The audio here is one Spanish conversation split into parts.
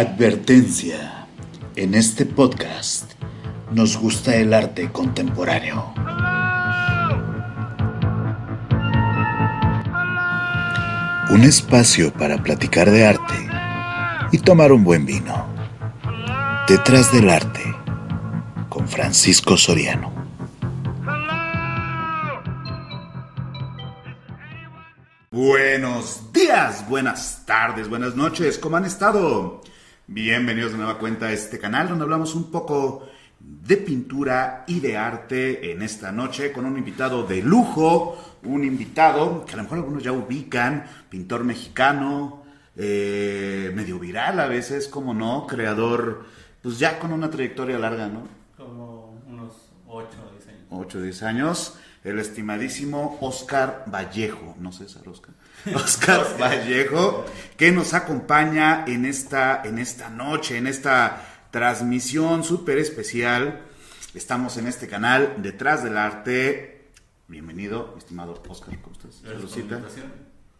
Advertencia. En este podcast nos gusta el arte contemporáneo. Un espacio para platicar de arte y tomar un buen vino. Detrás del arte con Francisco Soriano. Buenos días, buenas tardes, buenas noches, ¿cómo han estado? Bienvenidos de nueva cuenta a este canal donde hablamos un poco de pintura y de arte en esta noche con un invitado de lujo, un invitado que a lo mejor algunos ya ubican, pintor mexicano, eh, medio viral a veces, como no, creador, pues ya con una trayectoria larga, ¿no? Como unos 8 o 10 años. 8 o 10 años, el estimadísimo Oscar Vallejo, no sé, Oscar. Oscar Vallejo, que nos acompaña en esta, en esta noche, en esta transmisión súper especial. Estamos en este canal, Detrás del Arte. Bienvenido, estimado Oscar, ¿cómo estás? Gracias por.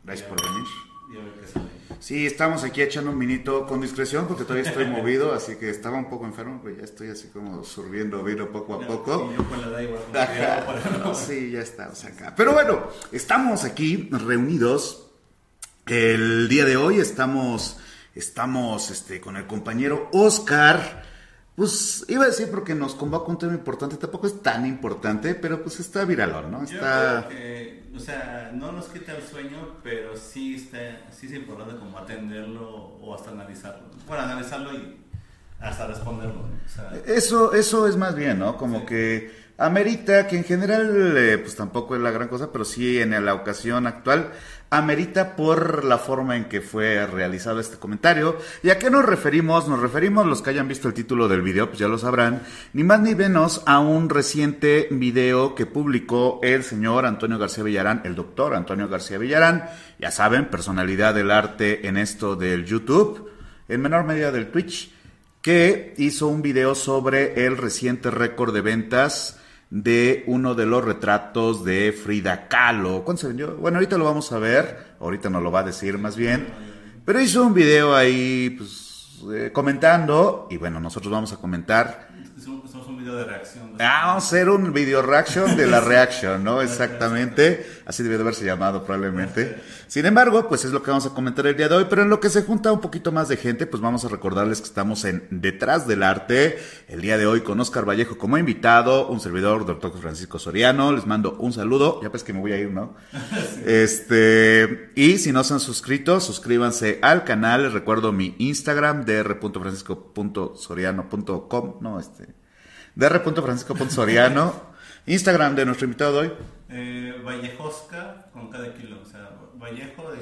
Gracias por venir. Y a ver qué sale. Sí, estamos aquí echando un minito con discreción porque todavía estoy movido, así que estaba un poco enfermo, pero ya estoy así como sorbiendo vino poco a poco. Y yo con la da igual. para no- Sí, ya estamos acá. Pero bueno, estamos aquí reunidos. El día de hoy estamos, estamos este, con el compañero Oscar. Pues iba a decir porque nos convoca un tema importante, tampoco es tan importante, pero pues está viralón, ¿no? Yo Está... creo que, o sea, no nos quita el sueño, pero sí, está, sí es importante como atenderlo o hasta analizarlo. Bueno, analizarlo y hasta responderlo. O sea, Eso, eso es más bien, ¿no? Como Sí. que amerita, que en general, eh, pues tampoco es la gran cosa, pero sí en la ocasión actual, amerita por la forma en que fue realizado este comentario. ¿Y a qué nos referimos? Nos referimos, los que hayan visto el título del video, pues ya lo sabrán, ni más ni menos a un reciente video que publicó el señor Antonio García Villarán, el doctor Antonio García Villarán, ya saben, personalidad del arte en esto del YouTube, en menor medida del Twitch que hizo un video sobre el reciente récord de ventas de uno de los retratos de Frida Kahlo. ¿Cuánto se vendió? Bueno, ahorita lo vamos a ver, ahorita nos lo va a decir más bien, pero hizo un video ahí pues, eh, comentando y bueno, nosotros vamos a comentar. Video de reacción. Ah, vamos a hacer un video reaction de la reaction, ¿no? Exactamente. Así debe de haberse llamado probablemente. Sin embargo, pues es lo que vamos a comentar el día de hoy, pero en lo que se junta un poquito más de gente, pues vamos a recordarles que estamos en Detrás del Arte, el día de hoy con Oscar Vallejo como invitado, un servidor, doctor Francisco Soriano, les mando un saludo, ya pues que me voy a ir, ¿no? Este, y si no se han suscrito, suscríbanse al canal, les recuerdo mi Instagram, dr.francisco.soriano.com, no, este, dr.francisco.soriano, Instagram de nuestro invitado de hoy, Eh, Vallejosca con cada kilo. O sea, Vallejo, de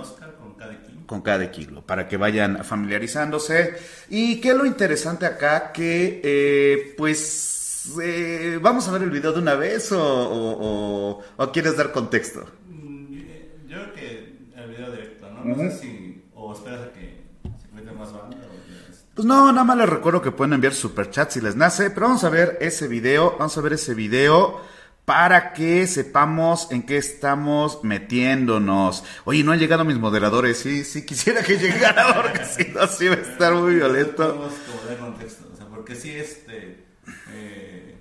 Oscar con cada kilo. con cada kilo, para que vayan familiarizándose. Y qué es lo interesante acá, que eh, pues eh, vamos a ver el video de una vez o, o- o- o quieres dar contexto. Mm, Yo creo que el video directo, ¿no? No sé si. O esperas a que se meta más banda Pues no, nada más les recuerdo que pueden enviar superchat si les nace, pero vamos a ver ese video, vamos a ver ese video para que sepamos en qué estamos metiéndonos. Oye, no han llegado mis moderadores, sí, sí quisiera que llegara porque si no, sí va a estar muy violento. Como dar contexto, o sea, porque sí, este. eh,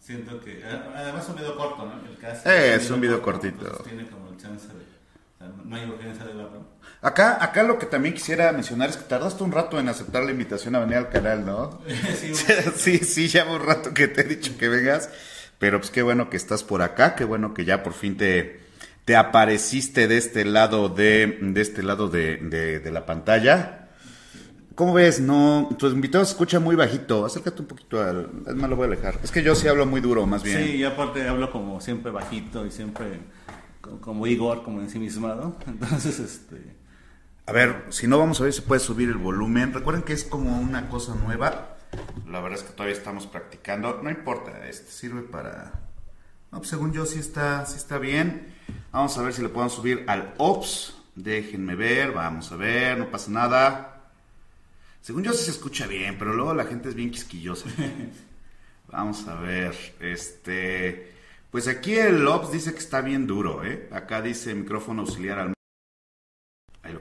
siento que. Además, es un video corto, ¿no? El caso Eh, es un video cortito. tiene como el chance de. O sea, no hay urgencia de verlo. Acá, acá lo que también quisiera mencionar es que tardaste un rato en aceptar la invitación a venir al canal, ¿no? sí, sí, sí, ya un rato que te he dicho que vengas, pero pues qué bueno que estás por acá, qué bueno que ya por fin te, te apareciste de este lado de, de este lado de, de- de la pantalla. ¿Cómo ves? No, tu invitado se escucha muy bajito. Acércate un poquito al. Es más, lo voy a alejar. Es que yo sí hablo muy duro, más bien. Sí, y aparte hablo como siempre bajito y siempre co- como Igor, como ensimismado. Entonces, este. A ver, si no vamos a ver si puede subir el volumen. Recuerden que es como una cosa nueva. La verdad es que todavía estamos practicando. No importa, este sirve para. No, pues según yo sí está, sí está bien. Vamos a ver si le podemos subir al OPS. Déjenme ver, vamos a ver, no pasa nada. Según yo sí se escucha bien, pero luego la gente es bien quisquillosa. Vamos a ver, este. Pues aquí el OPS dice que está bien duro, ¿eh? Acá dice micrófono auxiliar al.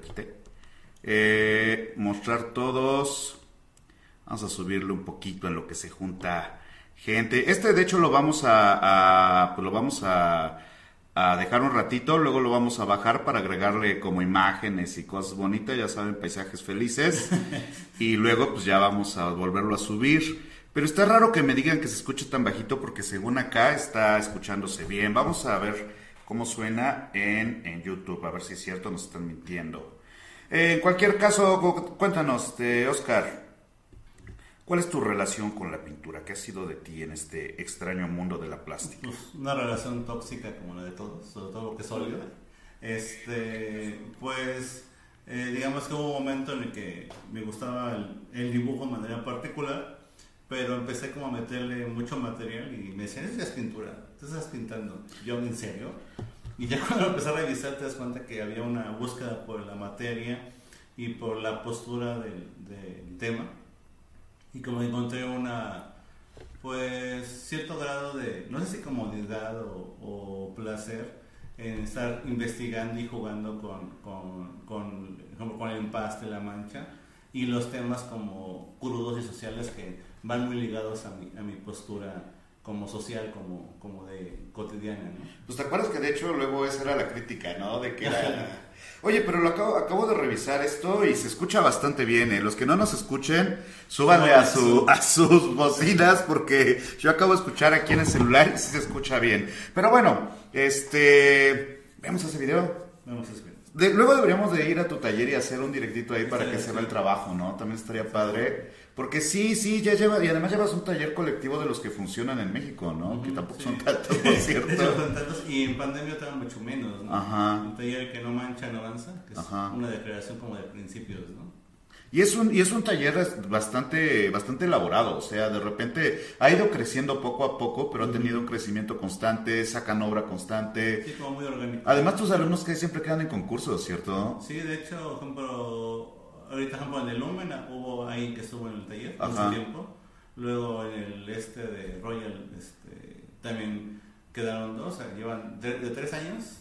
Ahí lo quité. Eh, mostrar todos. Vamos a subirle un poquito en lo que se junta gente. Este de hecho lo vamos a, a pues lo vamos a, a, dejar un ratito, luego lo vamos a bajar para agregarle como imágenes y cosas bonitas, ya saben, paisajes felices. y luego pues ya vamos a volverlo a subir. Pero está raro que me digan que se escuche tan bajito porque según acá está escuchándose bien. Vamos a ver cómo suena en, en YouTube, a ver si es cierto, nos están mintiendo. En cualquier caso, cuéntanos, de Oscar, ¿cuál es tu relación con la pintura? ¿Qué ha sido de ti en este extraño mundo de la plástica? Pues, una relación tóxica como la de todos, sobre todo lo que es sólido. Este, pues, eh, digamos que hubo un momento en el que me gustaba el, dibujo de manera particular pero empecé como a meterle mucho material y me decían, es pintura, tú estás pintando. Yo, ¿en serio? Y ya cuando empecé a revisar te das cuenta que había una búsqueda por la materia y por la postura del, tema. Y como encontré una, pues, cierto grado de, no sé si comodidad o, o placer en estar investigando y jugando con, con, con, con el empaste, la mancha y los temas como crudos y sociales que van muy ligados a mi, a mi postura como social, como, como de cotidiana, ¿no? Pues te acuerdas que de hecho luego esa era la crítica, ¿no? De que era... Oye, pero lo acabo, acabo de revisar esto y se escucha bastante bien, ¿eh? Los que no nos escuchen, súbanle a, su, a sus bocinas porque yo acabo de escuchar aquí en el celular y sí se escucha bien. Pero bueno, este... ¿Vemos ese video? Vamos a ver. De, luego deberíamos de ir a tu taller y hacer un directito ahí para que se vea el trabajo, ¿no? También estaría padre. Porque sí, sí, ya lleva, y además llevas un taller colectivo de los que funcionan en México, ¿no? que tampoco son tantos, por cierto. son tantos, y en pandemia estaban mucho menos, ¿no? Ajá. Un taller que no mancha, no avanza, que es Ajá. una declaración como de principios, ¿no? Y es un, y es un taller bastante, bastante elaborado, o sea, de repente ha ido creciendo poco a poco, pero ha tenido un crecimiento constante, sacan obra constante. Sí, como muy orgánico. Además, tus alumnos que siempre quedan en concursos, ¿cierto? Sí, de hecho, por ejemplo, ahorita, ejemplo, en el Lumen hubo ahí que estuvo en el taller hace tiempo. Luego en el este de Royal este, también quedaron dos, o sea, llevan de, de tres años,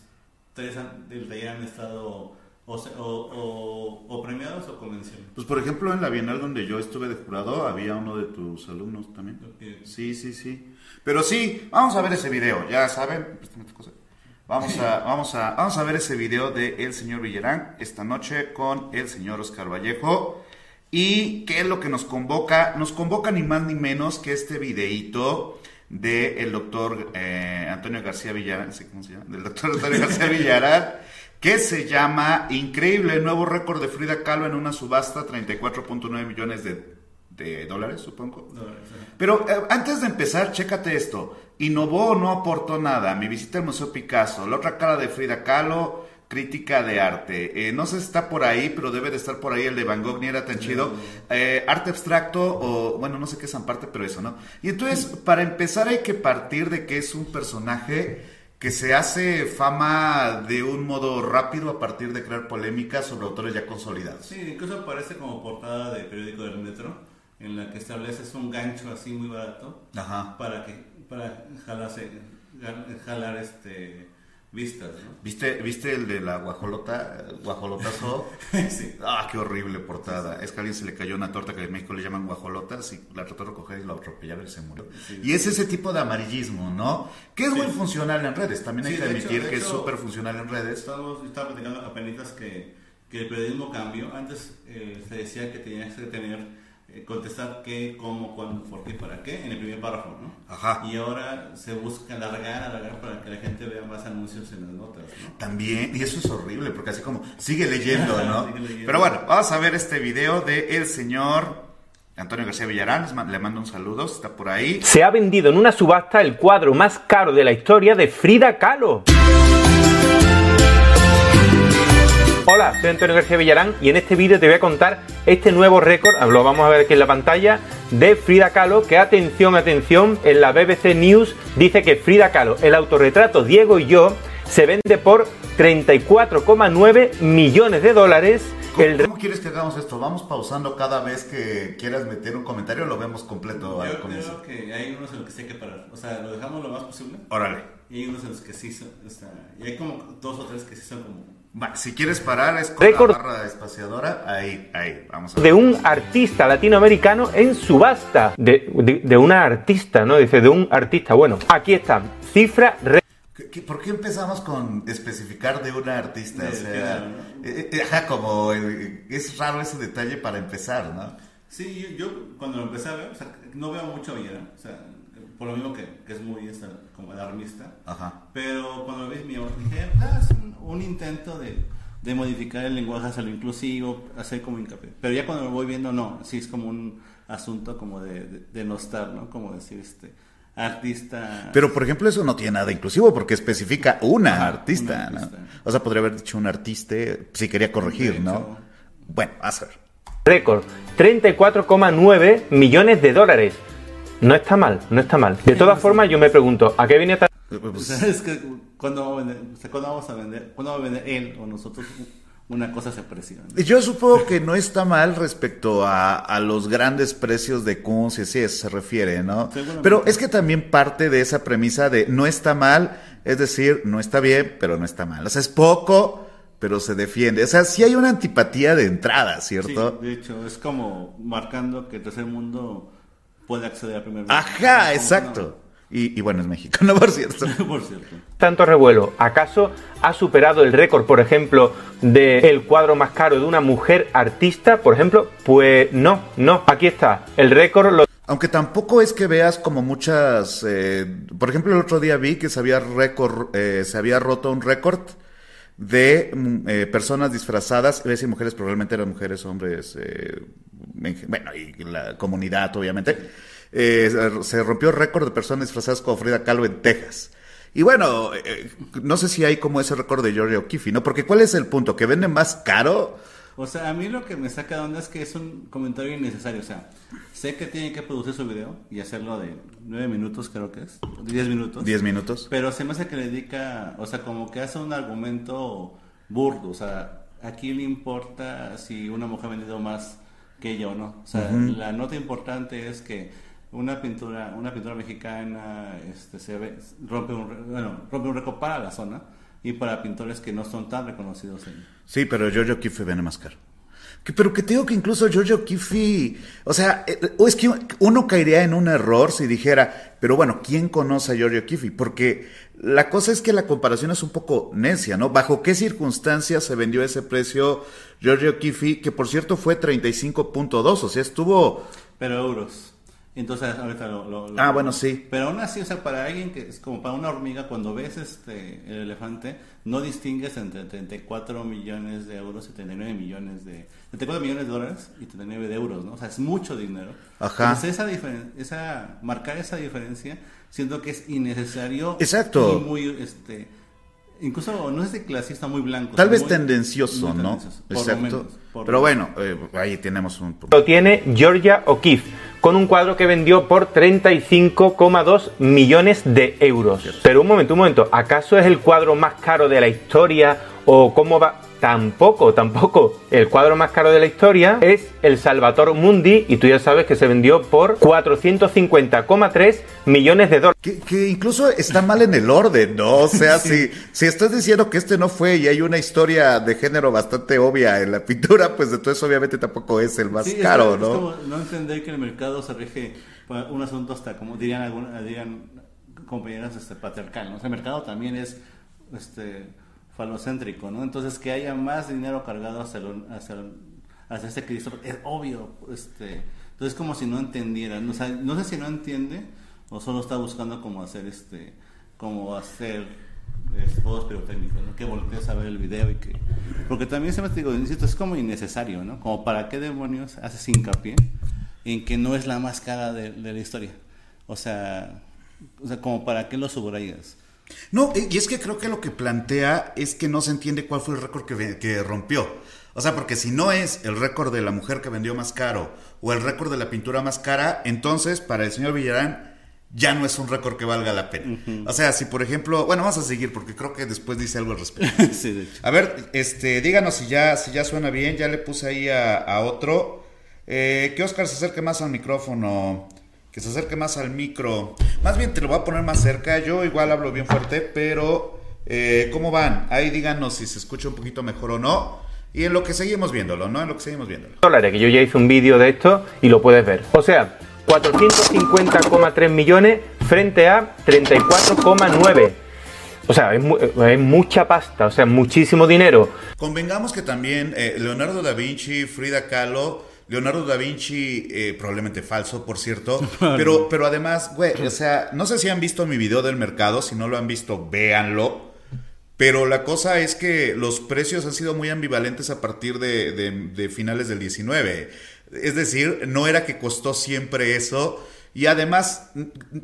tres an- del taller han estado o, premiados o convenciones. Pues, por ejemplo, en la Bienal donde yo estuve de jurado, había uno de tus alumnos también. Sí, sí, sí. Pero sí, vamos a ver ese video, ya saben. Vamos a, vamos a, vamos a ver ese video de el señor Villarán esta noche con el señor Oscar Vallejo. ¿Y qué es lo que nos convoca? Nos convoca ni más ni menos que este videíto del doctor eh, Antonio García Villarán, ¿sí, ¿cómo se llama? Del doctor Antonio García Villarán, que se llama Increíble Nuevo Récord de Frida Kahlo en una subasta, 34.9 millones de, de dólares, supongo. sea, Pero eh, antes de empezar, chécate esto. ¿Innovó o no aportó nada? Mi visita al Museo Picasso, la otra cara de Frida Kahlo, crítica de arte. Eh, no sé si está por ahí, pero debe de estar por ahí el de Van Gogh, ni era tan chido. Eh, arte abstracto o, bueno, no sé qué es parte, pero eso, ¿no? Y entonces, para empezar hay que partir de que es un personaje que se hace fama de un modo rápido a partir de crear polémicas sobre autores ya consolidados. Sí, incluso aparece como portada de periódico del metro, en la que estableces un gancho así muy barato Ajá. para que para jalarse, jalar este vistas, ¿no? ¿Viste, ¿Viste el de la guajolota, guajolotazo? sí. Ah, qué horrible portada. Es que a alguien se le cayó una torta que en México le llaman guajolotas y la trató de recoger y la atropellaron y se murió. Sí. Y es ese tipo de amarillismo, ¿no? Que es Sí. muy funcional en redes. También hay que hecho- admitir de que es hecho, súper funcional en redes. Estamos, estaba platicando apenas que, que el periodismo cambió. Antes eh, se decía que tenías que tener, contestar qué, cómo, cuándo, por qué, para qué en el primer párrafo, ¿no? Ajá. Y ahora se busca alargar, alargar para que la gente vea más anuncios en las notas, ¿no? También, y eso es horrible, porque así como sigue leyendo, ¿no? Sigue leyendo. Pero bueno, vamos a ver este video de el señor Antonio García Villarán. Le mando un saludo, está por ahí. Se ha vendido en una subasta el cuadro más caro de la historia de Frida Kahlo. Hola, soy Antonio García Villarán y en este vídeo te voy a contar este nuevo récord, lo vamos a ver aquí en la pantalla, de Frida Kahlo, que atención, atención, en la BBC News dice que Frida Kahlo, el autorretrato Diego y yo, se vende por 34,9 millones de dólares. ¿Cómo, El cómo quieres que hagamos esto? ¿Vamos pausando cada vez que quieras meter un comentario o lo vemos completo al Yo comienzo? creo que hay unos en los que sí hay que parar. O sea, lo dejamos lo más posible. Órale. Y hay unos en los que sí son, o sea, y hay como dos o tres que sí son como si quieres parar es con Récord. la barra espaciadora. Ahí, ahí, vamos a ver. de un artista latinoamericano en subasta. De, de- de una artista, ¿no? Dice, de un artista. Bueno, aquí está. Cifra re- ¿Qué- qué- ¿Por qué empezamos con especificar de una artista? O sea, ¿no? eh, eh, ajá, como eh, es raro ese detalle para empezar, ¿no? Sí, yo, yo cuando lo empecé a ver, o sea, no veo mucho a Villera, o sea, por lo mismo que, que es muy como alarmista, Ajá. pero cuando lo vi mi dije, ah, es un, un intento de, de modificar el lenguaje hacia lo inclusivo, hacer como hincapié. Pero ya cuando lo voy viendo, no, sí es como un asunto como de, de, de nostar, ¿no? Como decir, este, artista... Pero, por ejemplo, eso no tiene nada inclusivo porque especifica una Ajá, artista, una ¿no? artista. O sea, podría haber dicho un artista si quería corregir, De ¿no? Bueno, a ver. récord. 34,9 millones de dólares. No está mal, no está mal. De todas formas, yo me pregunto, ¿a qué viene Eh, O pues, sea, es que cuando vamos a vender, o sea, ¿cuándo vamos a vender, cuándo va a vender él o nosotros una cosa se aprecia? ¿no? Yo supongo que no está mal respecto a, a los grandes precios de Kunz y así se refiere, ¿no? Pero es que también parte de esa premisa de no está mal, es decir, no está bien, pero no está mal. O sea, es poco, pero se defiende. O sea, sí hay una antipatía de entrada, Sí, ¿cierto? de hecho, es como marcando que el tercer mundo puede acceder al primer mundo. Ajá, exacto. Y, y bueno, es México, ¿no? Por cierto. no. Por cierto. tanto revuelo? ¿Acaso ha superado el récord, por ejemplo, del cuadro más caro de una mujer artista, por ejemplo? Pues no, no. Aquí está. El récord lo Aunque tampoco es que veas como muchas. eh, por ejemplo, el otro día vi que se había, récord, eh, se había roto un récord de mm, eh, personas disfrazadas, decir mujeres, pero realmente eran mujeres, hombres, eh, bueno, y la comunidad, obviamente. Eh, se rompió récord de personas disfrazadas como Frida Kahlo en Texas. Y bueno, no sé si hay como ese récord de George O'Keeffe, ¿no? Porque ¿cuál es el punto? ¿Que vende más caro? O sea, a mí lo que me saca de onda es que es un comentario innecesario. O sea, sé que tiene que producir su video y hacerlo de 9 minutos, creo que es, o de 10 minutos. 10 minutos. Pero se me hace que le dedica, o sea, como que hace un argumento burdo. O sea, ¿a quién le importa si una mujer ha vendido más que ella o no? O sea, la nota importante es que una pintura, una pintura mexicana este, se ve, rompe un, bueno, rompe un récord para la zona y para pintores que no son tan reconocidos en, Sí, pero George O'Keeffe vende más caro. Que- pero que te digo que incluso George O'Keeffe, o sea, eh, o es que uno caería en un error si dijera, pero bueno, ¿quién conoce a George O'Keeffe? Porque la cosa es que la comparación es un poco necia, ¿no? ¿Bajo qué circunstancias se vendió ese precio George O'Keeffe? Que por cierto fue 35.2, o sea, estuvo... Pero euros. Entonces, ahorita lo, lo- lo- Ah, bueno, sí. Pero aún así, o sea, para alguien que es como para una hormiga, cuando ves este el elefante, no distingues entre 34 millones de euros y 39 millones de... 34 millones de dólares y 39 de euros, ¿no? O sea, es mucho dinero. Ajá. Entonces, esa diferen- esa, marcar esa diferencia, siento que es innecesario. Exacto. Y muy, este... Incluso, no es de clasista muy blanco. Tal o sea, vez muy- tendencioso, muy ¿no? tendencioso, Exacto. menos, por Pero lo bueno, eh, ahí tenemos un... lo tiene Georgia O'Keeffe, con un cuadro que vendió por 35,2 millones de euros. Pero un momento, un momento, ¿acaso es el cuadro más caro de la historia o cómo va? Tampoco, tampoco. El cuadro más caro de la historia es el Salvator Mundi y tú ya sabes que se vendió por 450,3 millones de dólares. Que, que incluso está mal en el orden, ¿no? O sea, si, si estás diciendo que este no fue y hay una historia de género bastante obvia en la pintura, pues entonces obviamente tampoco es el más Sí, caro, ¿no? Es como no entender que el mercado se rige por un asunto hasta, como dirían algunas, dirían compañeras, este, patriarcal, ¿no? O sea, el mercado también es, este, falocéntrico, ¿no? Entonces, que haya más dinero cargado hacia, lo- hacia, hacia este Cristo, es obvio, este, entonces como si no entendieran, o sea, no sé si no entiende o solo está buscando como hacer, este, como hacer juegos pirotécnicos, ¿no? Que voltees a ver el video y que... Porque también se me digo, insisto, es como innecesario, ¿no? Como para qué demonios haces hincapié en que no es la más cara de, de la historia. O sea, o sea, como para qué lo subrayas. No, y es que creo que lo que plantea es que no se entiende cuál fue el récord que, que rompió. O sea, porque si no es el récord de la mujer que vendió más caro o el récord de la pintura más cara, entonces para el señor Villarán ya no es un récord que valga la pena. O sea, si por ejemplo, bueno, vamos a seguir porque creo que después dice algo al respecto. sí, de hecho. A ver, este, díganos si ya, si ya suena bien, ya le puse ahí a, a otro. Eh, que Oscar se acerque más al micrófono, que se acerque más al micro. Más bien te lo voy a poner más cerca, yo igual hablo bien fuerte, pero Eh, ¿Cómo van? Ahí díganos si se escucha un poquito mejor o no. Y en lo que seguimos viéndolo, ¿no? En lo que seguimos viéndolo. Dólares, que yo ya hice un vídeo de esto y lo puedes ver. O sea, 450,3 millones frente a 34,9. O sea, es, es, mucha pasta, o sea, muchísimo dinero. Convengamos que también eh, Leonardo da Vinci, Frida Kahlo, Leonardo da Vinci, eh, probablemente falso, por cierto, pero, pero además, güey, o sea, no sé si han visto mi video del mercado, si no lo han visto, véanlo. Pero la cosa es que los precios han sido muy ambivalentes a partir de, de, de finales del 19. Es decir, no era que costó siempre eso. Y además,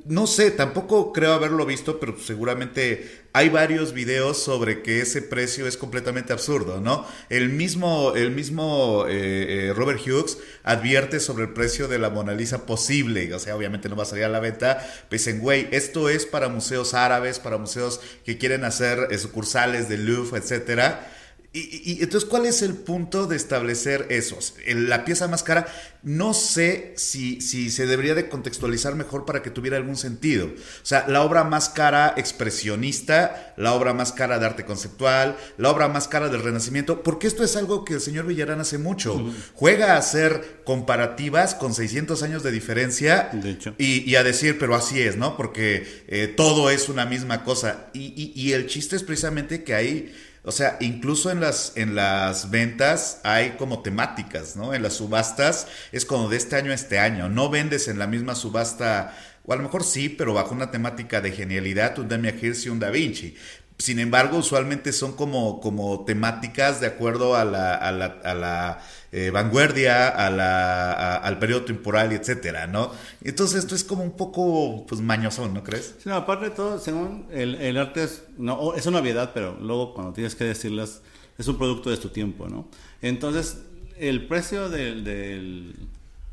no sé, tampoco creo haberlo visto, pero seguramente hay varios videos sobre que ese precio es completamente absurdo, ¿no? El mismo, el mismo eh, eh, Robert Hughes advierte sobre el precio de la Mona Lisa posible, o sea, obviamente no va a salir a la venta, dicen, güey, esto es para museos árabes, para museos que quieren hacer eh, sucursales de Louvre, etcétera y, entonces, ¿cuál es el punto de establecer esos? La pieza más cara, no sé si, si se debería de contextualizar mejor para que tuviera algún sentido. O sea, la obra más cara expresionista, la obra más cara de arte conceptual, la obra más cara del Renacimiento, porque esto es algo que el señor Villarán hace mucho. Juega a hacer comparativas con 600 años de diferencia de hecho. Y, y, a decir, pero así es, ¿no? Porque eh, todo es una misma cosa. Y, y el chiste es precisamente que ahí o sea, incluso en las, en las ventas hay como temáticas, ¿no? En las subastas es como de este año a este año. No vendes en la misma subasta, o a lo mejor sí, pero bajo una temática de genialidad, un Damien Hirst y un Da Vinci. Sin embargo, usualmente son como, como temáticas de acuerdo a la, a la, a la eh, vanguardia, a la, a, al periodo temporal, etcétera, ¿no? Entonces esto es como un poco pues mañosón, ¿no crees? Sí, no, aparte de todo, según el, el arte es, no, es una obviedad, pero luego cuando tienes que decirlas, es un producto de tu tiempo, ¿no? Entonces, el precio del, del,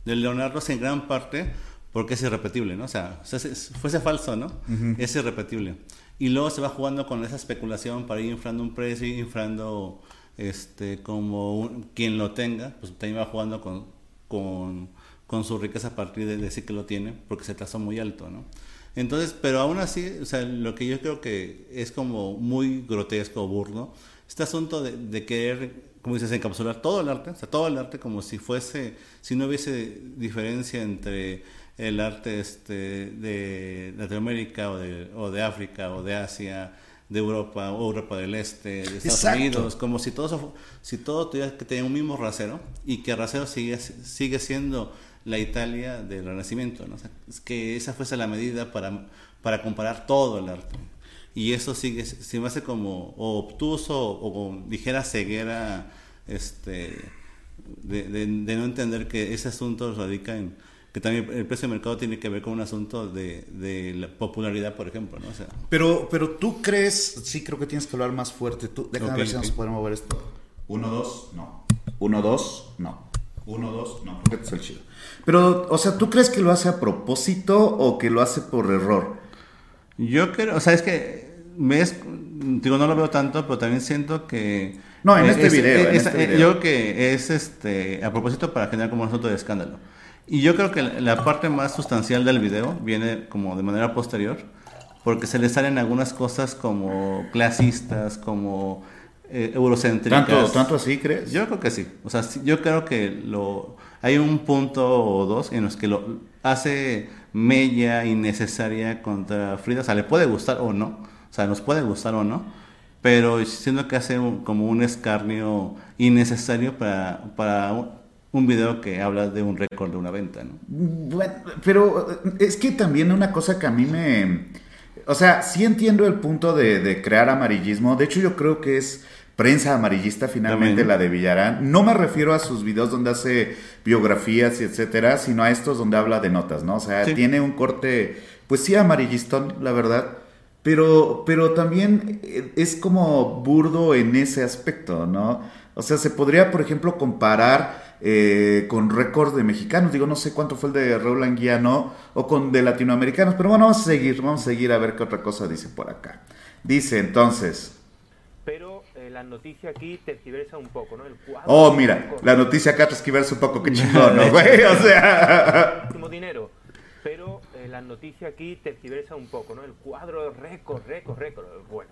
del Leonardo es en gran parte porque es irrepetible, ¿no? O sea, fuese falso, ¿no? Uh -huh. Es irrepetible y luego se va jugando con esa especulación para ir inflando un precio, inflando este como un, quien lo tenga, pues también va jugando con, con, con, su riqueza a partir de decir que lo tiene, porque se tasó muy alto, ¿no? Entonces, pero aún así, o sea, lo que yo creo que es como muy grotesco, burdo, este asunto de, de querer, como dices, encapsular todo el arte, o sea, todo el arte como si fuese, si no hubiese diferencia entre el arte este, de Latinoamérica o de, o de África o de Asia, de Europa o Europa del Este, de Estados Exacto. Unidos, como si todo, si todo tuviera que tener un mismo rasero y que el rasero sigue, sigue siendo la Italia del Renacimiento, ¿no? O sea, es que esa fuese la medida para, para comparar todo el arte. Y eso sigue, se me hace como o obtuso o con ligera ceguera este, de, de, de no entender que ese asunto radica en que también el precio de mercado tiene que ver con un asunto de, de la popularidad, por ejemplo, ¿no? O sea, pero, pero tú crees, sí creo que tienes que hablar más fuerte. Tú, déjame Ok, ver si ok. nos podemos mover esto. Uno, dos, no. Uno, dos, no. Uno, dos, no. Porque este es el chido. Pero, o sea, ¿tú crees que lo hace a propósito o que lo hace por error? yo creo, o sea, es que me es, digo, no lo veo tanto, pero también siento que... No, en este es- video, en es- este eh, video. Yo creo que es este, a propósito para generar como un asunto de escándalo. Y yo creo que la, parte más sustancial del video viene como de manera posterior, porque se le salen algunas cosas como clasistas, como eh, eurocéntricas. ¿Tanto, ¿Tanto así crees? Yo creo que sí. O sea, yo creo que lo hay un punto o dos en los que lo hace mella innecesaria contra Frida. O sea, le puede gustar o no. O sea, nos puede gustar o no. Pero siento que hace un- como un escarnio innecesario para, para un, video que habla de un récord de una venta, ¿no? Bueno, pero eh, es que también una cosa que a mí me... O sea, sí entiendo el punto de, de crear amarillismo. De hecho, yo creo que es prensa amarillista finalmente También. la de Villarán. No me refiero a sus videos donde hace biografías y etcétera, sino a estos donde habla de notas, ¿no? O sea, Sí. tiene un corte, pues sí, amarillistón, la verdad. Pero, pero también eh, es como burdo en ese aspecto, ¿no? O sea, se podría, por ejemplo, comparar eh, con récord de mexicanos. Digo, no sé cuánto fue el de Raúl Anguiano o con de latinoamericanos, pero bueno, vamos a seguir, vamos a seguir a ver qué otra cosa dice por acá. Dice entonces, Pero eh, la noticia aquí tergiversa un poco, ¿no? El cuadro oh, mira, la noticia acá transcribirse un poco, qué chingón, ¿no, güey? O sea, dinero. Pero eh, la noticia aquí tergiversa un poco, ¿no? El cuadro récord, récord, récord. Bueno.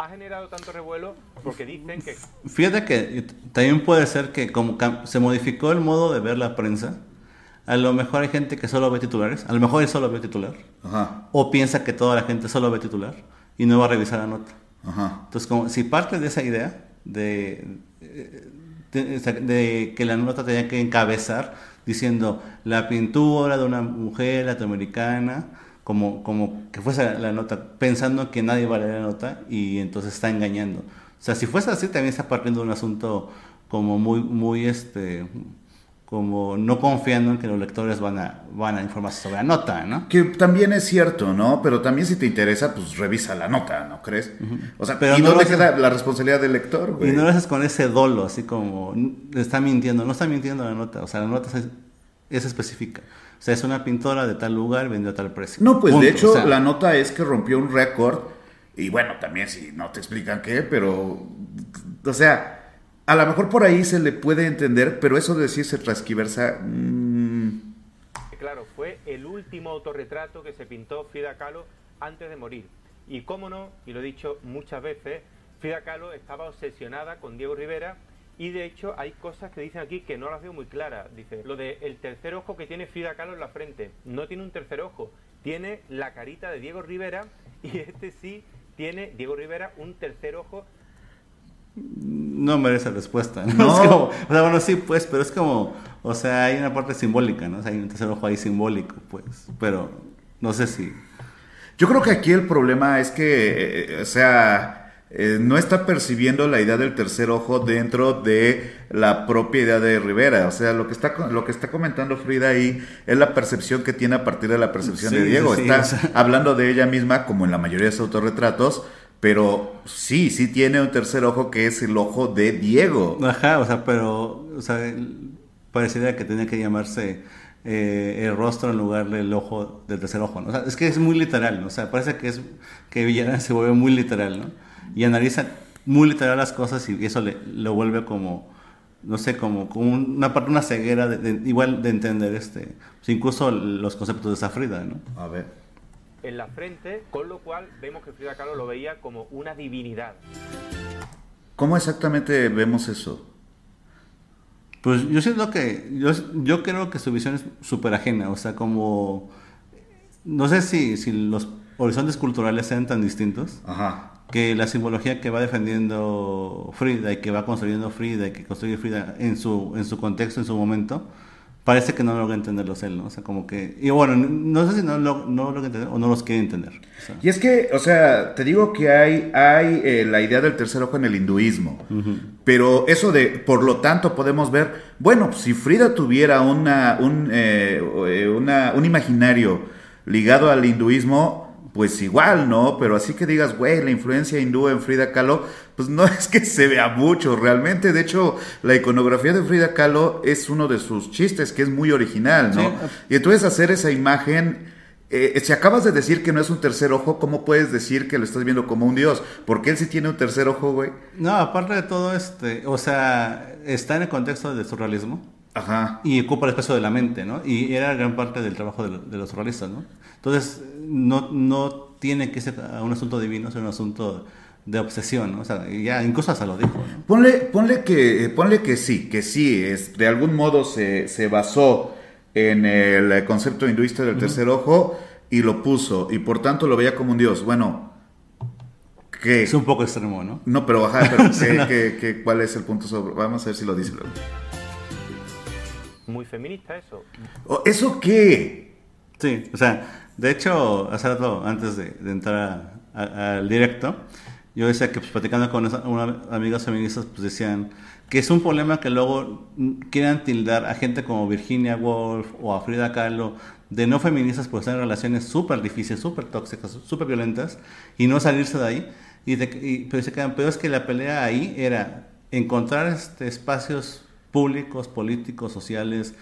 Ha generado tanto revuelo porque dicen que... Fíjate que también puede ser que como se modificó el modo de ver la prensa, a lo mejor hay gente que solo ve titulares, a lo mejor él solo ve titular, o piensa que toda la gente solo ve titular y no va a revisar la nota. Entonces, como, si parte de esa idea de, de, que la nota tenía que encabezar diciendo la pintura de una mujer latinoamericana, como, como que fuese la nota, pensando que nadie va a leer la nota y entonces está engañando. O sea, si fuese así, también está partiendo de un asunto como muy, muy, este, como no confiando en que los lectores van a, van a informarse sobre la nota, ¿no? Que también es cierto, ¿no? Pero también si te interesa, pues revisa la nota, ¿no crees? O sea, Pero ¿y no dónde queda la responsabilidad del lector, güey? Y no lo haces con ese dolo, así como, está mintiendo, no está mintiendo la nota, o sea, la nota es, es específica. O sea, es una pintora de tal lugar, vendió a tal precio. No, pues de hecho, la nota es que rompió un récord, y bueno, también si no te explican qué, pero, o sea a lo mejor por ahí se le puede entender, pero eso de decirse transquiversa... Mm. Claro, fue el último autorretrato que se pintó Frida Kahlo antes de morir. Y cómo no, y lo he dicho muchas veces, Frida Kahlo estaba obsesionada con Diego Rivera y de hecho hay cosas que dicen aquí que no las veo muy claras. Dice, lo del el tercer ojo que tiene Frida Kahlo en la frente. No tiene un tercer ojo, tiene la carita de Diego Rivera y este sí tiene, Diego Rivera, un tercer ojo no merece respuesta. ¿no? o sea, bueno, sí, pues, pero es como, o sea, hay una parte simbólica, ¿no? O sea, hay un tercer ojo ahí simbólico, pues, pero no sé si... Yo creo que aquí el problema es que, eh, o sea, eh, no está percibiendo la idea del tercer ojo dentro de la propia idea de Rivera. O sea, lo que está, lo que está comentando Frida ahí es la percepción que tiene a partir de la percepción de Diego. está hablando de ella misma, como en la mayoría de sus autorretratos, pero sí, sí tiene un tercer ojo que es el ojo de Diego. Ajá, o sea, pero o sea, parecería que tenía que llamarse eh, el rostro en lugar del ojo del tercer ojo. ¿no? O sea, es que es muy literal, ¿no? O sea, parece que es que Villarán se vuelve muy literal, ¿no? Y analiza muy literal las cosas y eso le, lo vuelve como no sé, como, como una parte, una ceguera de, igual de entender este, pues incluso los conceptos de Safrida, ¿no? A ver en la frente, con lo cual vemos que Frida Kahlo lo veía como una divinidad. ¿Cómo exactamente vemos eso? Pues yo siento que, yo, yo creo que su visión es súper ajena, o sea, como, no sé si, si los horizontes culturales sean tan distintos, que la simbología que va defendiendo Frida y que va construyendo Frida y que construye Frida en su, en su contexto, en su momento, parece que no logra entenderlos él, ¿no? O sea, como que... Y bueno, no sé si no, lo, no logra entender o no los quiere entender. Y es que, o sea, te digo que hay, hay eh, la idea del tercer ojo en el hinduismo, pero eso de, por lo tanto, podemos ver, bueno, si Frida tuviera una, un, eh, eh, una, un imaginario ligado al hinduismo, pues igual, ¿no? Pero así que digas, güey, la influencia hindú en Frida Kahlo, pues no es que se vea mucho realmente. De hecho, la iconografía de Frida Kahlo es uno de sus chistes, que es muy original, ¿no? Y entonces hacer esa imagen, eh, si acabas de decir que no es un tercer ojo, ¿cómo puedes decir que lo estás viendo como un dios? Porque él sí tiene un tercer ojo, güey. No, aparte de todo, este, o sea, está en el contexto del surrealismo. Ajá. Y ocupa el espacio de la mente, ¿no? Y era gran parte del trabajo de, de los surrealistas, ¿no? Entonces, no, no tiene que ser un asunto divino, es un asunto de obsesión, ¿no? O sea, ya incluso hasta lo dijo. ¿no? Ponle, ponle, que, ponle que sí, que sí, es, de algún modo se, se basó en el concepto hinduista del tercer ojo y lo puso, y por tanto lo veía como un dios. Bueno, ¿qué? Es un poco extremo, ¿no? No, pero baja, pero ¿qué, cuál es el punto sobre? Vamos a ver si lo dice. Muy feminista eso. ¿Eso qué? Sí, o sea, de hecho, hace rato, antes de, entrar al directo, yo decía que pues, platicando con unas amigas feministas, pues decían que es un problema que luego quieran tildar a gente como Virginia Woolf o a Frida Kahlo de no feministas por estar en relaciones súper difíciles, súper tóxicas, súper violentas y no salirse de ahí. Y, se quedan, pero es que la pelea ahí era encontrar este, espacios públicos, políticos, sociales,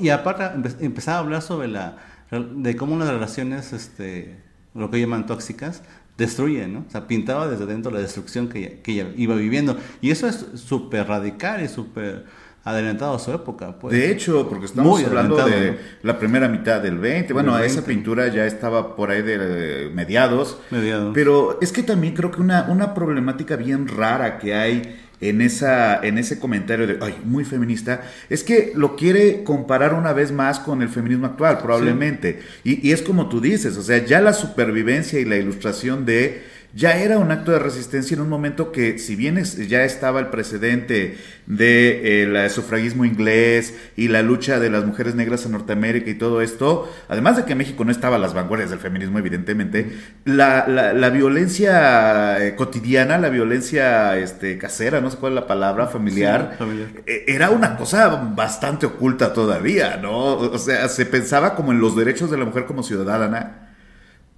y aparte empezar a hablar sobre la de cómo las relaciones, este, lo que llaman tóxicas, destruyen, ¿no? O sea, pintaba desde dentro la destrucción que ella, iba viviendo. Y eso es súper radical y súper... adelantado a su época. Pues. De hecho, porque estamos hablando de la primera mitad del 20. Bueno, esa pintura ya estaba por ahí de mediados. Mediados. Pero es que también creo que una, una problemática bien rara que hay en, esa, en ese comentario de, ay, muy feminista, es que lo quiere comparar una vez más con el feminismo actual, probablemente. Y, y es como tú dices, o sea, ya la supervivencia y la ilustración de ya era un acto de resistencia en un momento que, si bien ya estaba el precedente del de, sufragismo inglés y la lucha de las mujeres negras en Norteamérica y todo esto, además de que México no estaba a las vanguardias del feminismo, evidentemente, la, la, violencia eh, cotidiana, la violencia este, casera, no sé cuál es la palabra, familiar, eh, era una cosa bastante oculta todavía, ¿no? O sea, se pensaba como en los derechos de la mujer como ciudadana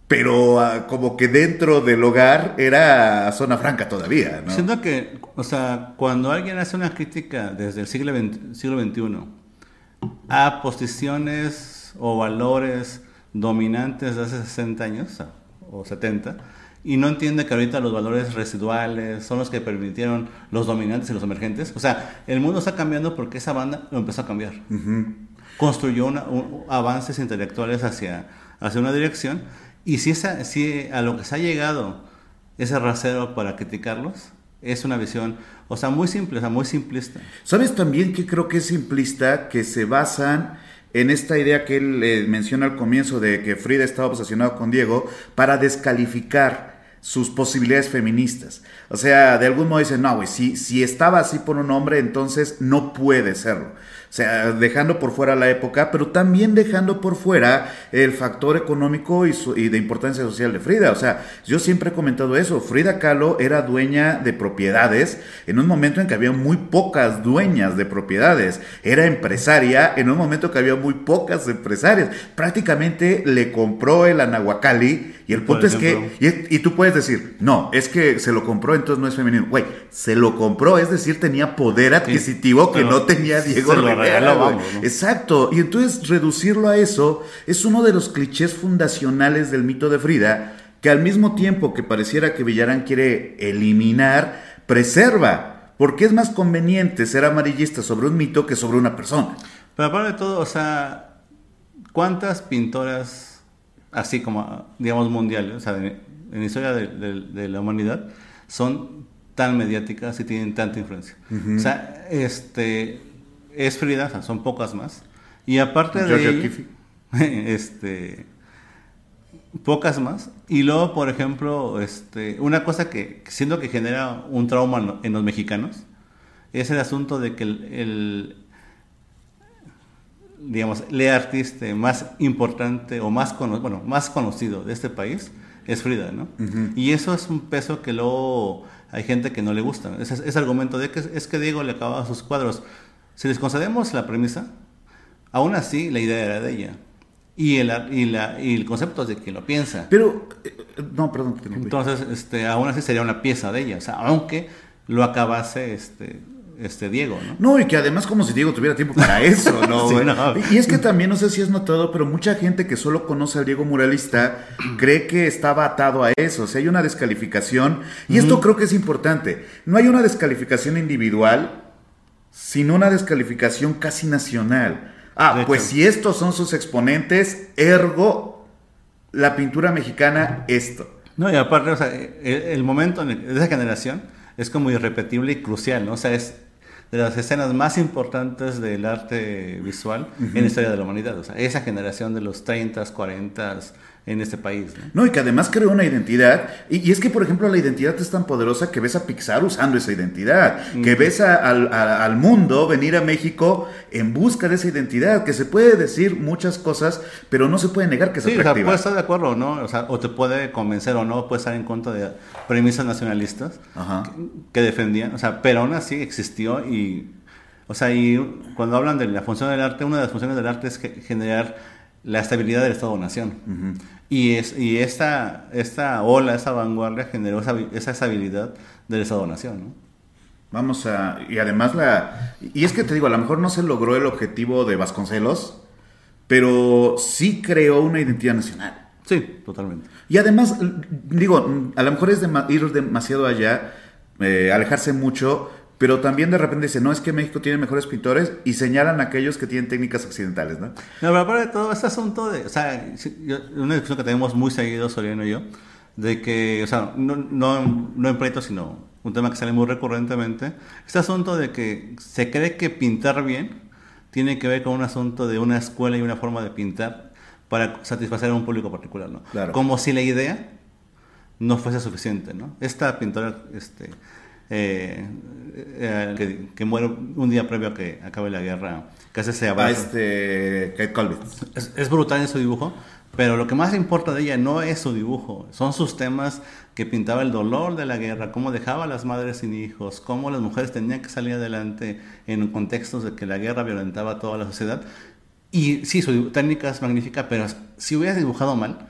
pero ah, como que dentro del hogar era zona franca todavía. ¿no? Siento que, o sea, cuando alguien hace una crítica desde el siglo, siglo XXI a posiciones o valores dominantes de hace 60 años o 70, y no entiende que ahorita los valores residuales son los que permitieron los dominantes y los emergentes. O sea, el mundo está cambiando porque esa banda lo empezó a cambiar. Construyó avances intelectuales hacia, hacia una dirección y si, esa, si a lo que se ha llegado ese rasero para criticarlos, es una visión, o sea, muy simple, o sea, muy simplista. ¿Sabes también que creo que es simplista? Que se basan en esta idea que él eh, menciona al comienzo de que Frida estaba obsesionado con Diego para descalificar sus posibilidades feministas. O sea, de algún modo dicen, no, güey, si, si estaba así por un hombre, entonces no puede serlo. O sea, dejando por fuera la época, pero también dejando por fuera el factor económico y, y, de importancia social de Frida. O sea, yo siempre he comentado eso. Frida Kahlo era dueña de propiedades en un momento en que había muy pocas dueñas de propiedades. Era empresaria en un momento que había muy pocas empresarias. Prácticamente le compró el Anahuacali y el punto es que, y, y, tú puedes decir, no, es que se lo compró, entonces no es femenino. Güey, se lo compró, es decir, tenía poder adquisitivo que no tenía Diego Exacto. Y entonces reducirlo a eso es uno de los clichés fundacionales del mito de Frida, que al mismo tiempo que pareciera que Villarán quiere eliminar, preserva. Porque es más conveniente ser amarillista sobre un mito que sobre una persona. Pero aparte de todo, o sea, ¿cuántas pintoras, así como, digamos, mundiales, o sea, en la historia de, la humanidad, son tan mediáticas y tienen tanta influencia? O sea, este, es Frida, son pocas más. Y aparte de este, pocas más. Y luego, por ejemplo, este, una cosa que siento que genera un trauma en los mexicanos es el asunto de que el, digamos, el artista más importante o más, bueno, más conocido de este país es Frida, ¿no? Y eso es un peso que luego hay gente que no le gusta. Ese, argumento de que es que Diego le acababa sus cuadros. Si les concedemos la premisa, aún así la idea era de ella. Y el, y, la, y el concepto es de quien lo piensa. Pero, eh, no, perdón. Entonces, este, aún así sería una pieza de ella. O sea, aunque lo acabase este, este Diego, ¿no? No, y que además como si Diego tuviera tiempo para eso, ¿no? Y es que también, no sé si has notado, pero mucha gente que solo conoce al Diego muralista cree que estaba atado a eso. O sea, hay una descalificación. Y esto creo que es importante. No hay una descalificación individual sino una descalificación casi nacional. Ah, pues si estos son sus exponentes, ergo la pintura mexicana esto. No, y aparte, o sea, el, momento de esa generación es como irrepetible y crucial, ¿no? O sea, es de las escenas más importantes del arte visual en la historia de la humanidad. O sea, esa generación de los 30, 40, en este país. ¿no? y que además creó una identidad. Y, es que, por ejemplo, la identidad es tan poderosa que ves a Pixar usando esa identidad, que ves al, mundo venir a México en busca de esa identidad, que se puede decir muchas cosas, pero no se puede negar que es sí, atractiva. O puede estar de acuerdo o no, o, sea, o te puede convencer o no, puede estar en contra de premisas nacionalistas Que, defendían, o sea, pero aún así existió y... O sea, y cuando hablan de la función del arte, una de las funciones del arte es generar la estabilidad del Estado-Nación. Y, es, y esta, esta ola, esa vanguardia generó esa, esa estabilidad del Estado-Nación, ¿no? Vamos a... Y además la... Y es que te digo, a lo mejor no se logró el objetivo de Vasconcelos, pero sí creó una identidad nacional. Sí, totalmente. Y además, digo, a lo mejor es de ir demasiado allá, eh, alejarse mucho, pero también de repente dice, no, es que México tiene mejores pintores y señalan a aquellos que tienen técnicas occidentales, ¿no? No, pero aparte de todo, este asunto de, o sea, una discusión que tenemos muy seguido, Soriano y yo, de que, o sea, no, no, no en pleito, sino un tema que sale muy recurrentemente, este asunto de que se cree que pintar bien tiene que ver con un asunto de una escuela y una forma de pintar para satisfacer a un público particular, ¿no? Claro. Como si la idea no fuese suficiente, ¿no? Esta pintora, este, eh, eh, que, muere un día previo a que acabe la guerra, que hace ese abrazo. este, Kate Colby. Es, es, brutal en su dibujo, pero lo que más importa de ella no es su dibujo, son sus temas que pintaba el dolor de la guerra, cómo dejaba a las madres sin hijos, cómo las mujeres tenían que salir adelante en contextos de que la guerra violentaba a toda la sociedad. Y sí, su técnica es magnífica, pero si hubieras dibujado mal,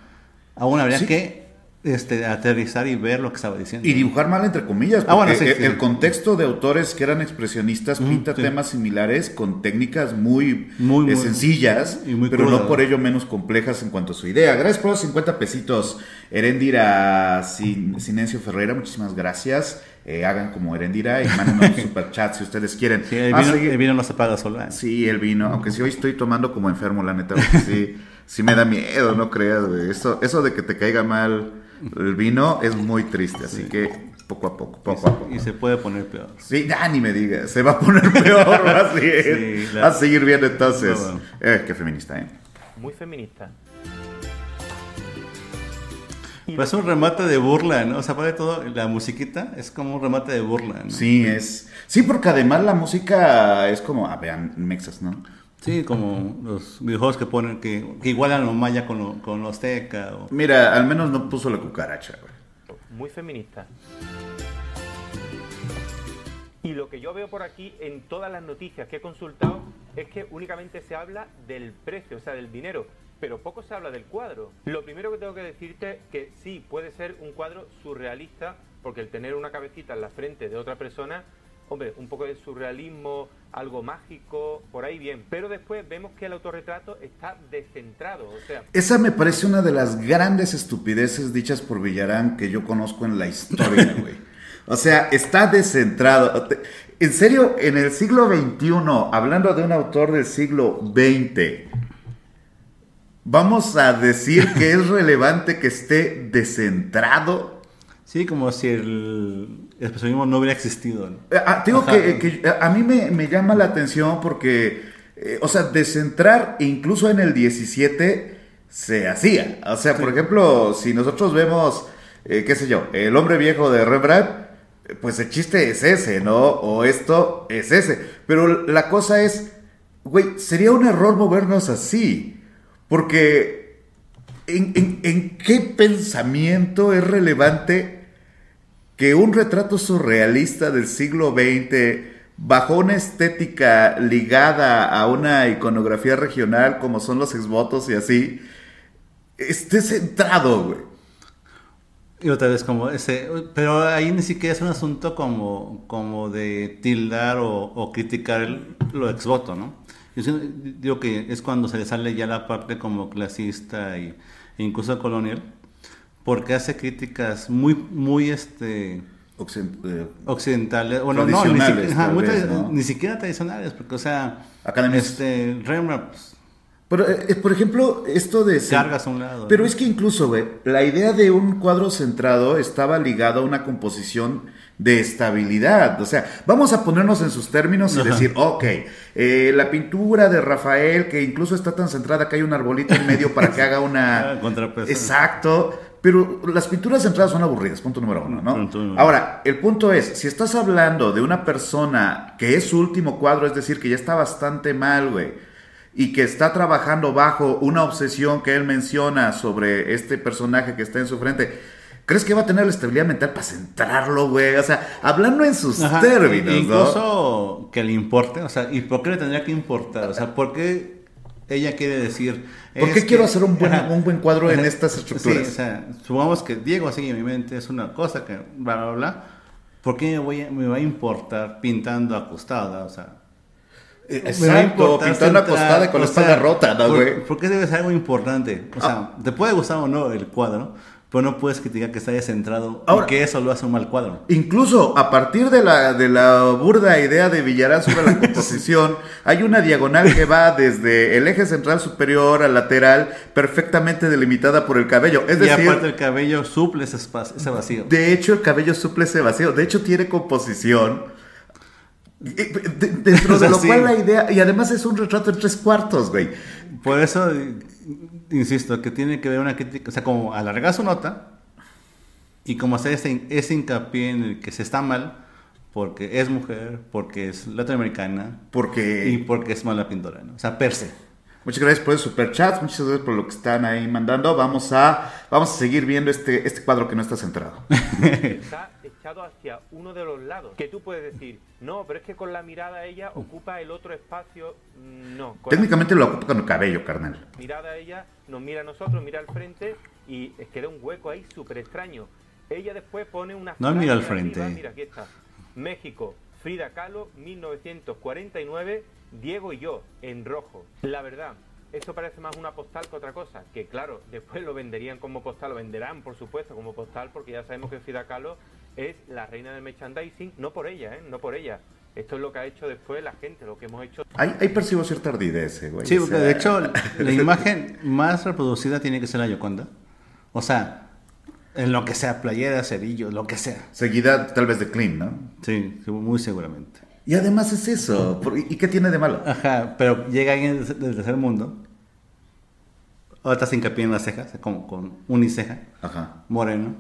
aún habría que este, aterrizar y ver lo que estaba diciendo. Y dibujar mal entre comillas, ah, porque el, contexto de autores que eran expresionistas pinta temas similares con técnicas muy, muy, sencillas, pero no por ello menos complejas en cuanto a su idea. Gracias por los 50 pesitos, Erendira Sin, Sinencio Ferreira, muchísimas gracias. Eh, hagan como Erendira y manden un super chat si ustedes quieren. Sí, el, vino, el, vino, no se paga solo. ¿eh? Sí, el vino, aunque si hoy estoy tomando como enfermo, la neta, sí, sí me da miedo, no creas, Eso, eso de que te caiga mal el vino es muy triste, así que poco a poco, poco a poco. Y se puede poner peor. Sí, ya ni me digas, se va a poner peor, así es. A seguir viendo entonces. Eh, qué feminista, ¿eh? Muy feminista. Pues es un remate de burla, ¿no? O sea, para todo, la musiquita es como un remate de burla, ¿no? Sí, es. Sí, porque además la música es como, ah, vean, mexas, ¿no? Sí, como los videojuegos que ponen, que, igualan los maya con, lo, con los teca. Mira, al menos no puso la cucaracha, güey. Muy feminista. Y lo que yo veo por aquí en todas las noticias que he consultado es que únicamente se habla del precio, o sea, del dinero, pero poco se habla del cuadro. Lo primero que tengo que decirte es que sí, puede ser un cuadro surrealista, porque el tener una cabecita en la frente de otra persona hombre, un poco de surrealismo, algo mágico, por ahí bien. Pero después vemos que el autorretrato está descentrado, o sea... Esa me parece una de las grandes estupideces dichas por Villarán que yo conozco en la historia, güey. O sea, está descentrado. En serio, en el siglo XXI, hablando de un autor del siglo XX, vamos a decir que es relevante que esté descentrado. Sí, como si el, expresionismo no hubiera existido. Eh, ah, digo que, que, a mí me, me, llama la atención porque, eh, o sea, descentrar incluso en el 17 se hacía. O sea, por ejemplo, si nosotros vemos, eh, qué sé yo, el hombre viejo de Rembrandt, pues el chiste es ese, ¿no? O esto es ese. Pero la cosa es, güey, sería un error movernos así. Porque, ¿en, qué pensamiento es relevante? que un retrato surrealista del siglo XX, bajo una estética ligada a una iconografía regional como son los exvotos y así, esté centrado, güey. Y otra vez como ese, pero ahí ni siquiera es un asunto como, como de tildar o, criticar lo exvoto, ¿no? Yo digo que es cuando se le sale ya la parte como clasista e incluso colonial porque hace críticas muy, muy, este... Eh, occidentales, bueno, no, ni, siquiera, tradicionales, porque, o sea, este, Rembrandt, pues, pero, eh, eh, por ejemplo, esto de... Cargas a un lado. Pero es que incluso, güey, la idea de un cuadro centrado estaba ligado a una composición de estabilidad. O sea, vamos a ponernos en sus términos y decir, ok, la pintura de Rafael, que incluso está tan centrada que hay un arbolito en medio para que haga una... Ah, Exacto. Pero las pinturas centradas son aburridas, punto número uno, ¿no? Ahora, el punto es, si estás hablando de una persona que es su último cuadro, es decir, que ya está bastante mal, güey, y que está trabajando bajo una obsesión que él menciona sobre este personaje que está en su frente, ¿crees que va a tener la estabilidad mental para centrarlo, güey? O sea, hablando en sus términos, Incluso que le importe, o sea, ¿y por qué le tendría que importar? O sea, ¿por qué ella quiere decir... ¿Por qué quiero hacer un buen, un buen cuadro en estas estructuras? Sí, o sea, supongamos que Diego así en mi mente es una cosa que bla, bla, bla. ¿Por qué me, voy me va a importar pintando acostada? O sea... Eh, exacto, pintando acostada con la espalda rota, ¿no, güey? ¿Por, qué debe ser algo importante? O sea, ah. te puede gustar o no el cuadro, pero no puedes criticar que está descentrado Ahora- que eso lo hace un mal cuadro. Incluso a partir de la, de la burda idea de Villarán sobre la composición, hay una diagonal que va desde el eje central superior al lateral, perfectamente delimitada por el cabello. Es y decir, aparte el cabello suple ese, espacio, ese vacío. de hecho el cabello suple ese vacío. De hecho tiene composición. De- Dentro de lo Sí. cual la idea, y además es un retrato en tres cuartos, güey. Por eso, eh, insisto, que tiene que ver una crítica, o sea, como alargar su nota y como hacer ese, ese hincapié en el que se está mal porque es mujer, porque es latinoamericana Porque y porque es mala pintora, ¿no? O sea, per se. Muchas gracias por el super chat, muchas gracias por lo que están ahí mandando. Vamos a, vamos a seguir viendo este, este cuadro que no está centrado. echado hacia uno de los lados. Que tú puedes decir, no, pero es que con la mirada ella ocupa el otro espacio. Mm, No, Técnicamente lo ocupa con el cabello, carnal. mirada ella nos mira a nosotros, mira al frente y es queda un hueco ahí súper extraño. Ella después pone una. No mira al arriba, frente. Mira, aquí está. México, Frida Kahlo, 1949, Diego y yo, en rojo. La verdad, eso parece más una postal que otra cosa. Que claro, después lo venderían como postal, lo venderán por supuesto como postal, porque ya sabemos que Frida Kahlo es la reina del merchandising, no por ella, ¿eh? No por ella. Esto es lo que ha hecho después la gente, lo que hemos hecho Ahí, ahí percibo cierta ardidez, eh, güey. Sí, O porque sea, de hecho la imagen más reproducida tiene que ser la Yoconda. O sea, en lo que sea, playera, cerillo, lo que sea. Seguida tal vez de Clean, ¿no? Sí, muy seguramente. Y además es eso. ¿Y qué tiene de malo? Ajá, pero llega alguien del tercer mundo, ahorita se hincapié en las cejas, como con uniceja, Ajá. moreno,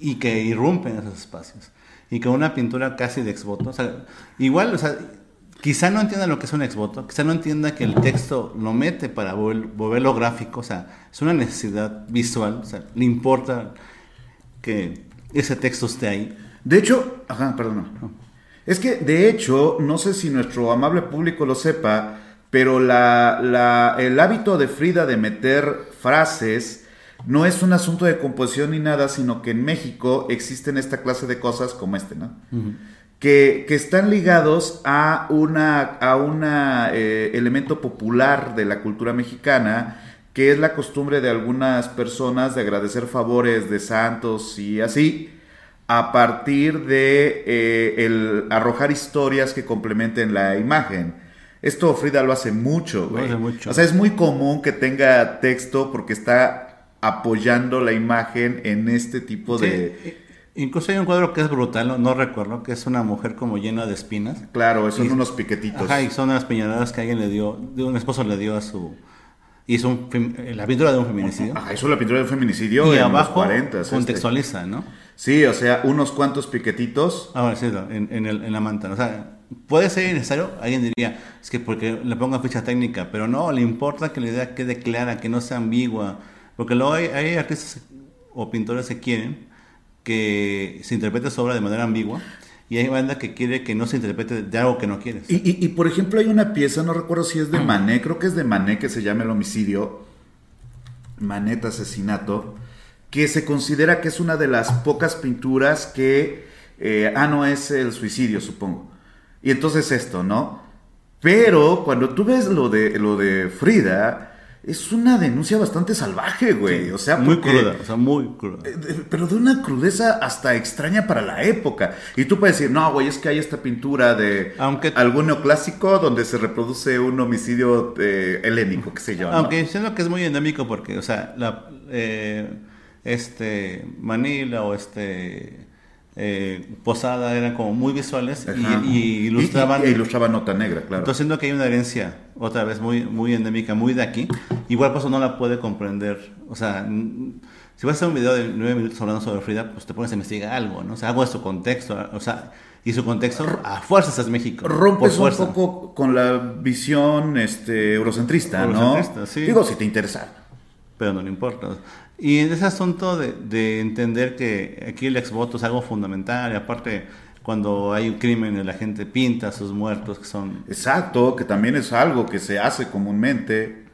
y que irrumpen esos espacios. Y con una pintura casi de exvoto. O sea, igual, o sea, quizá no entienda lo que es un exvoto, quizá no entienda que el texto lo mete para vol- volverlo gráfico, o sea, es una necesidad visual, o sea, le importa que ese texto esté ahí. De hecho, ajá, perdón. Es que, de hecho, no sé si nuestro amable público lo sepa, pero la, la- el hábito de Frida de meter frases no es un asunto de composición ni nada, sino que en México existen esta clase de cosas como este, ¿no? que, que están ligados a una a una eh, elemento popular de la cultura mexicana que es la costumbre de algunas personas de agradecer favores de santos y así a partir de eh, el arrojar historias que complementen la imagen. Esto Frida lo hace mucho, Lo güey. hace mucho. O sea, es muy común que tenga texto porque está apoyando la imagen en este tipo de... Sí, Incluso hay un cuadro que es brutal, no, no recuerdo, que es una mujer como llena de espinas. Claro, son Y- unos piquetitos. Ajá, y son unas piñadas que alguien le dio, de un esposo le dio a su... Hizo un eh, la pintura de un feminicidio. Ajá, es la pintura del feminicidio y en abajo los 40. este. contextualiza, ¿no? Sí, o sea, unos cuantos piquetitos. Ah, bueno, sí, en, en el- en la manta. O sea, puede ser necesario, alguien diría, es que porque le ponga ficha técnica, pero no, le importa que la idea quede clara, que no sea ambigua. Porque luego hay, hay artistas o pintores que quieren que se interprete su obra de manera ambigua y hay banda que quiere que no se interprete de algo que no quieres. Y, y- y, por ejemplo, hay una pieza, no recuerdo si es de Manet, creo que es de Manet que se llama El homicidio, Manet asesinato, que se considera que es una de las pocas pinturas que, eh, ah, no, es el suicidio, supongo. Y entonces esto, ¿no? Pero cuando tú ves lo de, lo de Frida, es una denuncia bastante salvaje, güey. o sea, muy porque- cruda, o sea, muy cruda. eh, de- Pero de una crudeza hasta extraña para la época. Y tú puedes decir, no, güey, es que hay esta pintura de Aunque- algún neoclásico donde se reproduce un homicidio eh, helénico, qué sé yo. ¿no? Aunque siento que es muy endémico porque, o sea, la, eh, este Manila o este eh, Posada eran como muy visuales y- y, ilustraban. Y, y- ilustraban nota negra, claro. Entonces siento que hay una herencia, otra vez, muy, muy endémica, muy de aquí. Igual por eso no la puede comprender. O sea, si vas a hacer un video de nueve minutos hablando sobre Frida, pues te pones a investigar algo, ¿no? O sea, de su contexto. O sea, y su contexto a fuerzas es México. Rompes un poco con la visión este, eurocentrista, ¿no? Eurocentrista, sí. Digo, si te interesa. pero no le importa. Y en ese asunto de, de entender que aquí el exvoto es algo fundamental, y aparte cuando hay un crimen la gente pinta sus muertos que son... Exacto, que también es algo que se hace comúnmente.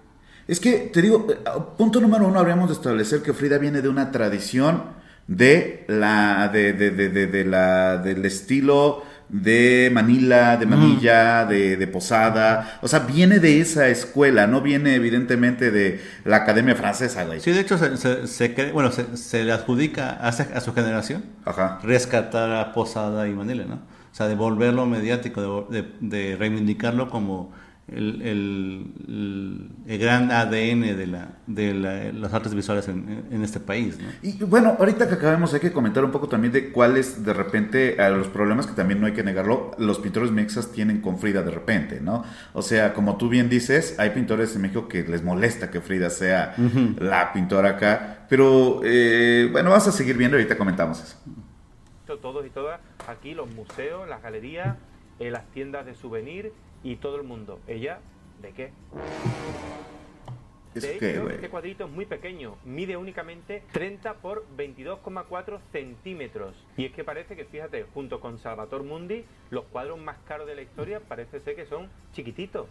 Es que, te digo, eh, punto número uno, habríamos de establecer que Frida viene de una tradición de la, de- de- de- de la, del estilo de Manila, de Manilla, de, de, Posada. O sea, viene de esa escuela, no viene evidentemente de la Academia Francesa, güey. Sí, de hecho, se, se, bueno, se, le adjudica a, a, su generación Ajá. rescatar a Posada y Manila, ¿no? O sea, devolverlo mediático, de, de reivindicarlo como el, el, el, gran ADN de, la, de la, las artes visuales en, en, este país. ¿no? Y bueno, ahorita que acabamos hay que comentar un poco también de cuáles de repente a los problemas que también no hay que negarlo, los pintores mexas tienen con Frida de repente, ¿no? O sea, como tú bien dices, hay pintores en México que les molesta que Frida sea uh -huh. la pintora acá, pero eh, bueno, vamos a seguir viendo, ahorita comentamos eso. Todos y todas, aquí los museos, las galerías, en las tiendas de souvenir y todo el mundo. ¿Ella? ¿De qué? ¿Es de hecho, este cuadrito es muy pequeño, mide únicamente 30 por 22,4 centímetros. Y es que parece que, fíjate, junto con Salvator Mundi, los cuadros más caros de la historia parece ser que son chiquititos.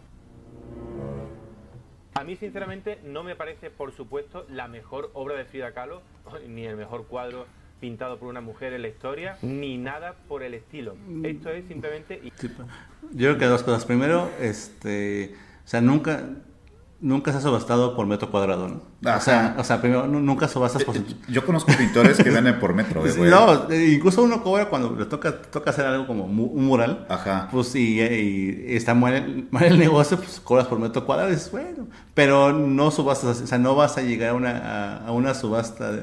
A mí, sinceramente, no me parece, por supuesto, la mejor obra de Frida Kahlo, ni el mejor cuadro pintado por una mujer en la historia, ni nada por el estilo. Esto es simplemente... Yo creo que dos cosas. Primero, este, o sea, nunca, nunca se ha subastado por metro cuadrado, ¿no? Ajá. O sea, o sea, primero, nunca subastas por... Yo conozco pintores que venden por metro, güey. Sí, no, incluso uno cobra cuando le toca, toca hacer algo como un mural. Ajá. Pues y, y está mal, mal, el negocio, pues cobras por metro cuadrado y dices, bueno. Pero no subastas, o sea, no vas a llegar a una, a, a una subasta de,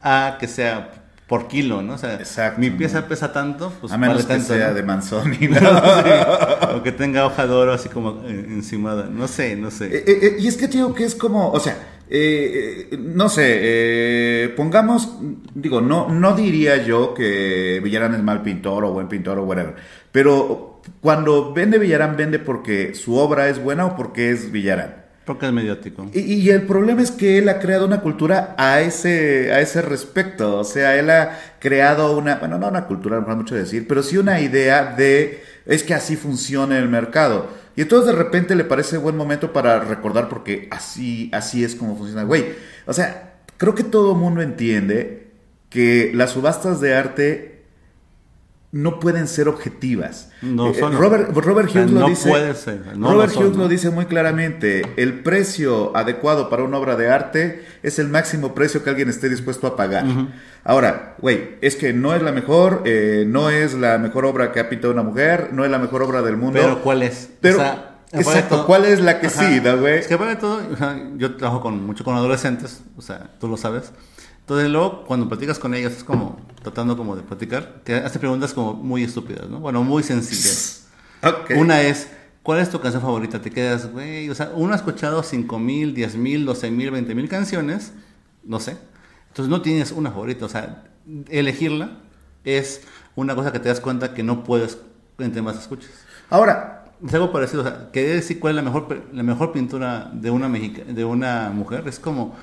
a que sea por kilo, ¿no? O sea, Exacto, mi pieza ¿no? pesa tanto, pues a menos vale que tanto, sea ¿no? de Manzoni, ¿no? sí, o que tenga hoja de oro así como eh, encimada, no sé, no sé. Eh, eh, y es que digo que es como, o sea, eh, no sé, pongamos, digo, no, no diría yo que Villarán es mal pintor o buen pintor o whatever, pero cuando vende Villarán, vende porque su obra es buena o porque es Villarán. Porque es mediático. Y, el problema es que él ha creado una cultura a ese, a ese respecto. O sea, él ha creado una, bueno, no una cultura, no mucho decir, pero sí una idea de, es que así funciona el mercado. Y entonces de repente le parece buen momento para recordar porque así, así es como funciona. Güey, o sea, creo que todo mundo entiende que las subastas de arte no pueden ser objetivas. No son, Robert, Robert Hughes no lo dice. Puede ser, no Robert lo son, Hughes lo dice muy claramente. El precio adecuado para una obra de arte es el máximo precio que alguien esté dispuesto a pagar. Uh -huh. Ahora, güey, es que no es la mejor, eh, no es la mejor obra que ha pintado una mujer, no es la mejor obra del mundo. Pero ¿cuál es? Pero, o sea, exacto, todo, ¿cuál es la que ajá, sí, da, güey? Es que para todo, yo trabajo con, mucho con adolescentes, o sea, tú lo sabes. Entonces luego cuando platicas con ellos es como tratando como de platicar, te hace preguntas como muy estúpidas, ¿no? Bueno, muy sencillas. Okay. Una es, ¿cuál es tu canción favorita? Te quedas, güey, o sea, uno ha escuchado 5 mil, 10 mil, 12 mil, 20 mil canciones, no sé. Entonces no tienes una favorita, o sea, elegirla es una cosa que te das cuenta que no puedes entre más escuches. Ahora, es algo parecido, o sea, querer decir cuál es la mejor, la mejor pintura de una, mexica, de una mujer es como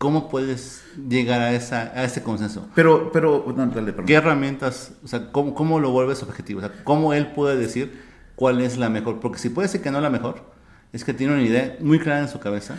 ¿Cómo puedes llegar a, esa, a ese consenso? Pero, pero, no, dale, ¿qué herramientas, o sea, cómo, cómo, lo vuelves objetivo? O sea, ¿cómo él puede decir cuál es la mejor? Porque si puede decir que no es la mejor, es que tiene una idea muy clara en su cabeza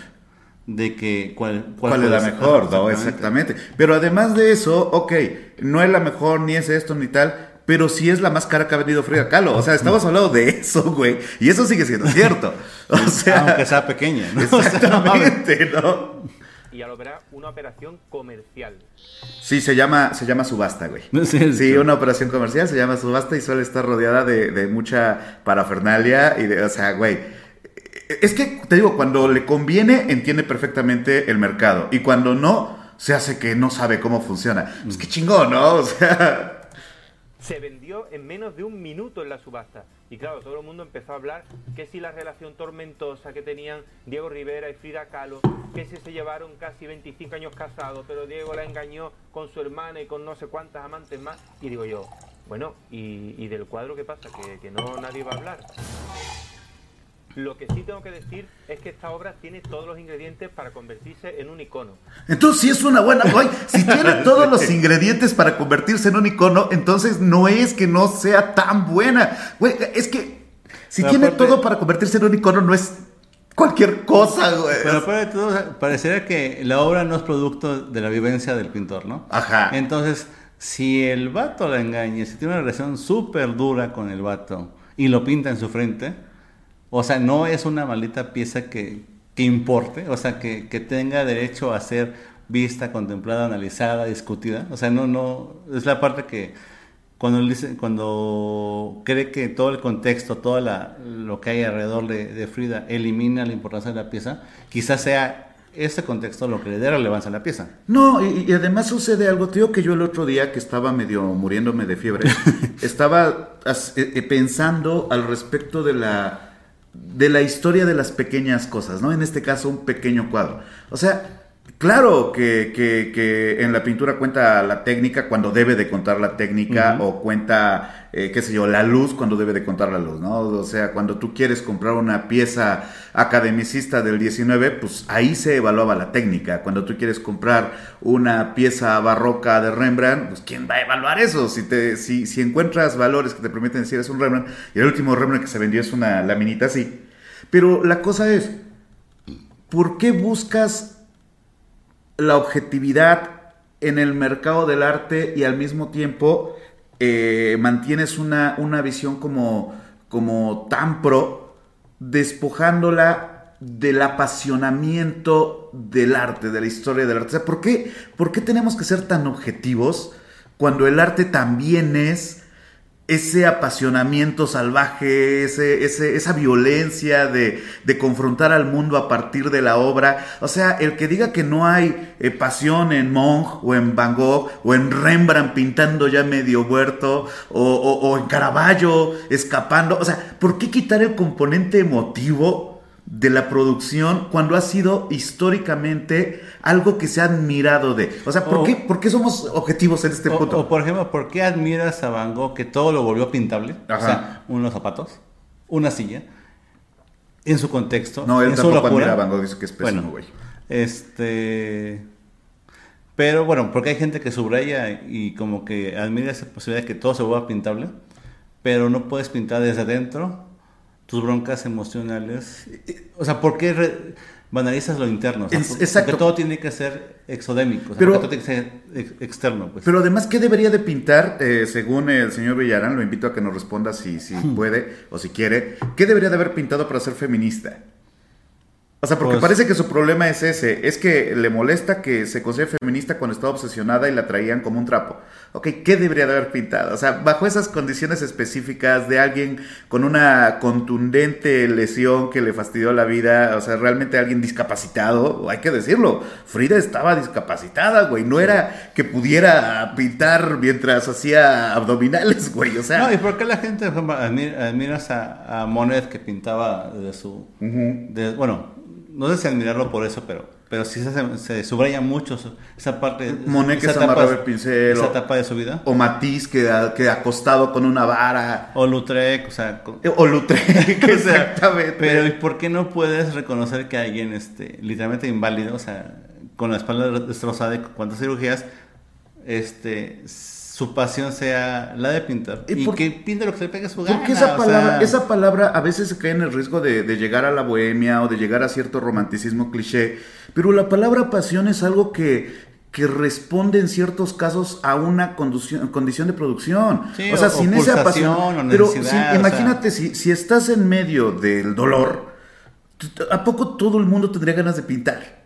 de que cuál, cuál, ¿Cuál es la mejor, no, exactamente. Pero además de eso, ok, no es la mejor, ni es esto, ni tal, pero sí es la más cara que ha vendido Frida Kahlo. O sea, estamos hablando de eso, güey. Y eso sigue siendo cierto. O sea, Aunque sea pequeña, ¿no? Exactamente, ¿no? Y al operar una operación comercial. Sí, se llama, se llama subasta, güey. Sí, sí, sí, una operación comercial se llama subasta y suele estar rodeada de, de, mucha parafernalia y de, o sea, güey. Es que, te digo, cuando le conviene, entiende perfectamente el mercado. Y cuando no, se hace que no sabe cómo funciona. Pues qué chingón, ¿no? O sea... Se vendió en menos de un minuto en la subasta. Y claro, todo el mundo empezó a hablar que si la relación tormentosa que tenían Diego Rivera y Frida Kahlo, que si se llevaron casi 25 años casados, pero Diego la engañó con su hermana y con no sé cuántas amantes más. Y digo yo, bueno, ¿y, del cuadro qué pasa? ¿Que, que no nadie va a hablar. Lo que sí tengo que decir es que esta obra tiene todos los ingredientes para convertirse en un icono. Entonces, si es una buena. Güey, si tiene todos los ingredientes para convertirse en un icono, entonces no es que no sea tan buena. Güey, es que si Pero tiene aparte- todo para convertirse en un icono, no es cualquier cosa, güey. Pero aparte de todo, pareciera que la obra no es producto de la vivencia del pintor, ¿no? Ajá. Entonces, si el vato la engaña, si tiene una relación súper dura con el vato y lo pinta en su frente, o sea, no es una maldita pieza que, que importe, o sea, que, que tenga derecho a ser vista, contemplada, analizada, discutida. O sea, no, no, es la parte que cuando dice, cuando cree que todo el contexto, todo la, lo que hay alrededor de, de, Frida elimina la importancia de la pieza, quizás sea ese contexto lo que le dé relevancia a la pieza. No, y, y además sucede algo, tío, que yo el otro día que estaba medio muriéndome de fiebre, estaba as, eh, pensando al respecto de la de la historia de las pequeñas cosas, ¿no? En este caso, un pequeño cuadro. O sea, Claro que, que, que, en la pintura cuenta la técnica cuando debe de contar la técnica uh -huh. o cuenta, eh, qué sé yo, la luz cuando debe de contar la luz, ¿no? O sea, cuando tú quieres comprar una pieza academicista del 19, pues ahí se evaluaba la técnica. Cuando tú quieres comprar una pieza barroca de Rembrandt, pues ¿quién va a evaluar eso? Si, te, si, si encuentras valores que te permiten decir es un Rembrandt y el último Rembrandt que se vendió es una laminita así. Pero la cosa es, ¿por qué buscas la objetividad en el mercado del arte y al mismo tiempo eh, mantienes una, una visión como, como tan pro, despojándola del apasionamiento del arte, de la historia del arte. ¿por qué, ¿por qué tenemos que ser tan objetivos cuando el arte también es ese apasionamiento salvaje, ese, ese, esa violencia de, de, confrontar al mundo a partir de la obra. O sea, el que diga que no hay eh, pasión en Monge o en Van Gogh o en Rembrandt pintando ya medio huerto o, o, o en Caravaggio escapando. O sea, ¿por qué quitar el componente emotivo? De la producción cuando ha sido históricamente algo que se ha admirado de. O sea, ¿por, O- qué, por qué somos objetivos en este O, punto? o, por ejemplo, ¿por qué admiras a Van Gogh que todo lo volvió pintable? Ajá. O sea, unos zapatos, una silla, en su contexto, no, él en su tampoco locura. admira a Van Gogh, dice que es pésimo, Bueno, güey. Este. Pero bueno, porque hay gente que subraya y como que admira esa posibilidad de que todo se vuelva pintable, pero no puedes pintar desde adentro tus broncas emocionales. O sea, ¿por qué re- banalizas lo interno? O sea, Es- porque exacto. todo tiene que ser exodémico, o sea, Pero- todo tiene que ser ex- externo. Pues. Pero además, ¿qué debería de pintar? Eh, según el señor Villarán, lo invito a que nos responda si, si puede o si quiere. ¿Qué debería de haber pintado para ser feminista? O sea, porque Pues- parece que su problema es ese. Es que le molesta que se considere feminista cuando estaba obsesionada y la traían como un trapo. Ok, ¿qué debería de haber pintado? O sea, bajo esas condiciones específicas de alguien con una contundente lesión que le fastidió la vida, o sea, realmente alguien discapacitado, hay que decirlo. Frida estaba discapacitada, güey. No era que pudiera pintar mientras hacía abdominales, güey. O sea, No, ¿y por qué la gente, por ejemplo, admi- admiras a, a Monet que pintaba de su... de- bueno, no sé si admirarlo por eso, pero, pero sí se, se subraya mucho esa parte... Monet que se amarraba el pincel, Esa o- etapa de su vida. o Matisse que, que acostado con una vara. O Lautrec, o sea... con- O sea, exactamente. pero ¿y por qué no puedes reconocer que alguien este, literalmente inválido, o sea, con la espalda destrozada y con cuantas cirugías, este, su pasión sea la de pintar? ¿Y Y, por- que pinte lo que se le pegue a su gana. Porque esa palabra, sea, esa palabra a veces se cae en el riesgo de, de llegar a la bohemia o de llegar a cierto romanticismo cliché, pero la palabra pasión es algo que, que responde en ciertos casos a una condición de producción. Sí, o sea, o- sin o esa pasión. Pero o sea. imagínate si, si estás en medio del dolor, ¿a poco todo el mundo tendría ganas de pintar?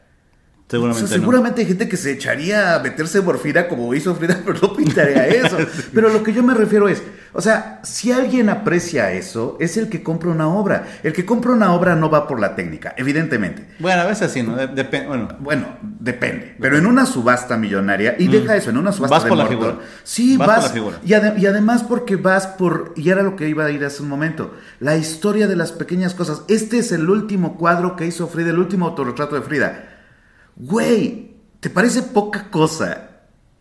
Seguramente O sea, no. seguramente hay gente que se echaría a meterse morfina como hizo Frida, pero no pintaría eso. pero lo que yo me refiero es, o sea, si alguien aprecia eso, es el que compra una obra. El que compra una obra no va por la técnica, evidentemente. Bueno, a veces sí, ¿no? De- bueno, Bueno, depende. Pero en una subasta millonaria, y deja eso, en una subasta Mm. Vas de por la figura. Sí, Vas vas. por la figura. Y, ade- y además porque vas por, y era lo que iba a ir hace un momento, la historia de las pequeñas cosas. Este es el último cuadro que hizo Frida, el último autorretrato de Frida. Güey, ¿te parece poca cosa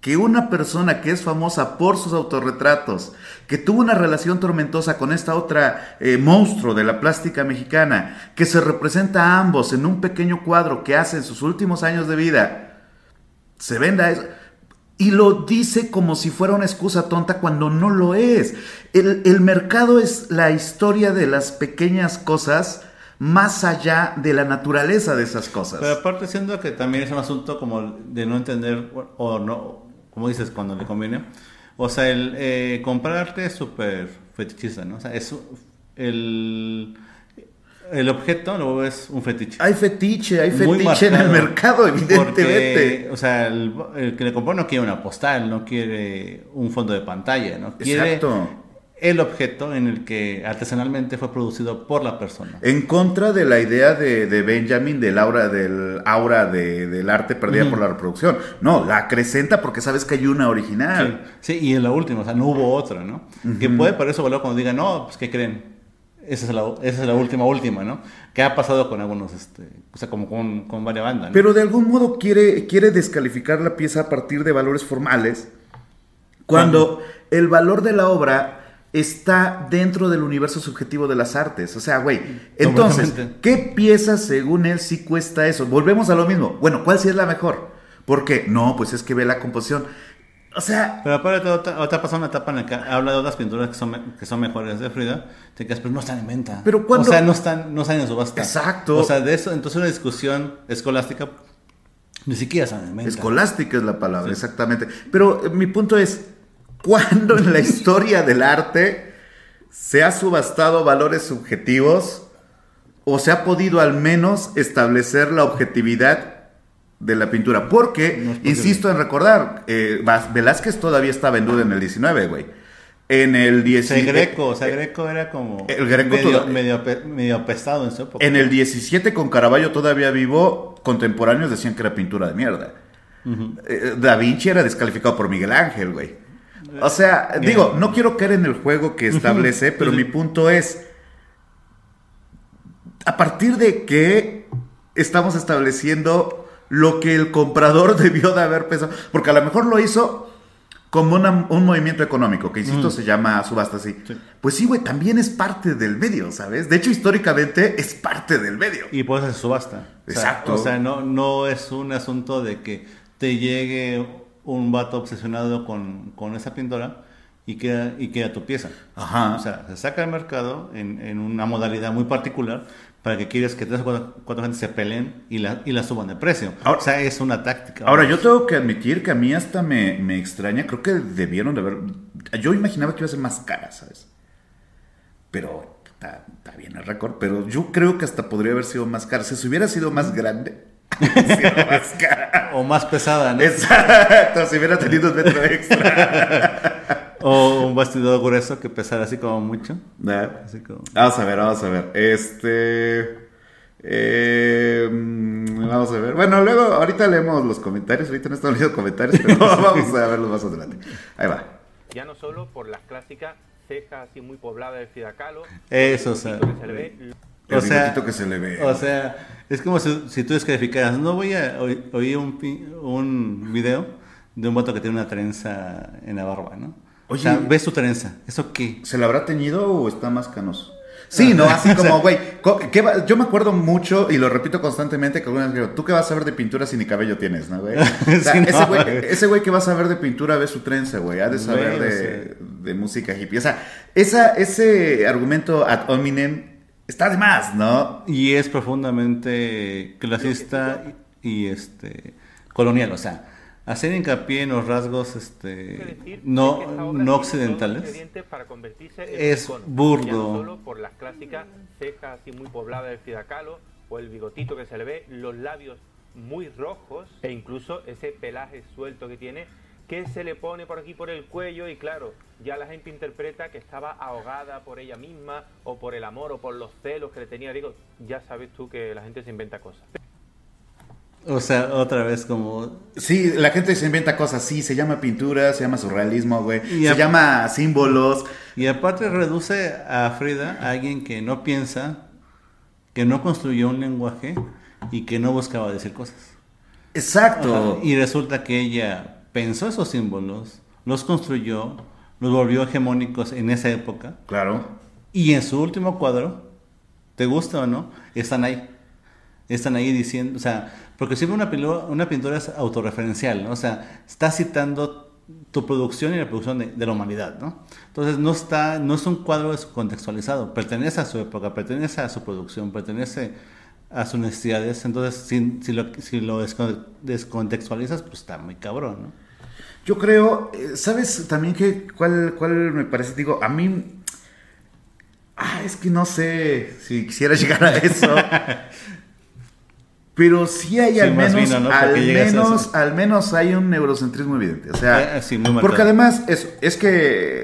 que una persona que es famosa por sus autorretratos, que tuvo una relación tormentosa con esta otra eh, monstruo de la plástica mexicana, que se representa a ambos en un pequeño cuadro que hace en sus últimos años de vida, se venda eso? Y lo dice como si fuera una excusa tonta cuando no lo es. El, el mercado es la historia de las pequeñas cosas más allá de la naturaleza de esas cosas. pero aparte siendo que también es un asunto como de no entender o no como dices, cuando le conviene. O sea, el eh, comprar arte es súper fetichista, ¿no? O sea, es el, el objeto luego es un fetiche. Hay fetiche, hay fetiche en el mercado, evidentemente. o sea, el, que le compró no quiere una postal, no quiere un fondo de pantalla, ¿no? Quiere Exacto el objeto en el que artesanalmente fue producido por la persona. En contra de la idea de, Benjamin del aura, del aura del arte perdida por la reproducción. No, la acrecenta porque sabes que hay una original. Sí, y en la última, o sea, no hubo otra, ¿no? Que puede parecer eso valor cuando digan, no, pues ¿qué creen? Esa es, la, esa es la última, última, ¿no? ¿Qué ha pasado con algunos, este, o sea, como con, con varias bandas. Pero de algún modo quiere, quiere descalificar la pieza a partir de valores formales, cuando el valor de la obra está dentro del universo subjetivo de las artes. O sea, güey, entonces, ¿qué pieza según él sí cuesta eso? Volvemos a lo mismo. Bueno, ¿cuál sí es la mejor? ¿Por qué? No, pues es que ve la composición. O sea... Pero aparte, otra, otra pasado una etapa en la que habla de otras pinturas que son, que son mejores de Frida, te quedas, pero no están en venta. Pero cuando... O sea, no están, no están en subasta. Exacto. O sea, de eso, entonces una discusión escolástica ni siquiera están en venta. Escolástica es la palabra, exactamente. Pero eh, mi punto es, ¿Cuándo en la historia del arte se ha subastado valores subjetivos o se ha podido al menos establecer la objetividad de la pintura? Porque, insisto en recordar, eh, Velázquez todavía estaba en duda en el 19, güey. En el 17. O sea, Greco, o sea, Greco era como. El Greco medio, medio, apestado en su época. En el 17, con Caravaggio todavía vivo, contemporáneos decían que era pintura de mierda. Eh, da Vinci era descalificado por Miguel Ángel, güey. O sea, digo, no quiero caer en el juego que establece, pero mi punto es, a partir de qué estamos estableciendo lo que el comprador debió de haber pensado, porque a lo mejor lo hizo como un movimiento económico, que insisto, se llama subasta así. Pues sí, güey, también es parte del medio, ¿sabes? De hecho, históricamente es parte del medio. Y pues es subasta. Exacto. O sea, no, no es un asunto de que te llegue un vato obsesionado con, con esa pintura y queda, y queda tu pieza. Ajá. O sea, se saca al mercado en, en, una modalidad muy particular para que quieras que tres o cuatro, gente se peleen y la, y la suban de precio. o sea, es una táctica. Ahora, yo tengo que admitir que a mí hasta me, me extraña, creo que debieron de haber... Yo imaginaba que iba a ser más cara, ¿sabes? Pero está, está bien el récord, pero yo creo que hasta podría haber sido más cara. Si hubiera sido más grande o más pesada, ¿no? Exacto, si hubiera tenido un metro extra. o un bastidor grueso que pesara así como mucho. Vamos a ver, vamos a ver. Este. Eh, mm, vamos a ver. Bueno, luego, ahorita leemos los comentarios. Ahorita no estamos leyendo comentarios, pero vamos a verlos más adelante. Ahí va. Ya no solo por las clásicas cejas así muy pobladas de Frida Kahlo. Eso, o sea. El o sea, que se le ve. O sea, es como si, si tú descalificaras. No voy a oír un, un video de un vato que tiene una trenza en la barba, ¿no? Oye, o sea, ves su trenza. ¿Eso qué? ¿Se la habrá teñido o está más canoso? Sí, no, así como, güey, yo me acuerdo mucho y lo repito constantemente que algunas digo, ¿tú qué vas a ver de pintura si ni cabello tienes, no, güey? ese güey que vas a ver de pintura ve su trenza, güey, ha de saber de, de, música hippie. O sea, esa, ese argumento ad hominem está de más, ¿no? Y es profundamente clasista y este colonial, o sea, hacer hincapié en los rasgos este no no occidentales es burdo. solo por las clásicas cejas así muy pobladas de Frida Kahlo o el bigotito que se le ve, los labios muy rojos e incluso ese pelaje suelto que tiene que se le pone por aquí por el cuello y claro, ya la gente interpreta que estaba ahogada por ella misma o por el amor o por los celos que le tenía. Digo, ya sabes tú que la gente se inventa cosas. O sea, otra vez como... Sí, la gente se inventa cosas, sí, se llama pintura, se llama surrealismo, güey, se llama símbolos. Y aparte reduce a Frida a alguien que no piensa, que no construyó un lenguaje y que no buscaba decir cosas. Exacto. y resulta que ella pensó esos símbolos, los construyó, los volvió hegemónicos en esa época. Claro. Y en su último cuadro, ¿te gusta o no? Están ahí. Están ahí diciendo, o sea, porque siempre una, una pintura es autorreferencial, ¿no? O sea, está citando tu producción y la producción de, la humanidad, ¿no? Entonces no está, no es un cuadro descontextualizado, pertenece a su época, pertenece a su producción, pertenece a sus necesidades, entonces si, si lo, si lo descontextualizas, pues está muy cabrón, ¿no? Yo creo, eh, ¿sabes también que cuál, cuál me parece? Digo, a mí... Ah, es que no sé si quisiera llegar a eso. Pero sí hay Sí, al menos, vino, ¿no? Para al menos, al menos hay un neurocentrismo evidente. O sea, Eh, sí, muy porque además es, es que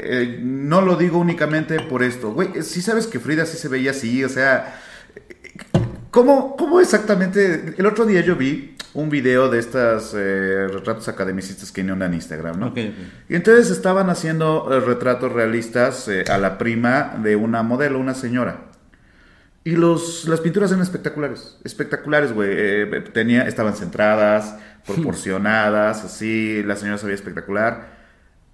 eh, no lo digo únicamente por esto. Güey, sí sabes que Frida sí se veía así, o sea, ¿cómo, cómo exactamente? El otro día yo vi un video de estas eh, retratos academicistas que inundan Instagram, ¿no? Ok, ok. Y entonces estaban haciendo eh, retratos realistas eh, a la prima de una modelo, una señora. Y los, las pinturas eran espectaculares, espectaculares, güey. Tenía, estaban centradas, proporcionadas, así, la señora se veía espectacular.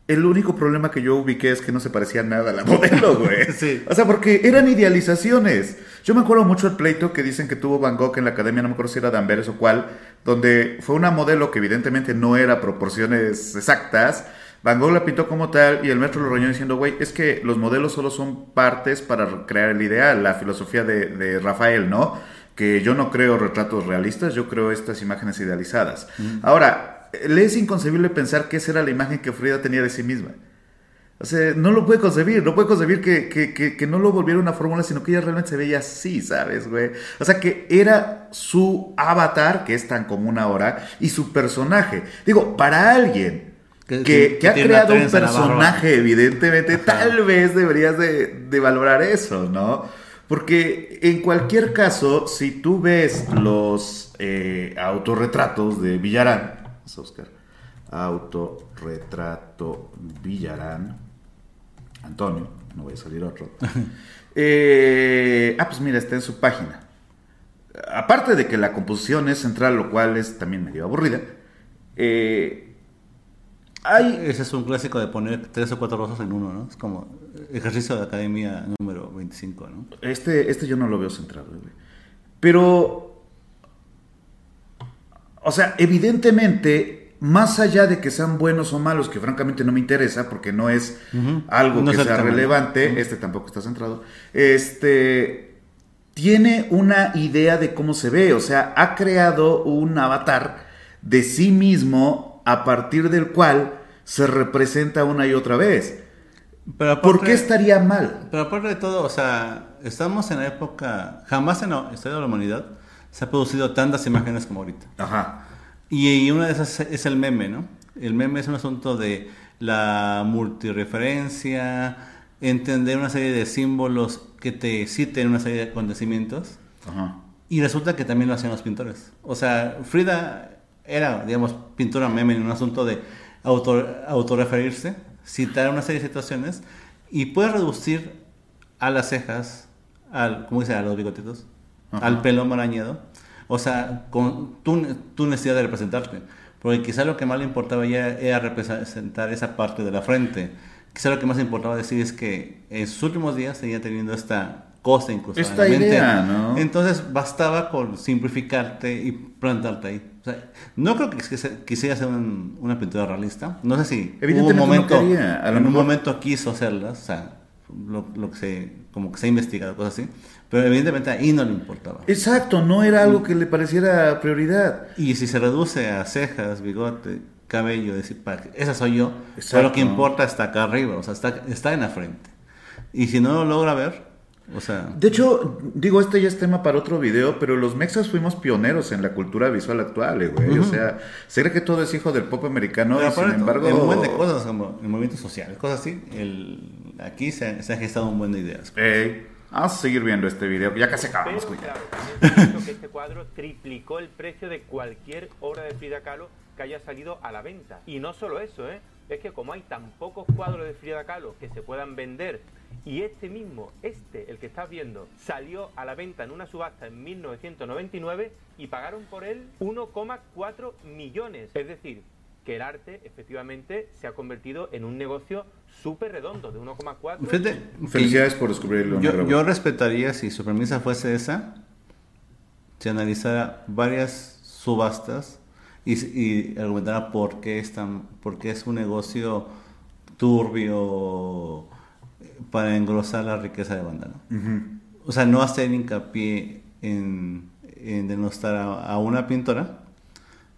El único problema que yo ubiqué es que no se parecía nada a la modelo, güey. Sí. O sea, porque eran idealizaciones. Yo me acuerdo mucho del pleito que dicen que tuvo Van Gogh en la academia, no me acuerdo si era de Amberes o cuál, donde fue una modelo que evidentemente no era proporciones exactas. Van Gogh la pintó como tal y el maestro lo reñó diciendo, güey, es que los modelos solo son partes para crear el ideal, la filosofía de, de Rafael, ¿no? Que yo no creo retratos realistas, yo creo estas imágenes idealizadas. Ahora, le es inconcebible pensar que esa era la imagen que Frida tenía de sí misma. O sea, no lo puede concebir, no puede concebir que, que, que, que no lo volviera una fórmula, sino que ella realmente se veía así, ¿sabes, güey? O sea, que era su avatar, que es tan común ahora, y su personaje. Digo, para alguien Que- que, que- que ha creado un personaje, evidentemente, Ajá. tal vez deberías de, de valorar eso, ¿no? Porque en cualquier caso, si tú ves los eh, autorretratos de Villarán, a buscar, autorretrato Villarán, Antonio, no voy a salir otro. Eh, ah, pues mira, está en su página. Aparte de que la composición es central, lo cual es también medio aburrida, eh, hay Ese es un clásico de poner tres o cuatro rosas en uno, ¿no? Es como ejercicio de academia número 25, ¿no? Este, este yo no lo veo centrado, güey. Pero, o sea, evidentemente, más allá de que sean buenos o malos, que francamente no me interesa, porque no es algo No que sea relevante, este tampoco está centrado, este, tiene una idea de cómo se ve, o sea, ha creado un avatar de sí mismo a partir del cual se representa una y otra vez. Pero ¿Por qué estaría mal? Pero aparte de todo, o sea, estamos en la época, jamás en la historia de la humanidad se ha producido tantas imágenes como ahorita. Ajá. Y, y una de esas es el meme, ¿no? El meme es un asunto de la multireferencia, entender una serie de símbolos que te citen una serie de acontecimientos. Ajá. Y resulta que también lo hacían los pintores. O sea, Frida era, digamos, pintura meme en un asunto de auto, autorreferirse, citar una serie de situaciones y puede reducir a las cejas, al, ¿cómo dice? A los bigotitos, Ajá. al pelo marañado. O sea, con tu, tu necesidad de representarte. Porque quizá lo que más le importaba ya era representar esa parte de la frente. Quizá lo que más importaba decir es que en sus últimos días seguía teniendo esta cosa incluso Esta idea, ¿no? Entonces bastaba con simplificarte y plantarte ahí. O sea, no creo que quisiera hacer un- una pintura realista. No sé si hubo un no momento, quería. A lo en un momento quiso hacerlas, o sea, lo, lo que se, como que se ha investigado, cosas así. Pero evidentemente ahí no le importaba. Exacto, no era algo que le pareciera prioridad. Y si se reduce a cejas, bigote, cabello, decir, para que- esa soy yo, Exacto. pero lo que importa está acá arriba, o sea, está, está en la frente. Y si no lo logra ver, o sea, De hecho, digo, este ya es tema para otro video, pero los mexas fuimos pioneros en la cultura visual actual, eh, güey. O sea, se cree que todo es hijo del pop americano Pero y sin embargo... en un buen de cosas, como en movimientos sociales, cosas así, el, aquí se, se ha gestado un buen de ideas. Ey, vamos a seguir viendo este video, ya casi acabamos, Pero, güey. claro, también es cierto que este cuadro triplicó el precio de cualquier obra de Frida Kahlo que haya salido a la venta. Y no solo eso, ¿eh? es que como hay tan pocos cuadros de Frida Kahlo que se puedan vender y este mismo, este, el que estás viendo, salió a la venta en una subasta en 1999 y pagaron por él 1,4 millones. Es decir, que el arte efectivamente se ha convertido en un negocio súper redondo de 1,4 Fíjate, que Felicidades por descubrirlo. yo, yo respetaría si su premisa fuese esa, se analizara varias subastas y, y argumentara por qué, es tan, por qué es un negocio turbio para engrosar la riqueza de banda. ¿no? Ujú. O sea, no hacer hincapié en, en denostar a, a una pintora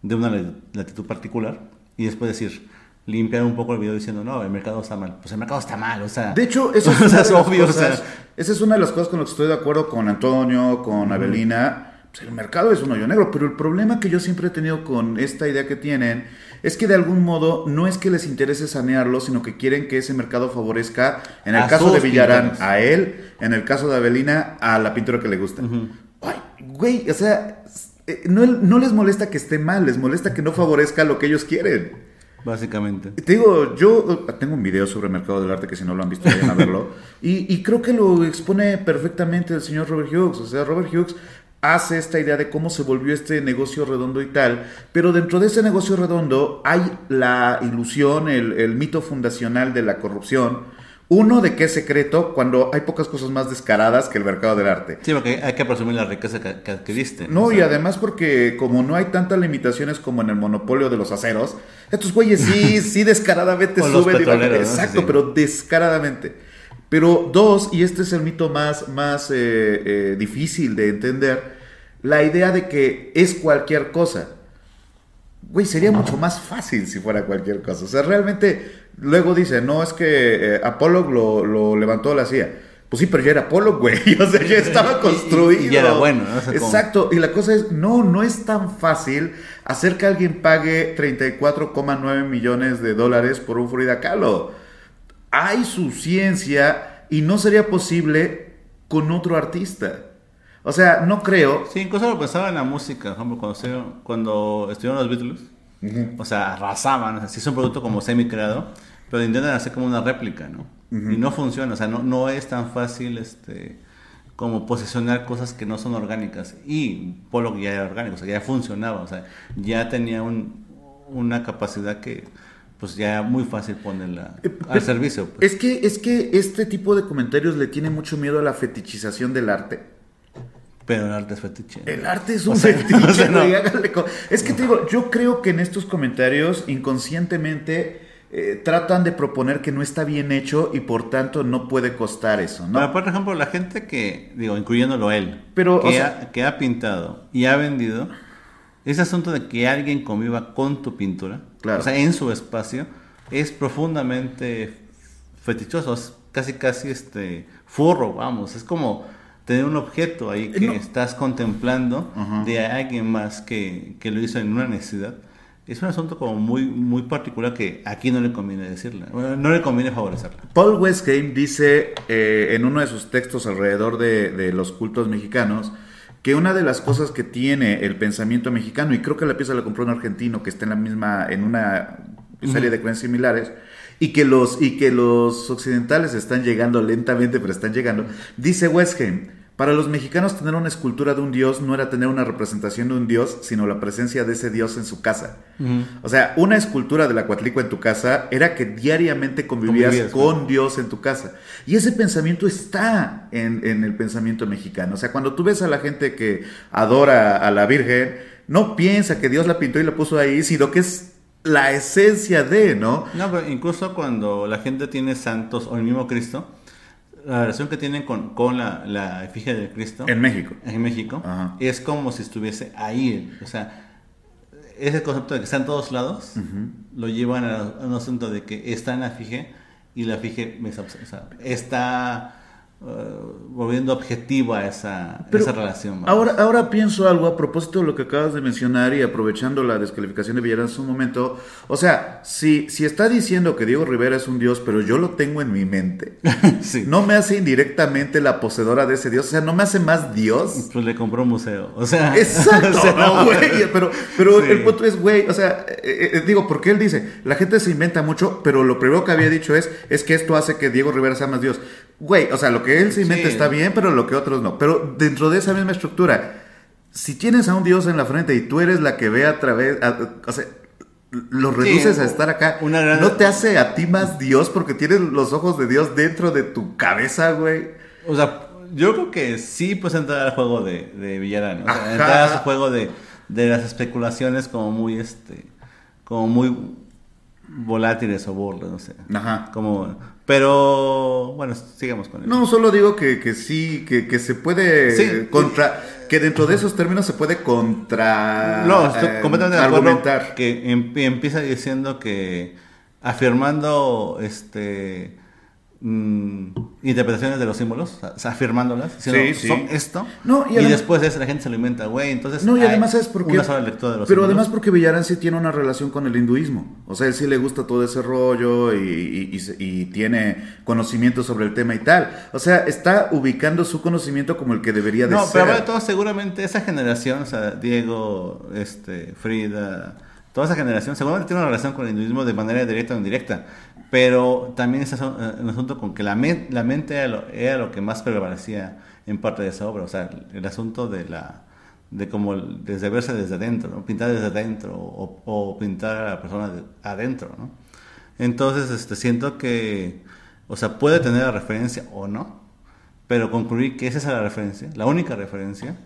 de una latitud particular y después decir, limpiar un poco el video diciendo, no, el mercado está mal. Pues el mercado está mal, o sea. De hecho, eso es, o obvio, o cosas- sea. esa es una de las cosas con las que estoy de acuerdo con Antonio, con Avelina. Pues el mercado es un hoyo negro, pero el problema que yo siempre he tenido con esta idea que tienen es que de algún modo no es que les interese sanearlo, sino que quieren que ese mercado favorezca, en el A caso de Villarán, a él, en el caso de Avelina, a la pintura que le gusta. Ay, güey, o sea, eh, no, no les molesta que esté mal, les molesta que no favorezca lo que ellos quieren. Básicamente. Te digo, yo eh, tengo un video sobre el mercado del arte que si no lo han visto vayan a verlo. Y, y creo que lo expone perfectamente el señor Robert Hughes. O sea, Robert Hughes hace esta idea de cómo se volvió este negocio redondo y tal. Pero dentro de ese negocio redondo hay la ilusión, el, el mito fundacional de la corrupción. Uno, de que es secreto cuando hay pocas cosas más descaradas que el mercado del arte. Sí, porque hay que presumir la riqueza que, que adquiriste. No, O y además porque como no hay tantas limitaciones como en el monopolio de los aceros, estos güeyes sí, sí descaradamente suben y ¿no? Exacto, sí. pero descaradamente. Pero dos, y este es el mito más, más eh, eh, difícil de entender, la idea de que es cualquier cosa. Güey, sería mucho más fácil si fuera cualquier cosa. O sea, realmente, luego dice, no, es que eh, Apolo lo, lo levantó la CIA. Pues sí, pero ya era Apolo, güey. O sea, ya estaba Y- y- construido. y era bueno, Exacto. Y la cosa es, no, no es tan fácil hacer que alguien pague 34,9 millones de dólares por un Frida Kahlo. Hay su ciencia y no sería posible con otro artista. O sea, no creo. Sí, incluso lo pensaba en la música, por ejemplo, cuando, estuvieron- cuando estuvieron los Beatles. O sea, arrasaban, o sea, sí es un producto como semi-creado, pero intentan hacer como una réplica, ¿no? Y no funciona, o sea, no, no es tan fácil este, como posicionar cosas que no son orgánicas. Y Pollock ya era orgánico, o sea, ya funcionaba, o sea, ya tenía un- una capacidad que pues ya muy fácil ponerla Eh, al servicio. pues. Es que, es que este tipo de comentarios le tiene mucho miedo a la fetichización del arte. Pero el arte es fetiche. El arte es un O sea, fetiche, o sea, no. Es que te digo, yo creo que en estos comentarios inconscientemente eh, tratan de proponer que no está bien hecho y por tanto no puede costar eso, Pero, ¿no? por ejemplo, la gente que, digo, incluyéndolo él, Pero, o que, sea- ha, que ha pintado y ha vendido, ese asunto de que alguien conviva con tu pintura, Claro. o sea, en su espacio, es profundamente fetichoso, es casi, casi este, furro, vamos, es como tener un objeto ahí que No. estás contemplando Ajá. de alguien más que, que lo hizo en una necesidad. Es un asunto como muy, muy particular que aquí no le conviene decirle, bueno, no le conviene favorecerla. Paul Westgame dice eh, en uno de sus textos alrededor de, de los cultos mexicanos que una de las cosas que tiene el pensamiento mexicano, y creo que la pieza la compró un argentino que está en la misma, en una serie de creencias similares, y que los, y que los occidentales están llegando lentamente, pero están llegando, dice Westgame, para los mexicanos tener una escultura de un dios no era tener una representación de un dios, sino la presencia de ese dios en su casa. O sea, una escultura de la Cuatlicue en tu casa era que diariamente convivías Convivías, con Dios en tu casa. Y ese pensamiento está en, en el pensamiento mexicano. O sea, cuando tú ves a la gente que adora a la Virgen, no piensa que Dios la pintó y la puso ahí, sino que es la esencia de, ¿no? No, pero incluso cuando la gente tiene santos o el mismo Cristo, la relación que tienen con, con la, la efigie de Cristo En México. en México Ajá. es como si estuviese ahí. O sea, ese concepto de que está en todos lados lo llevan a, a un asunto de que está en la efigie y la efigie o sea, está eh, volviendo objetiva esa, Pero esa relación. vamos. Ahora, ahora pienso algo a propósito de lo que acabas de mencionar y aprovechando la descalificación de Villarán hace un momento. O sea, si, si está diciendo que Diego Rivera es un dios, pero yo lo tengo en mi mente, sí. no me hace indirectamente la poseedora de ese dios. O sea, no me hace más dios. Pues le compró un museo. O sea, Exacto, o sea, no, güey. Pero, pero Sí. el punto es, güey, o sea, eh, eh, digo, porque él dice, la gente se inventa mucho, pero lo primero que había dicho es, es que esto hace que Diego Rivera sea más Dios. Güey, o sea, lo que él se inventa Sí. está bien, pero lo que otros no. Pero dentro de esa misma estructura, si tienes a un Dios en la frente y tú eres la que ve a través, a- o sea, lo reduces a estar acá, una gran- ¿no te hace a ti más Dios porque tienes los ojos de Dios dentro de tu cabeza, güey? O sea, yo creo que sí pues entrar al juego de, de Villarán. O sea, entrar a su juego de, de las especulaciones como muy este como muy volátiles o burlas, no sé. Ajá. Como pero bueno, sigamos con él. No, solo digo que, que sí, que, que se puede Sí. contra, que dentro de esos términos se puede contra No, estoy eh, completamente de acuerdo argumentar. que em- empieza diciendo que afirmando este mm, interpretaciones de los símbolos, o sea, afirmándolas, diciendo, Sí, sí. son esto, No, y después de eso la gente se lo inventa, güey, entonces No, y hay además es porque... una sola lectura de los pero símbolos. además porque Villarán sí tiene una relación con el hinduismo. O sea, él sí le gusta todo ese rollo y, y- y se- y tiene conocimiento sobre el tema y tal. O sea, está ubicando su conocimiento como el que debería de No, ser. pero de todo seguramente esa generación, o sea, Diego, este, Frida, toda esa generación seguramente tiene una relación con el hinduismo de manera directa o indirecta, pero también es un asunto con que la, men- la mente era lo, era lo que más prevalecía en parte de esa obra, o sea, el, asunto de la de como desde verse desde adentro, pintar desde adentro o, pintar a la persona de adentro. Entonces, este, siento que, o sea, puede tener la referencia o no, pero concluir que esa es la referencia, la única referencia,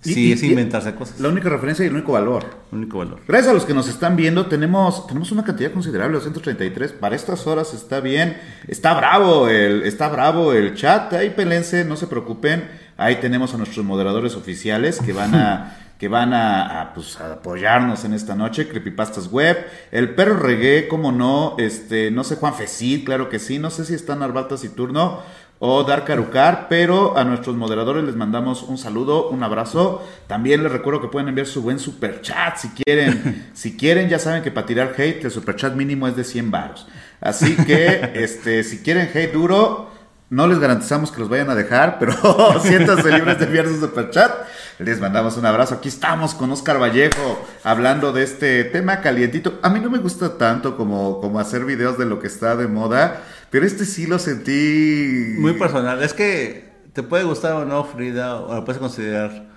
sí y- es y- inventarse cosas. La única referencia y el único valor. El único valor. Gracias a los que nos están viendo, tenemos, tenemos una cantidad considerable, 233. Para estas horas está bien. Está bravo el, está bravo el chat. Ahí pelense, no se preocupen. Ahí tenemos a nuestros moderadores oficiales que van a, que van a, a, pues, a apoyarnos en esta noche. Creepypastas web. El perro reggae, como no. Este, no sé, Juan Fecid, claro que sí. No sé si están Arbatas y Turno o Dar Carucar, pero a nuestros moderadores les mandamos un saludo, un abrazo. También les recuerdo que pueden enviar su buen super chat si quieren. si quieren, ya saben que para tirar hate el super chat mínimo es de 100 varos. Así que este si quieren hate duro, no les garantizamos que los vayan a dejar, pero siéntanse libres de enviar su super chat. Les mandamos un abrazo. Aquí estamos con Oscar Vallejo hablando de este tema calientito. A mí no me gusta tanto como, como hacer videos de lo que está de moda, pero este sí lo sentí Muy personal. Es que te puede gustar o no Frida, o lo puedes considerar.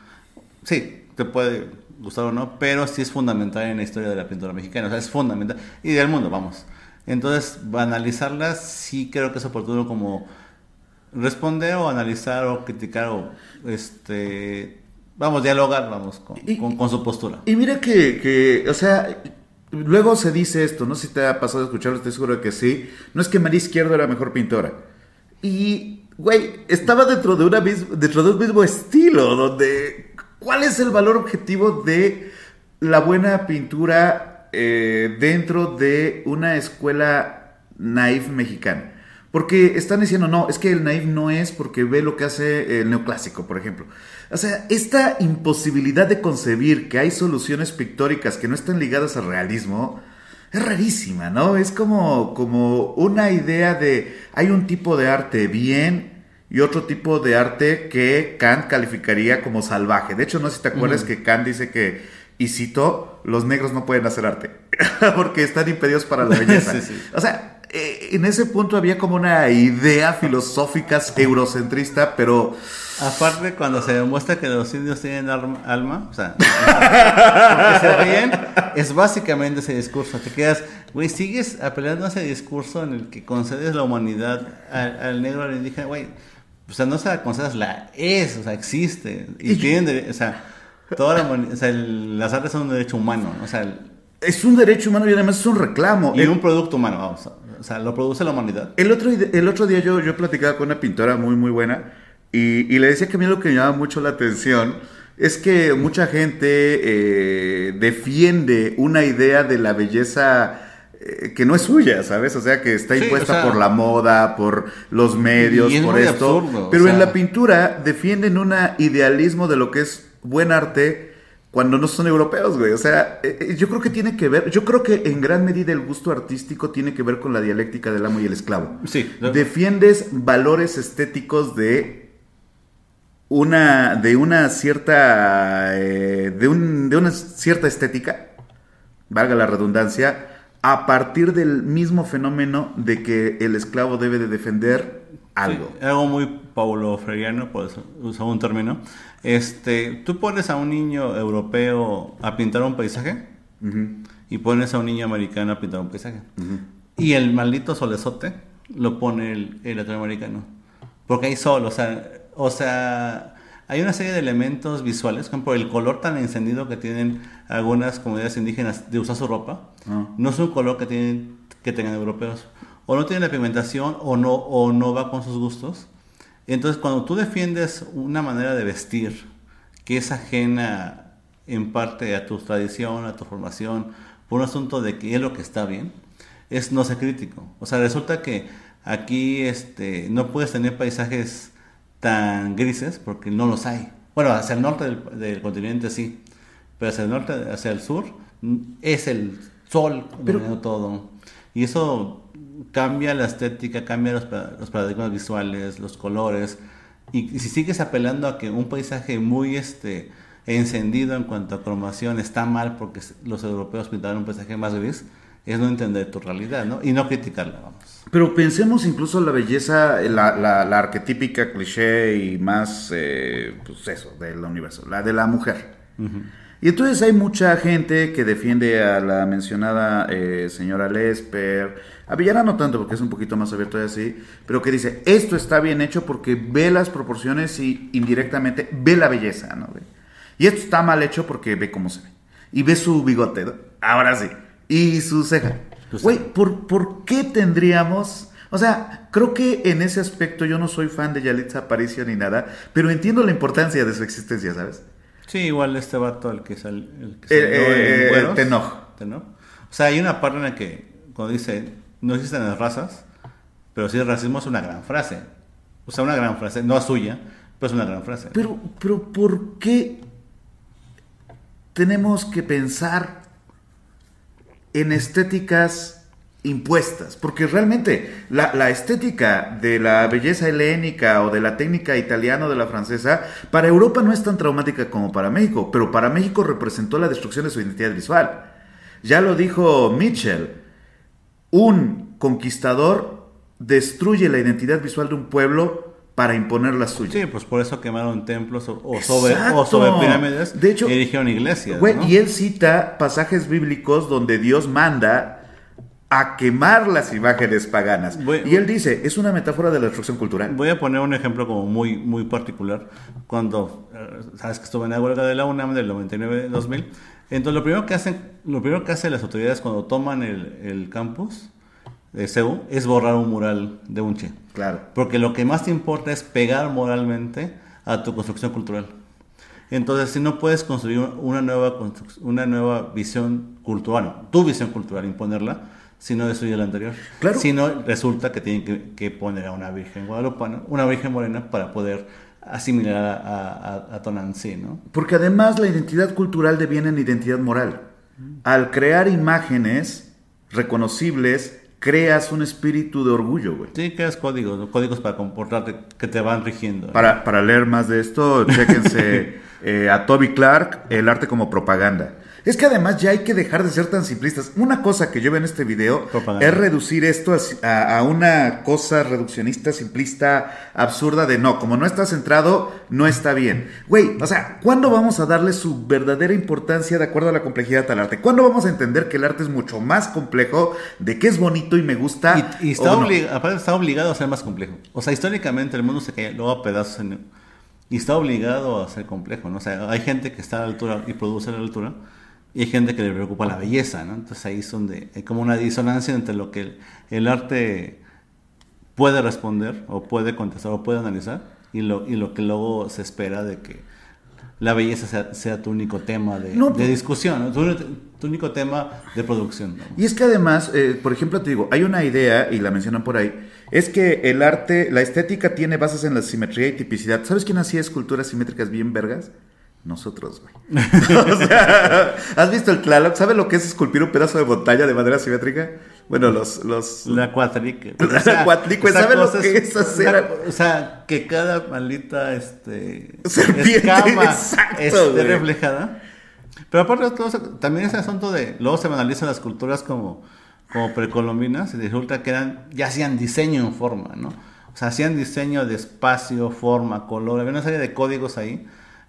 Sí, te puede gustar o no, pero sí es fundamental en la historia de la pintura mexicana. O sea, es fundamental. Y del mundo, vamos. Entonces, analizarlas sí creo que es oportuno como responder o analizar o criticar o este vamos dialogar vamos con, Y- con- con su postura Y mira que, que, o sea, luego se dice esto, no sé si te ha pasado a escucharlo, estoy seguro de que sí. No es que María Izquierdo era mejor pintora. Y, güey, estaba dentro de, una dentro de un mismo estilo, donde, ¿cuál es el valor objetivo de la buena pintura eh, dentro de una escuela naif mexicana? Porque están diciendo, no, es que el naif no es porque ve lo que hace el neoclásico, por ejemplo. O sea, esta imposibilidad de concebir que hay soluciones pictóricas que no están ligadas al realismo es rarísima, ¿no? Es como, como una idea de hay un tipo de arte bien y otro tipo de arte que Kant calificaría como salvaje. De hecho, no sé si te acuerdas que Kant dice que, y cito, los negros no pueden hacer arte porque están impedidos para la belleza. Sí, sí. O sea, eh, en ese punto había como una idea filosófica eurocentrista, pero Aparte, cuando se demuestra que los indios tienen alma, o sea, porque se ríen, es básicamente ese discurso. Te quedas, güey, sigues apelando a ese discurso en el que concedes la humanidad al, al negro, al indígena, güey. O sea, no se la concedas, la es, o sea, existe. Y dere- o sea, toda la o sea, el- las artes son un derecho humano, ¿no? o sea, el- es un derecho humano y además es un reclamo. y El- un producto humano, vamos. O sea, lo produce la humanidad. El otro, el otro día yo, yo platicaba con una pintora muy, muy buena y, y le decía que a mí lo que me llama mucho la atención es que mucha gente eh, defiende una idea de la belleza eh, que no es suya, ¿sabes? O sea, que está Sí, impuesta o sea- por la moda, por los medios, Y es por muy esto. absurdo, o pero en la pintura defienden un idealismo de lo que es buen arte cuando no son europeos, güey. O sea, eh, eh, yo creo que tiene que ver, yo creo que en gran medida el gusto artístico tiene que ver con la dialéctica del amo y el esclavo. Sí. Defiendes valores estéticos de una, de una cierta, eh, de, un- de una cierta estética, valga la redundancia, a partir del mismo fenómeno de que el esclavo debe de defender algo. Sí, algo muy Paulo Freireano, por eso usar un término. Este, tú pones a un niño europeo a pintar un paisaje y pones a un niño americano a pintar un paisaje. Y el maldito solezote lo pone el, el latinoamericano. Porque hay sol, o sea, o sea, hay una serie de elementos visuales, por ejemplo, el color tan encendido que tienen algunas comunidades indígenas de usar su ropa, Ah. no es un color que tienen que tengan europeos. O no tienen la pigmentación o no, o no va con sus gustos. Entonces, cuando tú defiendes una manera de vestir que es ajena en parte a tu tradición, a tu formación, por un asunto de que es lo que está bien, es no ser crítico. O sea, resulta que aquí este, no puedes tener paisajes tan grises porque no los hay. Bueno, hacia el norte del, del continente sí, pero hacia el norte, hacia el sur, es el sol dominando todo. Y eso cambia la estética, cambia los, los paradigmas visuales, los colores. Y, y si sigues apelando a que un paisaje muy este, encendido en cuanto a cromación está mal porque los europeos pintaron un paisaje más gris, es no entender tu realidad, ¿no? Y no criticarla, vamos. Pero pensemos incluso la belleza, la, la, la arquetípica cliché y más, eh, pues eso, del universo, la de la mujer. Y entonces hay mucha gente que defiende a la mencionada eh, señora Lesper, a Villara no tanto porque es un poquito más abierto y así, pero que dice, esto está bien hecho porque ve las proporciones y indirectamente ve la belleza, ¿no? Y esto está mal hecho porque ve cómo se ve. Y ve su bigote, ¿no? ahora sí, y su ceja. Ceja. Güey, ¿por, ¿por qué tendríamos... O sea, creo que en ese aspecto yo no soy fan de Yalitza Aparicio ni nada, pero entiendo la importancia de su existencia, ¿sabes? Sí, igual este vato, el que, sal, el que Eh, salió eh, en Güeros. Tenoch. Tenoch. O sea, hay una parte en la que, cuando dice, no existen las razas, pero sí el racismo es una gran frase. O sea, una gran frase, no suya, pero es una gran frase. Pero, pero ¿por qué tenemos que pensar en estéticas impuestas? Porque realmente la, la estética de la belleza helénica o de la técnica italiana o de la francesa, para Europa no es tan traumática como para México, pero para México representó la destrucción de su identidad visual. Ya lo dijo Mitchell, un conquistador destruye la identidad visual de un pueblo para imponer la suya. Sí, pues por eso quemaron templos o, o sobre, Exacto. o sobre pirámides De hecho, y erigieron iglesias. Güey, ¿no? Y él cita pasajes bíblicos donde Dios manda a quemar las imágenes paganas. Y él dice, es una metáfora de la destrucción cultural. Voy a poner un ejemplo como muy, muy particular. Cuando, eh, sabes que estuve en la huelga de la UNAM del 99-2000, entonces lo primero que hacen, lo primero que hacen las autoridades cuando toman el, el campus de CEU es borrar un mural de Unche. Claro. Porque lo que más te importa es pegar moralmente a tu construcción cultural. Entonces, si no puedes construir una nueva, una nueva visión cultural, tu visión cultural, imponerla, si no destruye la anterior. Claro. Si no, resulta que tienen que, que poner a una virgen guadalupana, una virgen morena, para poder asimilar a, a, a- Tonantzin, ¿no? Porque además la identidad cultural deviene en identidad moral. Al crear imágenes reconocibles, creas un espíritu de orgullo, güey. Sí, creas códigos, códigos para comportarte que te van rigiendo. ¿no? Para, para leer más de esto, chéquense eh, a Toby Clark, El arte como propaganda. Es que además ya hay que dejar de ser tan simplistas. Una cosa que yo veo en este video Propaganda. es reducir esto a, a- a una cosa reduccionista, simplista, absurda de no, como no está centrado, no está bien. Güey, o sea, ¿cuándo vamos a darle su verdadera importancia de acuerdo a la complejidad al arte? ¿Cuándo vamos a entender que el arte es mucho más complejo, de que es bonito y me gusta? Y, y está, no? aparte está obligado a ser más complejo. O sea, históricamente el mundo se cae luego a pedazos en- y está obligado a ser complejo, ¿no? O sea, hay gente que está a la altura y produce a la altura y hay gente que le preocupa la belleza, ¿no? Entonces ahí es donde hay como una disonancia entre lo que el, el arte puede responder o puede contestar o puede analizar y lo, y lo que luego se espera de que la belleza sea, sea tu único tema de, No, de pues- discusión, ¿no? tu, tu único tema de producción. ¿no? Y es que además, eh, por ejemplo, te digo, hay una idea, y la mencionan por ahí, es que el arte, la estética tiene bases en la simetría y tipicidad. ¿Sabes quién hacía esculturas simétricas bien vergas? Nosotros, güey. o sea, ¿has visto el Tlaloc? ¿Sabes lo que es esculpir un pedazo de montaña de manera simétrica? Bueno, los... los... La cuatlique. La cuatlique, esa ¿sabe lo que es hacer? o sea, que cada maldita este, Serpiente, escama exacto, esté reflejada. Pero aparte de todo eso, también ese asunto de, luego se analizan las culturas como, como precolombinas y resulta que eran, ya hacían diseño en forma, ¿no? O sea, hacían diseño de espacio, forma, color, había una serie de códigos ahí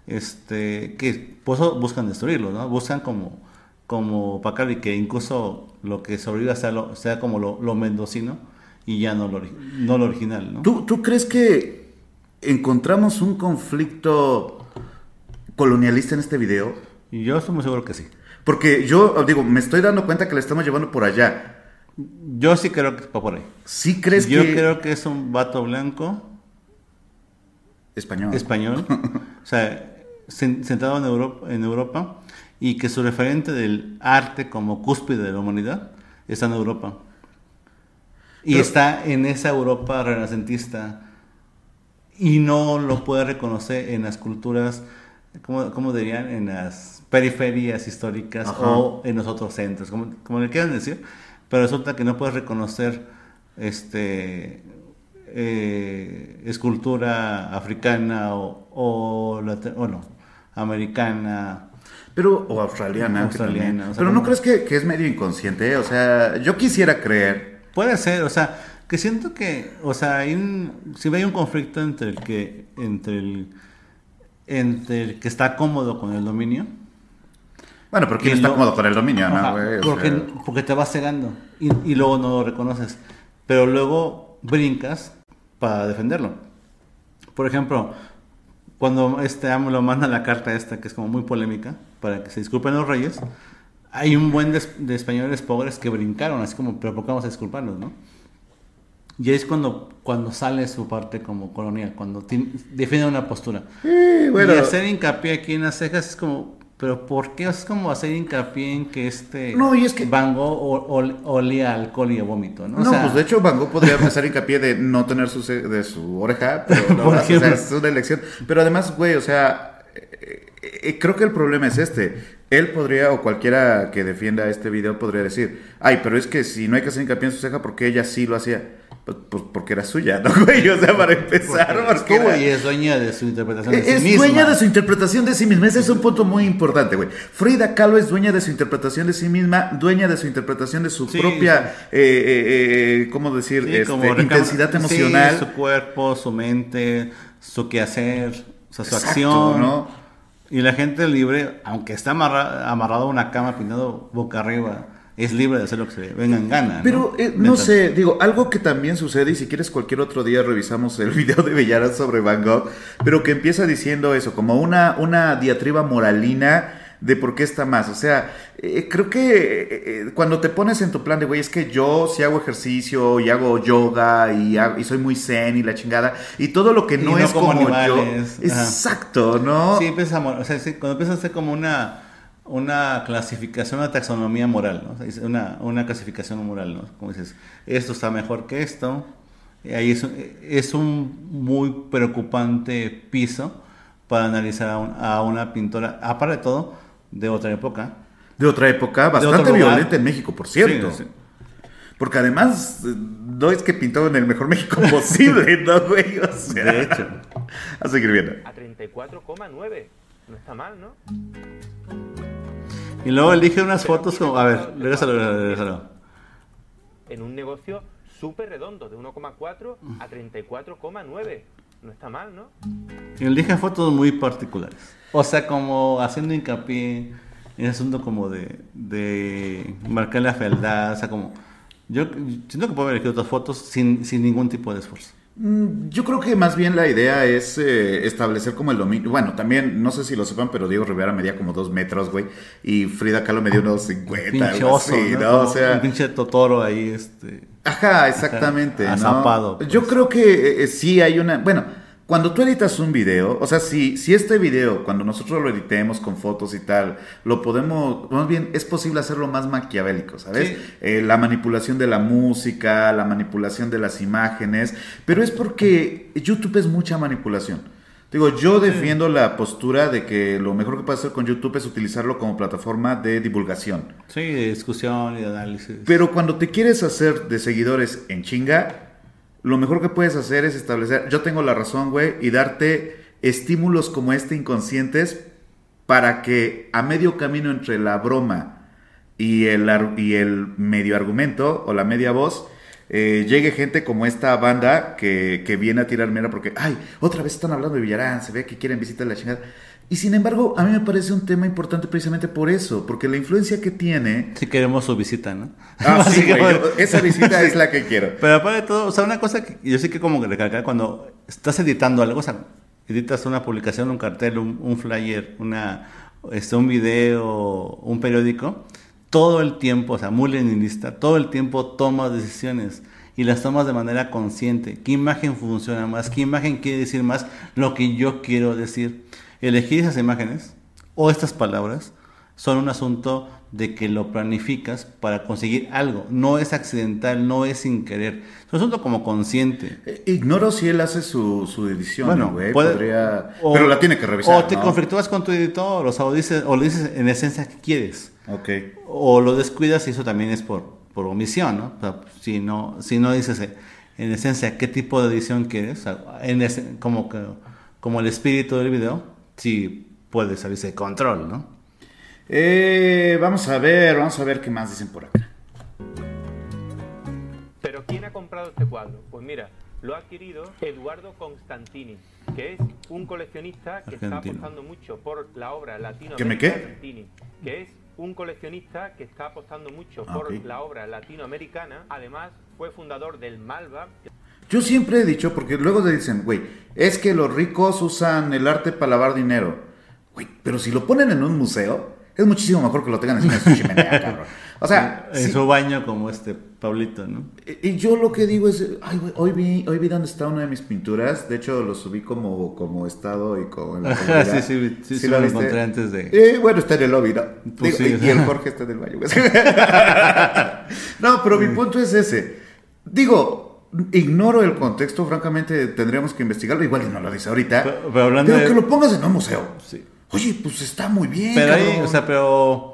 este, que por eso buscan destruirlo, ¿no? Buscan como, como opacar y que incluso lo que sobreviva sea, lo- sea como lo, lo mendocino y ya no lo, no lo original, ¿no? ¿Tú, ¿Tú crees que encontramos un conflicto colonialista en este video? Yo estoy muy seguro que sí. Porque yo, digo, me estoy dando cuenta que le estamos llevando por allá. Yo sí creo que va por ahí. ¿Sí crees Yo que... creo que es un vato blanco, Español. español, o sea, sentado en Europa, en Europa, y que su referente del arte como cúspide de la humanidad está en Europa. Y está en esa Europa renacentista y no lo puede reconocer en las culturas, ¿cómo, dirían? En las periferias históricas o en los otros centros, como, como le quieran decir, pero resulta que no puedes reconocer este eh, escultura africana o, o, no, americana. Pero, o australiana. pero no crees que, que, es medio inconsciente, o sea, yo quisiera creer. Puede ser, o sea, que siento que, o sea, hay un, si hay un conflicto entre el que, entre el, entre el que está cómodo con el dominio. Bueno, pero ¿quién está cómodo con el dominio, no, porque, porque, te vas cegando y, y, luego no lo reconoces. Pero luego brincas para defenderlo. Por ejemplo, cuando este lo manda la carta esta, que es como muy polémica, para que se disculpen los reyes, hay un buen de, españoles pobres que brincaron, así como, pero ¿por qué vamos a disculparlos, no? Y es cuando, cuando sale su parte como colonial, cuando define una postura. Y hacer hincapié aquí en las cejas es como, pero ¿por qué es como hacer hincapié en que este no, y es que... Van Gogh olía alcohol y vómito? No, no pues de hecho Van Gogh podría hacer hincapié de no tener su, de su oreja, pero no, es una elección. Pero además, güey, o sea, eh, eh, creo que el problema es este. Él podría, o cualquiera que defienda este video podría decir, ay, pero es que si no hay que hacer hincapié en su ceja, porque ella sí lo hacía? Pues, pues, porque era suya, ¿no, güey? O sea, para empezar. Porque, porque es dueña de su interpretación de es sí misma. Es dueña de su interpretación de sí misma. Ese es un punto muy importante, güey. Frida Kahlo es dueña de su interpretación de sí misma, dueña de su interpretación de su propia, Eh, eh, eh ¿cómo decir? Este, intensidad emocional. su cuerpo, su mente, su quehacer, o sea, su acción. ¿no? Y la gente libre, aunque está amarrado a una cama pintado boca arriba es libre de hacer lo que se venga en gana. Pero eh, no sé, digo, algo que también sucede, y si quieres cualquier otro día revisamos el video de Bellara sobre Van Gogh, pero que empieza diciendo eso, como una, una diatriba moralina de por qué está más. O sea, eh, creo que eh, cuando te pones en tu plan de, güey, es que yo si hago ejercicio y hago yoga y, y soy muy zen y la chingada, y todo lo que no, es como, yo. Exacto, ¿no? Sí, empieza, o sea, cuando empiezas a ser como una una clasificación, una taxonomía moral, ¿no? una, una clasificación moral, ¿no? Como dices, esto está mejor que esto. Ahí es, es un muy preocupante piso para analizar a, una pintora, aparte de todo, de otra época. De otra época, bastante violenta en México, por cierto. Porque además, no es que pintó en el mejor México posible, ¿no, güey? O sea, de hecho. A seguir viendo. A 34,9. No está mal, ¿no? Y luego elige unas fotos como. A ver, regresalo, En un negocio súper redondo, de 1,4 a 34,9. No está mal, ¿no? Y elige fotos muy particulares. O sea, como haciendo hincapié en el asunto como de, de marcar la fealdad. O sea, como. Yo siento que puedo haber elegido otras fotos sin, sin ningún tipo de esfuerzo. Mm, yo creo que más bien la idea es eh, establecer como el dominio. Bueno, también, no sé si lo sepan, pero Diego Rivera medía como dos metros, güey. Y Frida Kahlo medía unos 50. Pinche oso, ¿no? O sea, un pinche Totoro ahí, este. Ajá, exactamente. Azapado. Yo pues. creo que eh, sí hay una. Bueno cuando tú editas un video, o sea, si, si este video, cuando nosotros lo editemos con fotos y tal, lo podemos, más bien es posible hacerlo más maquiavélico, ¿sabes? Eh, la manipulación de la música, la manipulación de las imágenes, pero es porque YouTube es mucha manipulación. Digo, yo defiendo la postura de que lo mejor que puedes hacer con YouTube es utilizarlo como plataforma de divulgación. Sí, de discusión y de análisis. Pero cuando te quieres hacer de seguidores en chinga, lo mejor que puedes hacer es establecer, yo tengo la razón, güey, y darte estímulos como este inconscientes para que a medio camino entre la broma y el, y el medio argumento o la media voz, eh, llegue gente como esta banda que, que viene a tirar mierda porque, ay, otra vez están hablando de Villarán, se ve que quieren visitar la chingada. Y sin embargo, a mí me parece un tema importante precisamente por eso, porque la influencia que tiene... Si queremos su visita, ¿no? Ah, sí, esa visita es la que quiero. Pero aparte de todo, o sea, una cosa que yo sé que como que recalcar cuando estás editando algo, o sea, editas una publicación, un cartel, un, flyer, una, este, un video, un periódico, todo el tiempo, o sea, muy leninista, todo el tiempo tomas decisiones y las tomas de manera consciente. ¿Qué imagen funciona más? ¿Qué imagen quiere decir más lo que yo quiero decir? Elegir esas imágenes o estas palabras son un asunto de que lo planificas para conseguir algo. No es accidental, no es sin querer. Es un asunto como consciente. Eh, Ignoro si él hace su, su edición, Bueno, güey. puede- podría- o- Pero la tiene que revisar. O te ¿no? conflictúas con tu editor, o, sea, o, dices, o le dices en esencia que quieres. Ok. O lo descuidas y eso también es por, por omisión, ¿no? O sea, si no, si no dices eh, en esencia qué tipo de edición quieres, en ese- como, que, como el espíritu del video, sí puede salirse de control, ¿no? Eh, vamos a ver, vamos a ver qué más dicen por acá. Pero ¿quién ha comprado este cuadro? Pues mira, lo ha adquirido Eduardo Constantini, que es un coleccionista que está apostando mucho por la obra latinoamericana. ¿Que me qué? Constantini, que es un coleccionista que está apostando mucho Ah, por la obra latinoamericana. Además, fue fundador del Malva, Yo siempre he dicho, porque luego te dicen, güey, es que los ricos usan el arte para lavar dinero. Güey, pero si lo ponen en un museo, es muchísimo mejor que lo tengan encima de su chimenea, cabrón. O sea, en sí- su baño como este Pablito, ¿no? Y y yo lo que digo es, ay, güey, hoy vi, hoy vi dónde está una de mis pinturas. De hecho, lo subí como, como estado y como en la Ajá, sí, sí, sí, sí lo lo encontré antes de- Eh, bueno, está en el lobby, ¿no? Pues Digo, sí. y, y el Jorge está en el baño. güey. no, pero mi punto es ese. Digo, ignoro el contexto, francamente tendríamos que investigarlo. Igual y no lo dice ahorita. Pero- pero hablando de- que lo pongas en un museo. Sí. Oye, pues está muy bien, Pero ahí, cabrón. o sea, pero...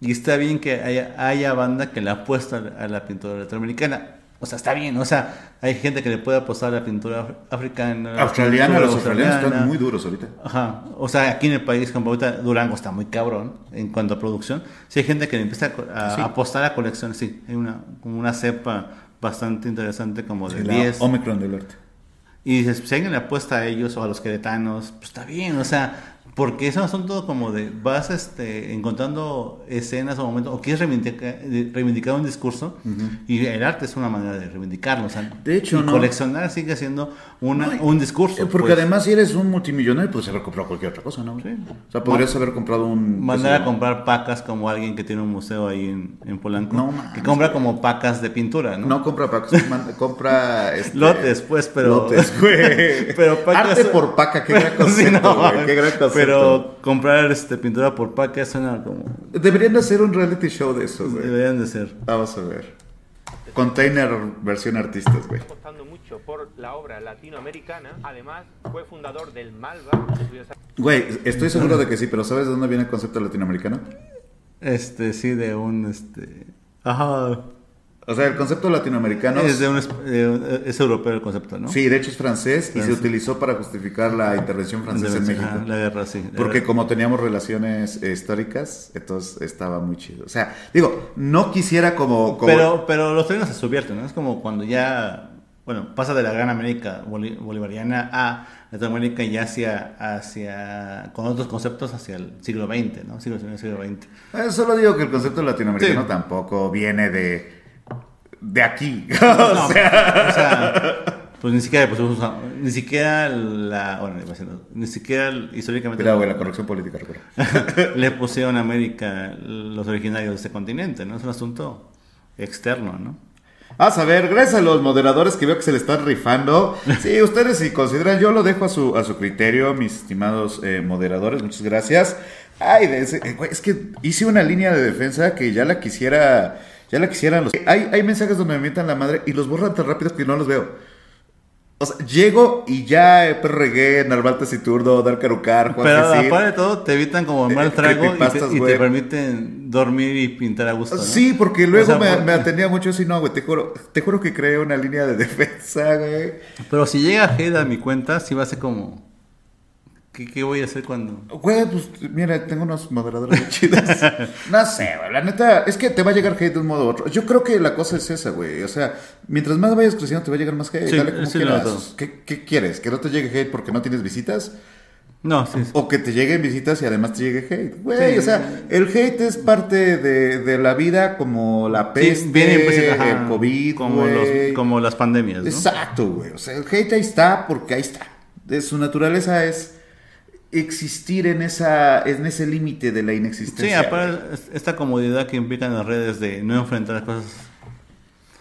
Y está bien que haya, haya banda que le apuesta a la pintura latinoamericana. O sea, está bien. O sea, hay gente que le puede apostar a la pintura af- africana. Australiana, los australianos están muy duros ahorita. Ajá. O sea, aquí en el país, como ahorita Durango está muy cabrón en cuanto a producción. Sí hay gente que le empieza a, co- a Sí. apostar a colecciones. Sí, hay una, como una cepa bastante interesante como de La 10. Omicron del arte. Y dices, si alguien le apuesta a ellos o a los queretanos, pues está bien, o sea, porque es un asunto como de vas este, encontrando escenas o momentos, o quieres reivindicar, reivindicar un discurso, y el arte es una manera de reivindicarlo, o sea, De hecho, y ¿no? coleccionar sigue siendo una, No, y- un discurso. Eh, Porque pues. además, si eres un multimillonario, puedes haber comprado cualquier otra cosa, ¿no? Sí. O sea, podrías haber comprado un. Mandar a comprar pacas como alguien que tiene un museo ahí en, en Polanco, No, mames. que compra como pacas de pintura, ¿no? No compra pacas, compra. Este, Lotes, pues, pero- Lotes, güey. Pero pacas- Arte por paca, qué gran Sí, concepto, no, güey, Qué gran concepto. Pero comprar este, pintura por paca suena como... Deberían de hacer un reality show de esos, güey. Deberían de ser. Vamos a ver. Container versión artistas, güey. apostando mucho por la obra latinoamericana. Además, fue fundador del Malva. que estudió esa- Güey, estoy seguro de que sí, pero ¿sabes de dónde viene el concepto latinoamericano? Este, sí, de un, este... Ajá. O sea, el concepto latinoamericano. Es, de un, es, eh, es europeo el concepto, ¿no? Sí, de hecho es francés y se utilizó para justificar la intervención francesa en México. La guerra, sí. La Porque guerra. como teníamos relaciones eh, históricas, entonces estaba muy chido. O sea, digo, no quisiera como... como- Pero, pero los términos se subvierten, ¿no? Es como cuando ya, bueno, pasa de la gran América boli- bolivariana a Latinoamérica y hacia, hacia, con otros conceptos hacia el siglo XX, ¿no? Siglo XIX, siglo XX. Eh, solo digo que el concepto latinoamericano Sí. tampoco viene de... De aquí. No, o sea, o sea, pues ni siquiera, pues, ni siquiera la, bueno, ni siquiera históricamente güey, la corrección política, recuerda. le pusieron a América los originarios de este continente, ¿no? Es un asunto externo, ¿no? Vamos a ver, gracias a los moderadores que veo que se le están rifando. Sí, ustedes si consideran, yo lo dejo a su, a su criterio, mis estimados eh, moderadores, muchas gracias. Ay, de ese- eh, es que hice una línea de defensa que ya la quisiera, ya la quisieran los... Hay, hay mensajes donde me mientan la madre y los borran tan rápido que no los veo. O sea, llego y ya eh, Perregué, Narvalta Citurdo, Dar Carucar, Juan Pero Cecil. aparte de todo, te evitan como Eh, mal trago y te, y te permiten dormir y pintar a gusto. ¿no? Sí, porque luego O sea, me, porque- me atendía mucho así, no, güey, te juro, te juro que creé una línea de defensa, güey. Pero si llega hate a mi cuenta, sí va a ser como. ¿Qué, qué voy a hacer cuando.? Güey, pues mira, tengo unos moderadores chidos. No sé, güey, la neta, es que te va a llegar hate de un modo u otro. Yo creo que la cosa es esa, güey. O sea, mientras más vayas creciendo, te va a llegar más hate. Sí, Dale como sí, quieras. ¿Qué, qué quieres? ¿Que no te llegue hate porque no tienes visitas? No, sí. sí. ¿O que te lleguen visitas y además te llegue hate? Güey, o sea, el hate es parte de, de la vida como la peste, viene ajá, el COVID, como, los, como las pandemias, ¿no? Exacto, güey. O sea, el hate ahí está porque ahí está. De su naturaleza es existir en esa en ese límite de la Sí, inexistencia. aparte es- esta comodidad que implican las redes de no enfrentar las cosas,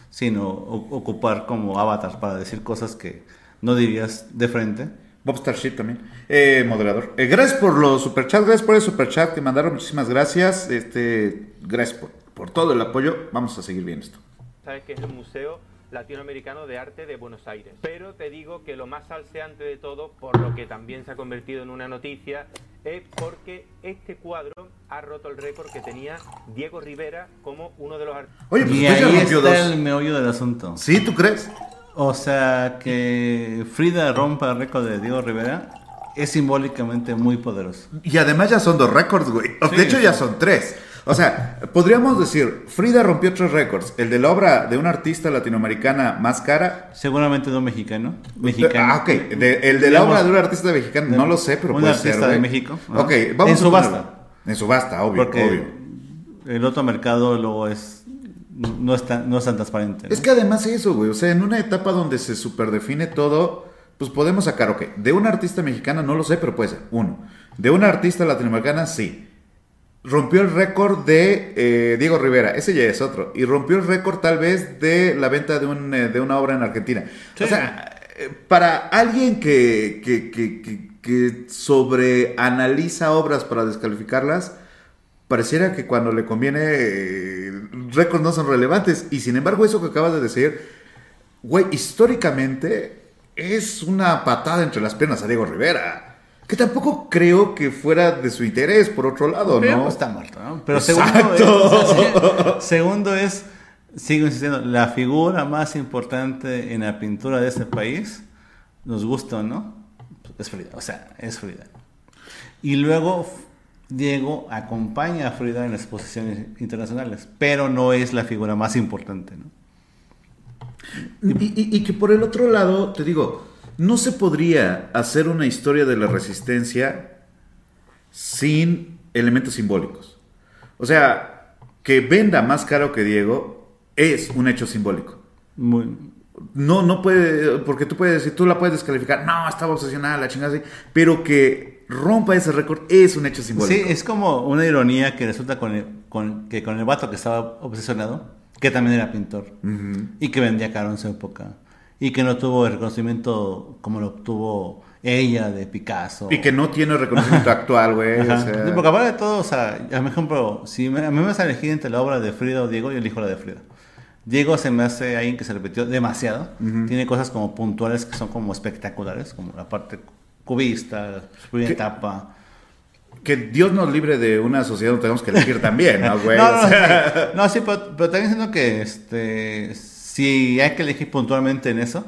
sino o- ocupar como avatars para decir cosas que no dirías de frente. Bob Starship también. Eh, moderador. Eh, gracias por los superchats, gracias por el superchat que mandaron. Muchísimas gracias. Este, gracias por, por todo el apoyo. Vamos a seguir viendo esto. sabes que es el Museo Latinoamericano de Arte de Buenos Aires. Pero te digo que lo más salseante de todo, por lo que también se ha convertido en una noticia, es porque este cuadro ha roto el récord que tenía Diego Rivera como uno de los artistas. Oye, pues y ya ahí está dos. el meollo del asunto. ¿Sí, tú crees? O sea, que Frida rompa el récord de Diego Rivera es simbólicamente muy poderoso. Y además ya son dos récords, güey. Sí, de hecho, sí. ya son tres. O sea, podríamos decir, Frida rompió tres récords. El de la obra de una artista latinoamericana más cara. Seguramente no mexicano. Mexicano. Ah, ok. De- el de la obra de una artista mexicana, no lo sé, pero un puede artista ser. de. México. Ok, vamos En a subasta. ponerlo. En subasta, obvio, Porque obvio. el otro mercado luego es no es tan, no es tan transparente. ¿no? Es que además eso, güey. O sea, en una etapa donde se superdefine todo, pues podemos sacar, ok, de una artista mexicana no lo sé, pero puede ser, uno. De una artista latinoamericana, sí. Rompió el récord de eh, Diego Rivera, ese ya es otro. Y rompió el récord tal vez de la venta de, un, eh, de una obra en Argentina. Sí. O sea, eh, para alguien que, que, que, que, que sobreanaliza obras para descalificarlas, pareciera que cuando le conviene eh, récords no son relevantes. Y sin embargo, eso que acabas de decir, güey, históricamente es una patada entre las piernas a Diego Rivera. Que tampoco creo que fuera de su interés, por otro lado, Pero ¿no? pues está muerto, ¿no? Pero Exacto. segundo es, o sea, segundo es, sigo insistiendo, la figura más importante en la pintura de este país, nos gusta o no, es Frida. O sea, es Frida. Y luego Diego acompaña a Frida en exposiciones internacionales, pero no es la figura más importante, ¿no? Y, y- y que por el otro lado, te digo, no se podría hacer una historia de la resistencia sin elementos simbólicos. O sea, que venda más caro que Diego es un hecho simbólico. Muy, No, no puede, porque tú puedes decir, tú la puedes descalificar, no, estaba obsesionada, la chingada así, pero que rompa ese récord es un hecho simbólico. Sí, es como una ironía que resulta con, el- con- que con el vato que estaba obsesionado, que también era pintor, y que vendía caro en su época, y que no tuvo el reconocimiento como lo obtuvo ella de Picasso. Y que no tiene reconocimiento actual, güey. o sea. Sí, porque aparte de todo, o sea, a mi ejemplo, si me- a mí me vas a elegir entre la obra de Frida o Diego, yo elijo la de Frida. Diego se me hace alguien que se repitió demasiado. Tiene cosas como puntuales que son como espectaculares, como la parte cubista, su primera etapa. Que Dios nos libre de una sociedad donde tenemos que elegir también, ¿no, güey? no, O no, sea, sí, no, sí, pero, pero también siento que este, si hay que elegir puntualmente en eso,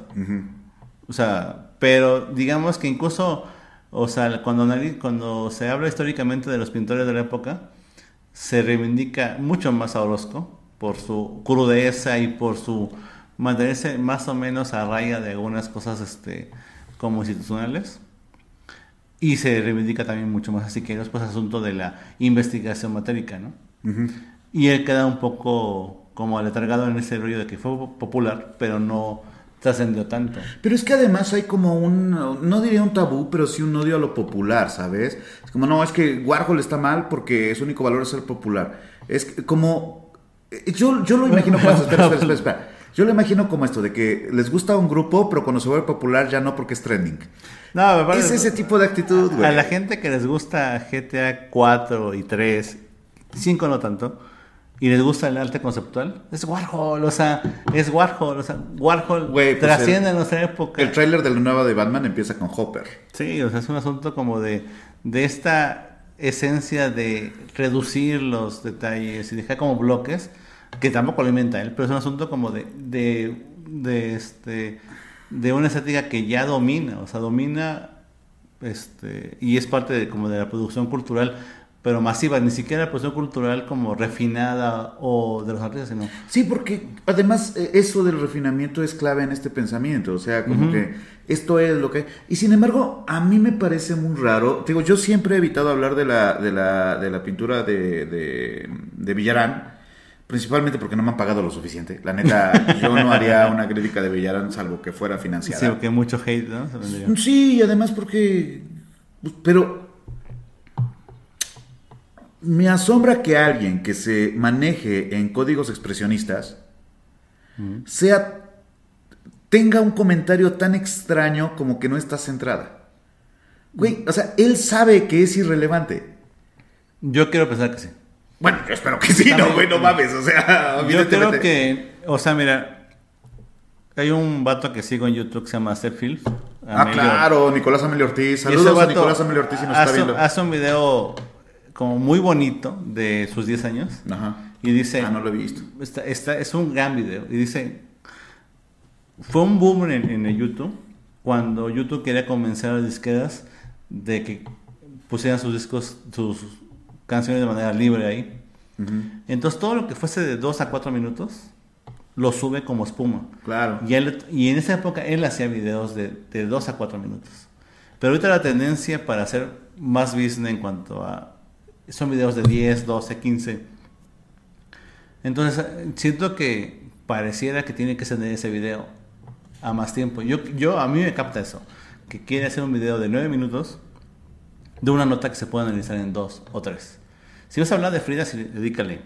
o sea, pero digamos que incluso, o sea, cuando, cuando se habla históricamente de los pintores de la época, se reivindica mucho más a Orozco por su crudeza y por su mantenerse más o menos a raya de algunas cosas este, como institucionales. Y se reivindica también mucho más a Siqueiros, pues asunto de la investigación matérica, ¿no? Y él queda un poco como aletargado en ese rollo de que fue popular, pero no trascendió tanto. Pero es que además hay como un, no diría un tabú, pero sí un odio a lo popular, ¿sabes? Es como, no, es que Warhol está mal porque su único valor es ser popular. Es como, yo, yo lo imagino como espera, espera, espera. Yo lo imagino como esto, de que les gusta un grupo, pero cuando se vuelve popular ya no porque es trending. No, me parece- Es ese tipo de actitud, güey. A la gente que les gusta GTA 4 y 3, 5 no tanto, y les gusta el arte conceptual, es Warhol, o sea, es Warhol, o sea, Warhol pues trasciende el- nuestra época. El tráiler de la nueva de Batman empieza con Hopper. Sí, o sea, es un asunto como de, de esta esencia de reducir los detalles y dejar como bloques, que tampoco lo inventa él, pero es un asunto como de, de, de, este, de una estética que ya domina, o sea, domina este, y es parte de, como de la producción cultural, pero masiva, ni siquiera la producción cultural como refinada o de los artistas, sino... Sí, porque además eh, eso del refinamiento es clave en este pensamiento, o sea, como que esto es lo que... Y sin embargo, a mí me parece muy raro, digo, yo siempre he evitado hablar de la, de la, de la pintura de, de, de Villarán, principalmente porque no me han pagado lo suficiente. La neta, yo no haría una crítica de Villarán salvo que fuera financiada. Sí, porque mucho hate, ¿no? Sí, y además porque... Pero... Me asombra que alguien que se maneje en códigos expresionistas sea tenga un comentario tan extraño como que no está centrada. Güey, o sea, él sabe que es irrelevante. Yo quiero pensar que sí. Bueno, yo espero que sí, no, güey, no mames, o sea, Yo creo que, o sea, mira, hay un vato que sigo en YouTube que se ama Field. Ah, claro, Nicolás Amelio Ortiz. Saludos a Nicolás Amelio Ortiz si nos está viendo. hace un video como muy bonito de sus 10 años. Ajá. Y dice, Ah, no lo he visto. Está, está- es un gran video. Y dice, fue un boom en, en el YouTube cuando YouTube quería convencer a las disqueras de que pusieran sus discos, sus canciones de manera libre ahí. Entonces todo lo que fuese de 2 a 4 minutos lo sube como espuma. Claro. Y, él- y en esa época él hacía videos de, de 2 a 4 minutos. Pero ahorita la tendencia para hacer más business en cuanto a... Son videos de 10, 12, 15. Entonces siento que pareciera que tiene que ser ese video a más tiempo. Yo, yo A mí me capta eso. Que quiere hacer un video de 9 minutos de una nota que se puede analizar en 2 o 3. Si vas a hablar de Frida, dedícale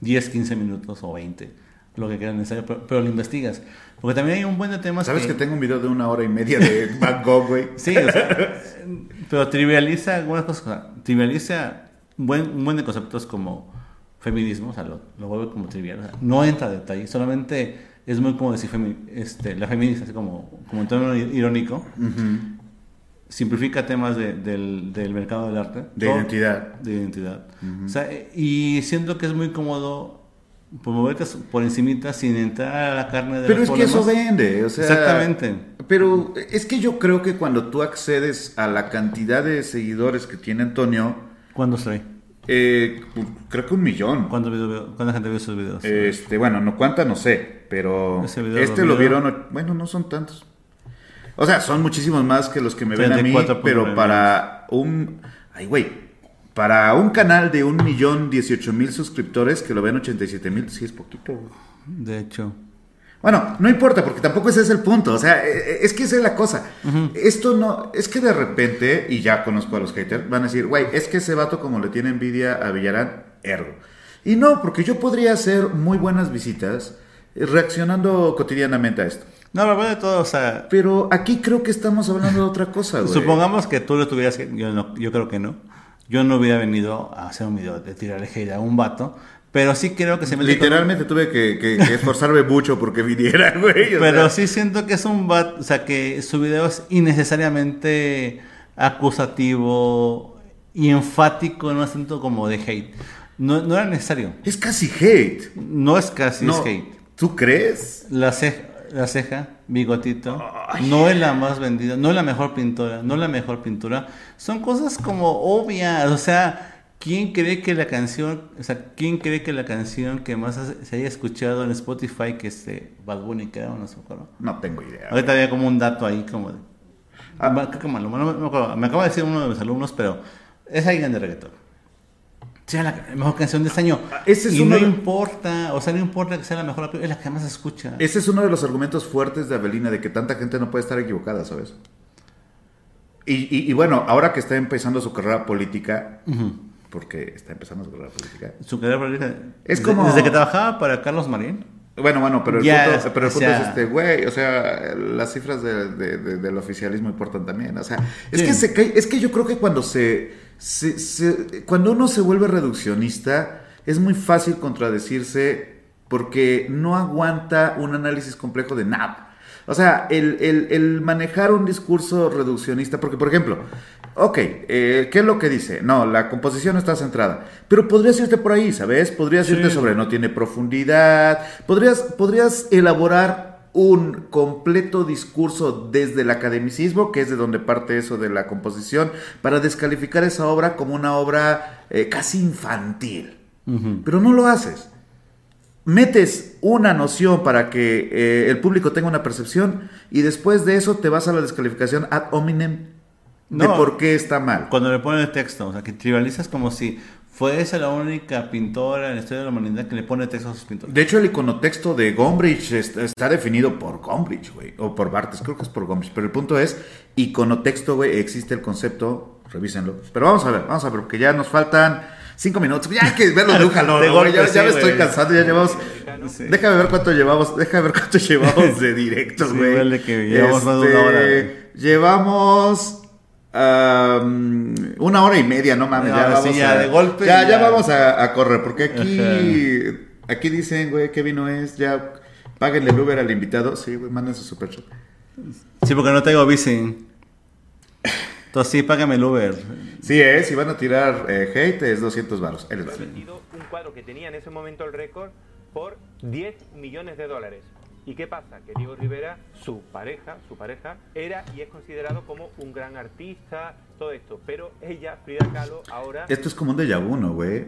10, 15 minutos o 20, lo que quieras necesario, pero, pero lo investigas. Porque también hay un buen de temas ¿Sabes que tengo un video de una hora y media de Van Gogh, güey? Sí, o sea, pero trivializa algunas cosas. o sea, trivializa un buen, un buen de conceptos como feminismo, o sea, lo, lo vuelve como trivial. o sea, no entra a detalle, solamente es muy como decir femi- este, la feminista, así como, como en tono irónico. Simplifica temas de- del, del mercado del arte. De Todo- identidad. De identidad. O sea, y siento que es muy cómodo por moverte por encimita sin entrar a la carne de Pero es que eso vende, o sea... Exactamente. Pero es que yo creo que cuando tú accedes a la cantidad de seguidores que tiene Antonio, ¿Cuándo estoy? eh, creo que un millón. ¿Cuánta, video- cuánta gente vio esos videos? Este, bueno, no cuánta, no sé, pero este lo lo vieron. bueno, no son tantos. O sea, son muchísimos más que los que me ven a mí, 34.9 pero para un, ay güey, para un canal de un millón dieciocho mil suscriptores que lo ven 87 mil, sí es poquito. güey. De hecho. Bueno, no importa, porque tampoco ese es el punto. O sea, eh, es que esa es la cosa. Esto no, es que de repente, y ya conozco a los haters, van a decir, güey, es que ese vato como le tiene envidia a Villarán, ergo. Y no, porque yo podría hacer muy buenas visitas reaccionando cotidianamente a esto. No, la verdad de todo, o sea, Pero aquí creo que estamos hablando de otra cosa, güey. supongamos que tú lo tuvieras, que- yo, no, yo creo que no. Yo no hubiera venido a hacer un video de tirarle hate a un vato, pero sí creo que se con- Literalmente tuve que, que- que esforzarme mucho porque viniera, güey. Pero sea. sí siento que es un vato, o sea, que su video es innecesariamente acusativo y enfático en un acento como de hate. No, no era necesario. Es casi hate. No es casi, No, es hate. ¿Tú crees? La ceja, la ceja, bigotito, no es la más vendida, no es la mejor pintora, no es la mejor pintura. Son cosas como obvias, o sea, ¿quién cree que la canción, o sea, quién cree que la canción que más se haya escuchado en Spotify que es de Bad Bunny, que era, no se acuerdo? No tengo idea. Ahorita había como un dato ahí como de... Ah. Me- me acuerdo, me acaba de decir uno de mis alumnos, pero es alguien de reggaetón. Sea la mejor canción de este año. Ese es y uno no de- importa, o sea, no importa que sea la mejor, es la que más se escucha. Ese es uno de los argumentos fuertes de Avelina, de que tanta gente no puede estar equivocada, ¿sabes? Y, y- y bueno, ahora que está empezando su carrera política, porque está empezando su carrera política. Su carrera política. Es como- Desde que trabajaba para Carlos Marín. Bueno, bueno, pero el Ya, punto, pero el punto sea- es este, güey, o sea, las cifras de- de- de- del oficialismo importan también, o sea, es Sí. que se cae- es que yo creo que cuando se, se- se- cuando uno se vuelve reduccionista, es muy fácil contradecirse porque no aguanta un análisis complejo de nada. O sea, el, el- el manejar un discurso reduccionista, porque por ejemplo, ok, eh, ¿qué es lo que dice? No, la composición está centrada, pero podrías irte por ahí, ¿sabes? Podrías irte sobre no tiene profundidad, podrías, podrías elaborar un completo discurso desde el academicismo, que es de donde parte eso de la composición, para descalificar esa obra como una obra eh, casi infantil. Pero no lo haces metes una noción para que eh, el público tenga una percepción y después de eso te vas a la descalificación ad hominem de No. por qué está mal. Cuando le ponen el texto, o sea, que trivializas como si fuese la única pintora en la historia de la humanidad que le pone texto a sus pintores. De hecho, el iconotexto de Gombrich está, está definido por Gombrich, güey, o por Bartes, creo que es por Gombrich, pero el punto es, iconotexto, güey, existe el concepto, revísenlo. Pero vamos a ver, vamos a ver, porque ya nos faltan cinco minutos, ya hay que verlo de un jalón, De ya, me estoy cansando, ya llevamos... Sí. Déjame ver cuánto llevamos, déjame ver cuánto llevamos de directos, Sí, güey. huele que llevamos más de una hora, güey. Llevamos am, una hora y media, no mames, ya sí, vamos ya a, de golpe, ya, ya ya. vamos a, a correr, porque aquí, aquí dicen, güey, Kevin no es, ya páguenle el Uber al invitado, sí, güey, manden su super chat. Sí, porque no tengo bici. Entonces sí, págame el Uber. Sí, eh, si van a tirar eh, hate es 200 varos, ahí les va. vendido un cuadro que tenía en ese momento el récord por 10 millones de dólares. ¿Y qué pasa? Que Diego Rivera, su pareja, su pareja, era y es considerado como un gran artista, todo esto. Pero ella, Frida Kahlo, ahora Esto es como un déjà vu, ¿no, güey?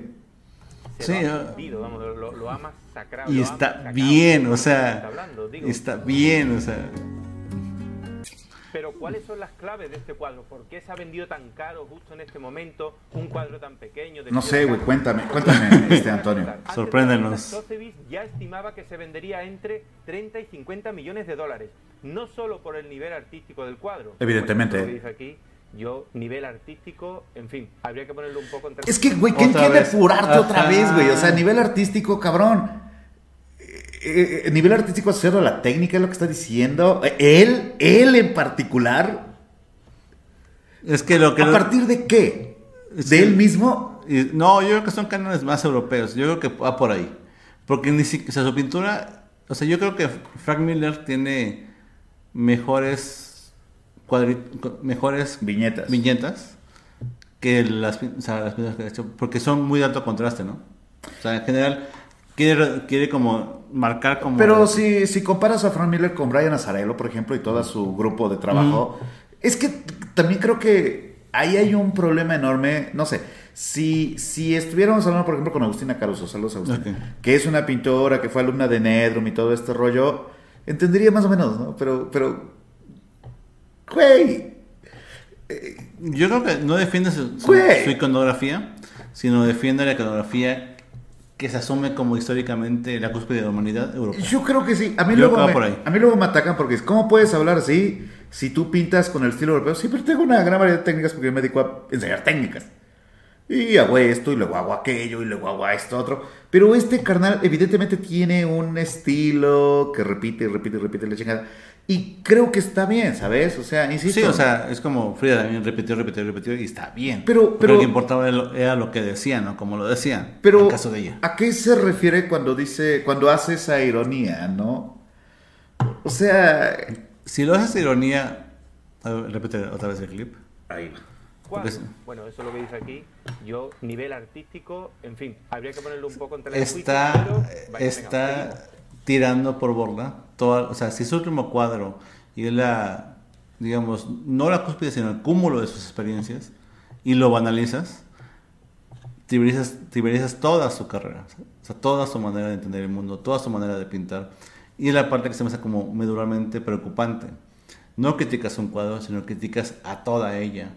se Sí, lo ha ah. vamos, lo, lo ha masacrado. Y está bien, o Está sea, hablando, digo. está bien, o sea. Pero ¿cuáles son las claves de este cuadro? ¿Por qué se ha vendido tan caro justo en este momento un cuadro tan pequeño? de No sé, güey, cuéntame, cuéntame, este Antonio. Antes Sorpréndenos. Sotheby's ya estimaba que se vendería entre 30 y 50 millones de dólares. No solo por el nivel artístico del cuadro. Evidentemente. Como dice aquí, yo, nivel artístico, en fin, habría que ponerlo un poco entre... Es que, güey, ¿quién quiere apurarte otra vez, güey? O sea, nivel artístico, cabrón. Eh, eh, nivel artístico asociado a la técnica, es lo que está diciendo. Él, él en particular, Es que lo que. ¿a lo- partir de qué? ¿De él mismo? no, yo creo que son cánones más europeos. Yo creo que va por ahí. Porque ni siquiera. O sea, su pintura. O sea, yo creo que Frank Miller tiene mejores. cuadri- mejores Viñetas. viñetas que las, o sea, las pinturas que ha hecho. Porque son muy de alto contraste, ¿no? O sea, en general. Quiere, quiere como marcar como. Pero si, si comparas a Frank Miller con Brian Azarello, por ejemplo, y todo su grupo de trabajo, es que también creo que ahí hay un problema enorme. No sé, si, si estuviéramos hablando, por ejemplo, con Agustina Caruso, saludos Agustina, que es una pintora, que fue alumna de Nedrum y todo este rollo, entendería más o menos, ¿no? Pero, pero, güey, Yo creo que no defiende su, su iconografía, sino defiende la iconografía que se asume como históricamente la cúspide de la humanidad europea. Yo creo que sí. A mí, Yo luego me, por ahí. a mí luego me atacan porque es, ¿cómo puedes hablar así si tú pintas con el estilo europeo? Sí, pero tengo una gran variedad de técnicas porque yo me dedico a enseñar técnicas. Y hago esto, y luego hago aquello, y luego hago esto, otro. Pero este carnal evidentemente tiene un estilo que repite, y repite, y repite la chingada. Y creo que está bien, ¿sabes? O sea, insisto. Sí, o sea, es como Frida también repitió, repitió, repitió y está bien. Pero- pero- lo que importaba era lo, que decían, ¿no? Como lo decían. Pero, en el caso de ella. ¿a qué se refiere cuando dice, cuando hace esa ironía, no? O sea, Si lo haces ironía. Ver, repite otra vez el clip. ahí va. Bueno, eso es lo que dice aquí. Yo, nivel artístico, en fin, habría que ponerlo un poco entre está, pero- Vaya, está venga, tirando por borda o sea, si su último cuadro y es la, digamos, no la cúspide, sino el cúmulo de sus experiencias y lo banalizas, trivializas, trivializas toda su carrera, toda su manera de entender el mundo, toda su manera de pintar. Y es la parte que se me hace como medularmente preocupante. No criticas un cuadro, sino criticas a toda ella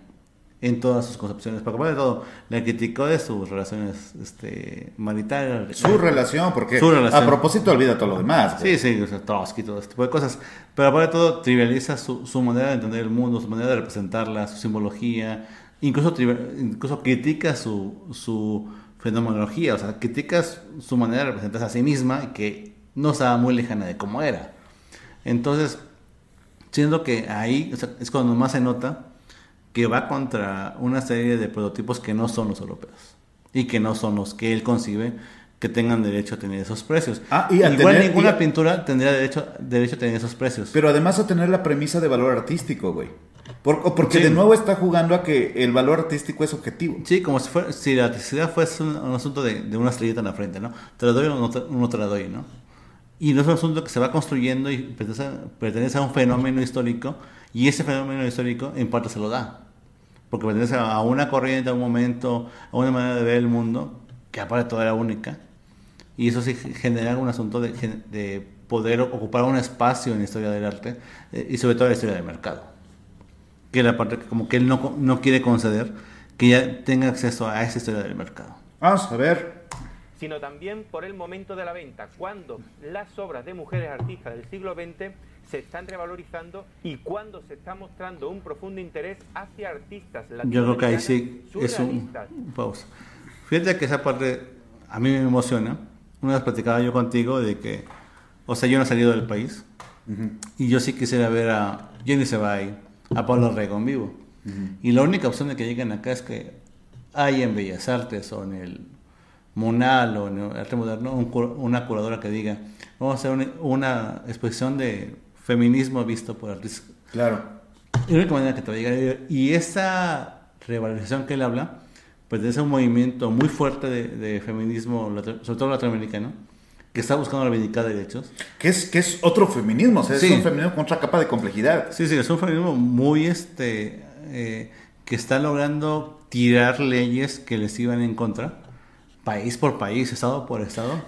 en todas sus concepciones. Porque aparte de todo, la criticó de sus relaciones este, maritales. Su relación, porque Su relación. a propósito olvida todo lo demás. Sí, sí, o sea, Trotsky, todo este tipo de cosas. Pero aparte de todo, trivializa su, su manera de entender el mundo, su manera de representarla, su simbología. Incluso, incluso critica su, su fenomenología, o sea, critica su manera de representarse a sí misma y que no estaba muy lejana de cómo era. Entonces, siendo que ahí o sea, es cuando más se nota que va contra una serie de prototipos que no son los europeos y que no son los que él concibe que tengan derecho a tener esos precios. Ah, y Igual tener- ninguna y pintura tendría derecho, derecho a tener esos precios. Pero además a tener la premisa de valor artístico, güey. Por- porque Sí. de nuevo está jugando a que el valor artístico es objetivo. Sí, como si, fuera, si la artisticidad fuese un, un asunto de, de una estrellita en la frente, ¿no? Te la doy o no te, no te la doy, ¿no? Y no es un asunto que se va construyendo y pertenece, pertenece a un fenómeno histórico y ese fenómeno histórico en parte se lo da. Porque pertenece a una corriente, a un momento, a una manera de ver el mundo que aparte de todo era única. Y eso sí genera un asunto de, de poder ocupar un espacio en la historia del arte eh, y sobre todo en la historia del mercado que es la parte que como que él no, no quiere conceder, que ya tenga acceso a esa historia del mercado. Vamos a ver. sino también por el momento de la venta, cuando las obras de mujeres artistas del siglo XX se están revalorizando y cuando se está mostrando un profundo interés hacia artistas Yo creo que ahí sí es un pausa. Fíjate que esa parte a mí me emociona. Una vez platicaba yo contigo de que, o sea, yo no he salido del país y yo sí quisiera ver a Jenny Sebay, a Pablo Rego en vivo. Y la única opción de que lleguen acá es que hay en Bellas Artes o en el Monal o en el Arte Moderno un una curadora que diga, vamos a hacer una, una exposición de feminismo visto por artistas. Claro. Es la única manera que te va a llegar. Y esa revalorización que él habla, pues es un movimiento muy fuerte de, de feminismo, sobre todo latinoamericano, que está buscando reivindicar derechos. Que es, que es otro feminismo, o sea, Sí. es un feminismo con otra capa de complejidad. Sí, sí, es un feminismo muy este eh, que está logrando tirar leyes que les iban en contra, país por país, estado por estado,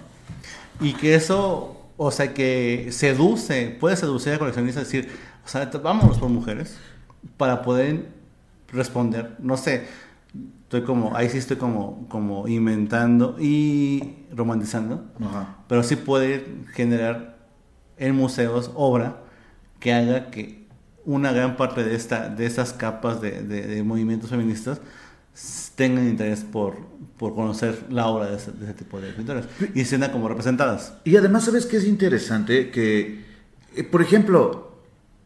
y que eso, o sea, que seduce, puede seducir a coleccionistas, decir, o sea, vámonos por mujeres para poder responder, no sé, estoy como, ahí sí estoy como, como inventando y romantizando, Ajá. pero sí puede generar en museos obra que haga que una gran parte de esta de estas capas de, de- de movimientos feministas tengan interés por, por conocer la obra de ese, de ese tipo de pintores y se sientan como representadas. Y además, ¿sabes qué es interesante? Que, eh, por ejemplo,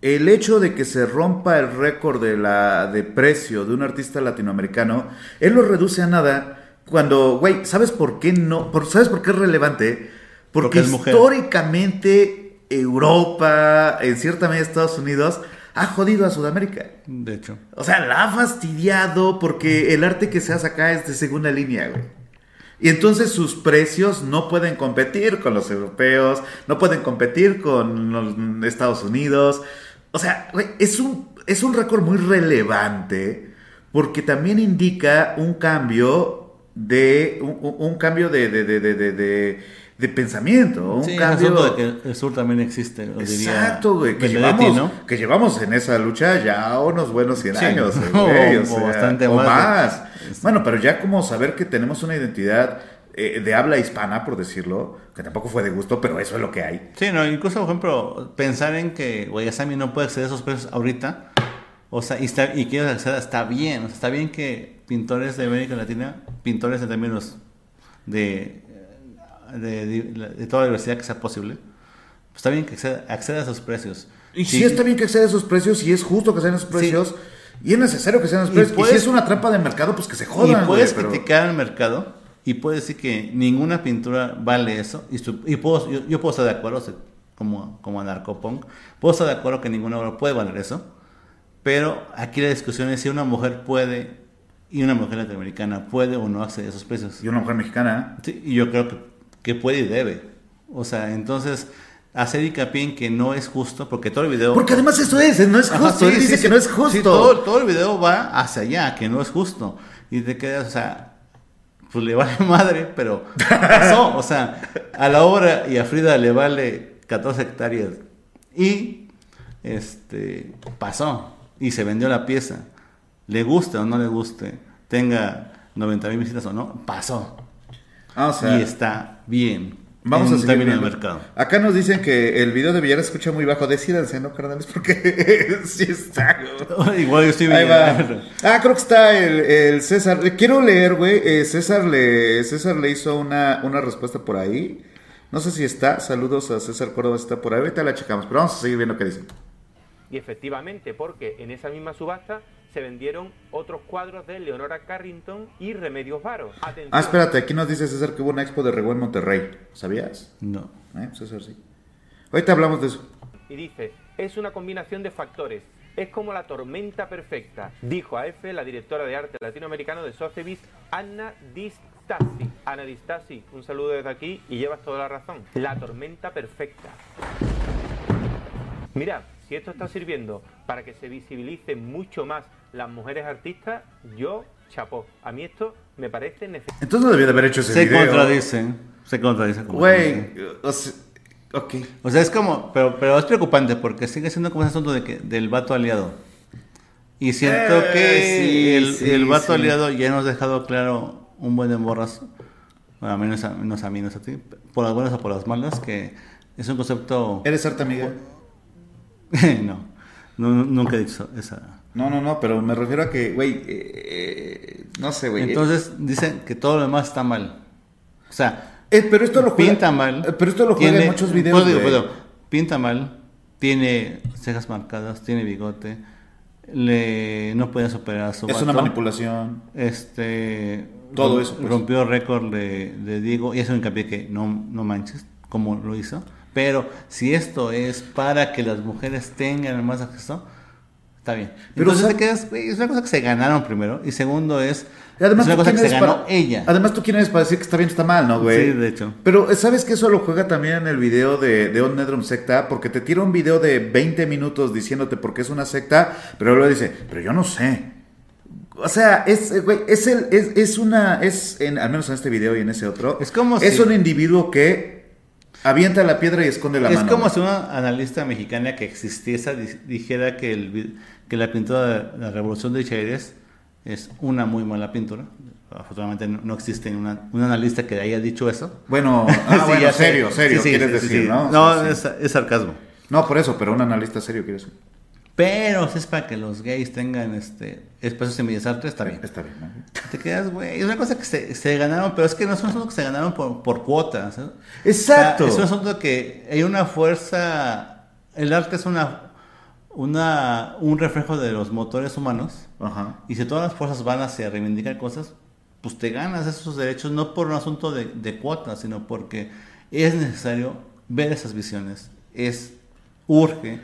el hecho de que se rompa el récord de, la, de precio de un artista latinoamericano, él lo reduce a nada cuando, güey, ¿sabes por qué no? Por, ¿Sabes por qué es relevante? Porque, Porque es mujer. históricamente Europa, en cierta medida Estados Unidos, ha jodido a Sudamérica. De hecho. O sea, la ha fastidiado porque el arte que se hace acá es de segunda línea, güey. Y entonces sus precios no pueden competir con los europeos, no pueden competir con los Estados Unidos. O sea, güey, es un, es un récord muy relevante porque también indica un cambio de un, un- un cambio de, de, de, de, de- pensamiento, un Sí, cambio de que el sur también existe, Exacto, güey. Que llevamos, ¿no? que llevamos en esa lucha ya unos buenos 100 Sí. años. O- sea, bastante o más, ¿no? más. Es- Bueno, pero ya como saber que tenemos una identidad eh, de habla hispana, por decirlo, que tampoco fue de gusto, pero eso es lo que hay. Sí, no, incluso, por ejemplo, pensar en que Guayasami no puede acceder a esos precios ahorita, o sea, y, está, y quiere acceder, está bien, o sea, está bien que pintores de América Latina, pintores en términos de, de, de- toda la diversidad que sea posible, pues está bien que acceda, acceda a esos precios. Y sí, está bien que sean esos precios, y es justo que sean esos precios, y es necesario que sean esos Y precios. Y, puedes- si es una trampa de mercado, pues que se Y jodan, puedes güey, criticar al mercado y puedes decir que ninguna pintura vale eso. Y, su- y puedo, yo, yo puedo estar de acuerdo, como, como anarcopunk, puedo estar de acuerdo que ninguna obra puede valer eso. Pero aquí la discusión es si una mujer puede y una mujer latinoamericana puede o no acceder a esos precios. Y una mujer mexicana, ¿eh? Sí, y yo creo que, que puede y debe. O sea, entonces hacer hincapié en que no es justo, porque todo el video... Porque además eso es, no es Ajá, justo. sí, Él sí, dice sí. que no es justo. todo, todo el video va hacia allá, que no es justo. Y te quedas, o sea, pues le vale madre, pero pasó. O sea, a la obra y a Frida le vale 14 hectáreas. Y este pasó. Y se vendió la pieza. Le guste o no le guste, tenga 90 mil visitas o no, pasó. Ah, o sea, y está bien. Vamos en a seguir viendo. mercado. Acá nos dicen que el video de Villar se escucha muy bajo. Decídanse, ¿no, carnales? Porque sí está. güey. Igual yo estoy Ahí bien. va. Ah, creo que está el, el César. Quiero leer, güey. eh, César le César le hizo una, una respuesta por ahí. No sé si está. Saludos a César Córdoba, si está por ahí. Ahorita la checamos. Pero vamos a seguir viendo qué dicen. Y efectivamente, porque en esa misma subasta se vendieron otros cuadros de Leonora Carrington y Remedios Varo. Atención. Ah, espérate. Aquí nos dice César que hubo una expo de Rego en Monterrey. ¿Sabías? No. Eh, César, sí. Ahorita hablamos de eso. Y dice, es una combinación de factores. Es como la tormenta perfecta, dijo a F la directora de arte latinoamericano de Sotheby's, Anna Distasi. Ana Distasi, un saludo desde aquí y llevas toda la razón. La tormenta perfecta. Mira, si esto está sirviendo para que se visibilicen mucho más las mujeres artistas, yo chapó. A mí esto me parece necesario. Entonces no haber hecho ese Se video. contradicen. Se contradicen. Güey. O sea, ok. O sea, es como, pero, pero es preocupante porque sigue siendo como ese asunto de que, del vato aliado. Y siento Eh, que sí, el, sí, el vato sí. aliado ya nos ha dejado claro un buen emborrazo. Bueno, a menos a, menos a mí, no sé a ti. Por las buenas o por las malas, que es un concepto... ¿Eres arte amiga? no, no, nunca he dicho esa... No, no, no, pero me refiero a que, güey, eh, eh, no sé, güey. Entonces dicen que todo lo demás está mal. O sea, Eh, pero esto lo juega, pinta mal. eh, Pero esto lo juega en tiene- muchos videos. puedo- güey. puedo. pinta mal, tiene cejas marcadas, tiene bigote, le no podía superar a su Es vato. una manipulación. Este. Todo eso, pues. Rompió récord de, de Diego. Y eso hincapié que no, no manches como lo hizo. Pero si esto es para que las mujeres tengan más acceso, está bien. Pero, Entonces ¿sab- te quedas, güey, es una cosa que se ganaron primero. Y segundo es. Además, es una ¿tú cosa que se ganó para- ella. Además, ¿tú quién eres para decir que está bien o está mal, no, güey? Sí, de hecho. Pero, ¿sabes que eso lo juega también en el video de, de On Nedrum Secta? Porque te tira un video de 20 minutos diciéndote por qué es una secta, pero luego dice, pero yo no sé. O sea, es, eh, güey, es, el, es, es una, es, en, al menos en este video y en ese otro, Es como es si- un individuo que avienta la piedra y esconde la es mano. como güey. si una analista mexicana que existiese di- dijera que, el, que la pintura de la Revolución de Chávez es una muy mala pintura. Afortunadamente no, existe una, un analista que haya dicho eso. Bueno, ah, Sí, bueno, serio, serio, Sí, sí, quieres decir. ¿no? No, O sea, sí. es, es sarcasmo. No, por eso, pero un analista serio quiere decir. Pero si es para que los gays tengan este espacios en Bellas Artes, está bien. Está bien, ¿no? Te quedas, güey. Es una cosa que se, se ganaron, pero es que no es un asunto que se ganaron por, por cuotas. ¿eh? Exacto. O sea, es un asunto que hay una fuerza. El arte es una, una un reflejo de los motores humanos. Ajá. Y si todas las fuerzas van hacia reivindicar cosas, pues te ganas esos derechos no por un asunto de, de cuotas, sino porque es necesario ver esas visiones. Es urge.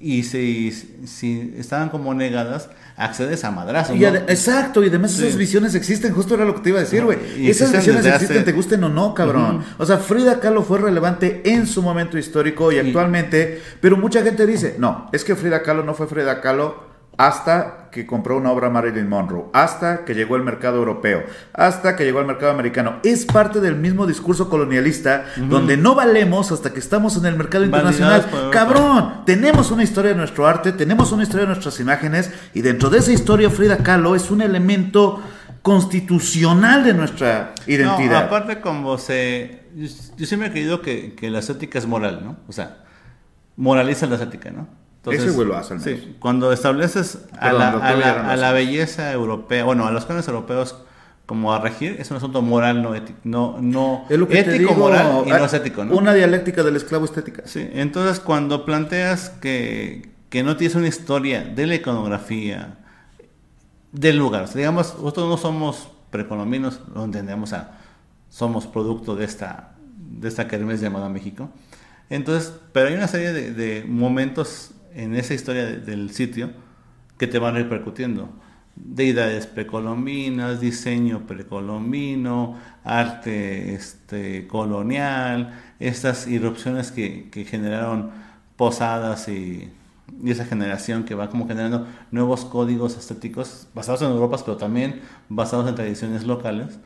Y si, si estaban como negadas, accedes a madrazos. ¿no? exacto, y además esas Sí. visiones existen, justo era lo que te iba a decir, güey. Esas visiones existen, hace- te gusten o no, cabrón. O sea, Frida Kahlo fue relevante en su momento histórico y Y- actualmente, pero mucha gente dice, no, es que Frida Kahlo no fue Frida Kahlo hasta que compró una obra Marilyn Monroe, hasta que llegó al mercado europeo, hasta que llegó al mercado americano. Es parte del mismo discurso colonialista donde no valemos hasta que estamos en el mercado internacional. Por. Cabrón, tenemos una historia de nuestro arte, tenemos una historia de nuestras imágenes y dentro de esa historia Frida Kahlo es un elemento constitucional de nuestra No, identidad. aparte como se... Yo, yo siempre he creído que, que la estética es moral, ¿no? O sea, moraliza la estética, ¿no? Ese güey lo hace, al Sí, menos. cuando estableces a, Perdón, la, a a belleza europea, bueno, a los cánones europeos como a regir, es un asunto moral, no ético. No, no Es lo que te ético, digo, moral y no estético, ¿no? Una dialéctica del esclavo estética. Sí, entonces cuando planteas que, que no tienes una historia de la iconografía del lugar, o sea, digamos, nosotros no somos precolombinos, lo entendemos, o sea, somos producto de esta, de esta kermés llamada México. Entonces, pero hay una serie de, de momentos en esa historia de- del sitio que te van repercutiendo. Deidades precolombinas, diseño precolombino, arte este, colonial, estas irrupciones que, que generaron posadas y, y esa generación que va como generando nuevos códigos estéticos basados en Europa, pero también basados en tradiciones locales.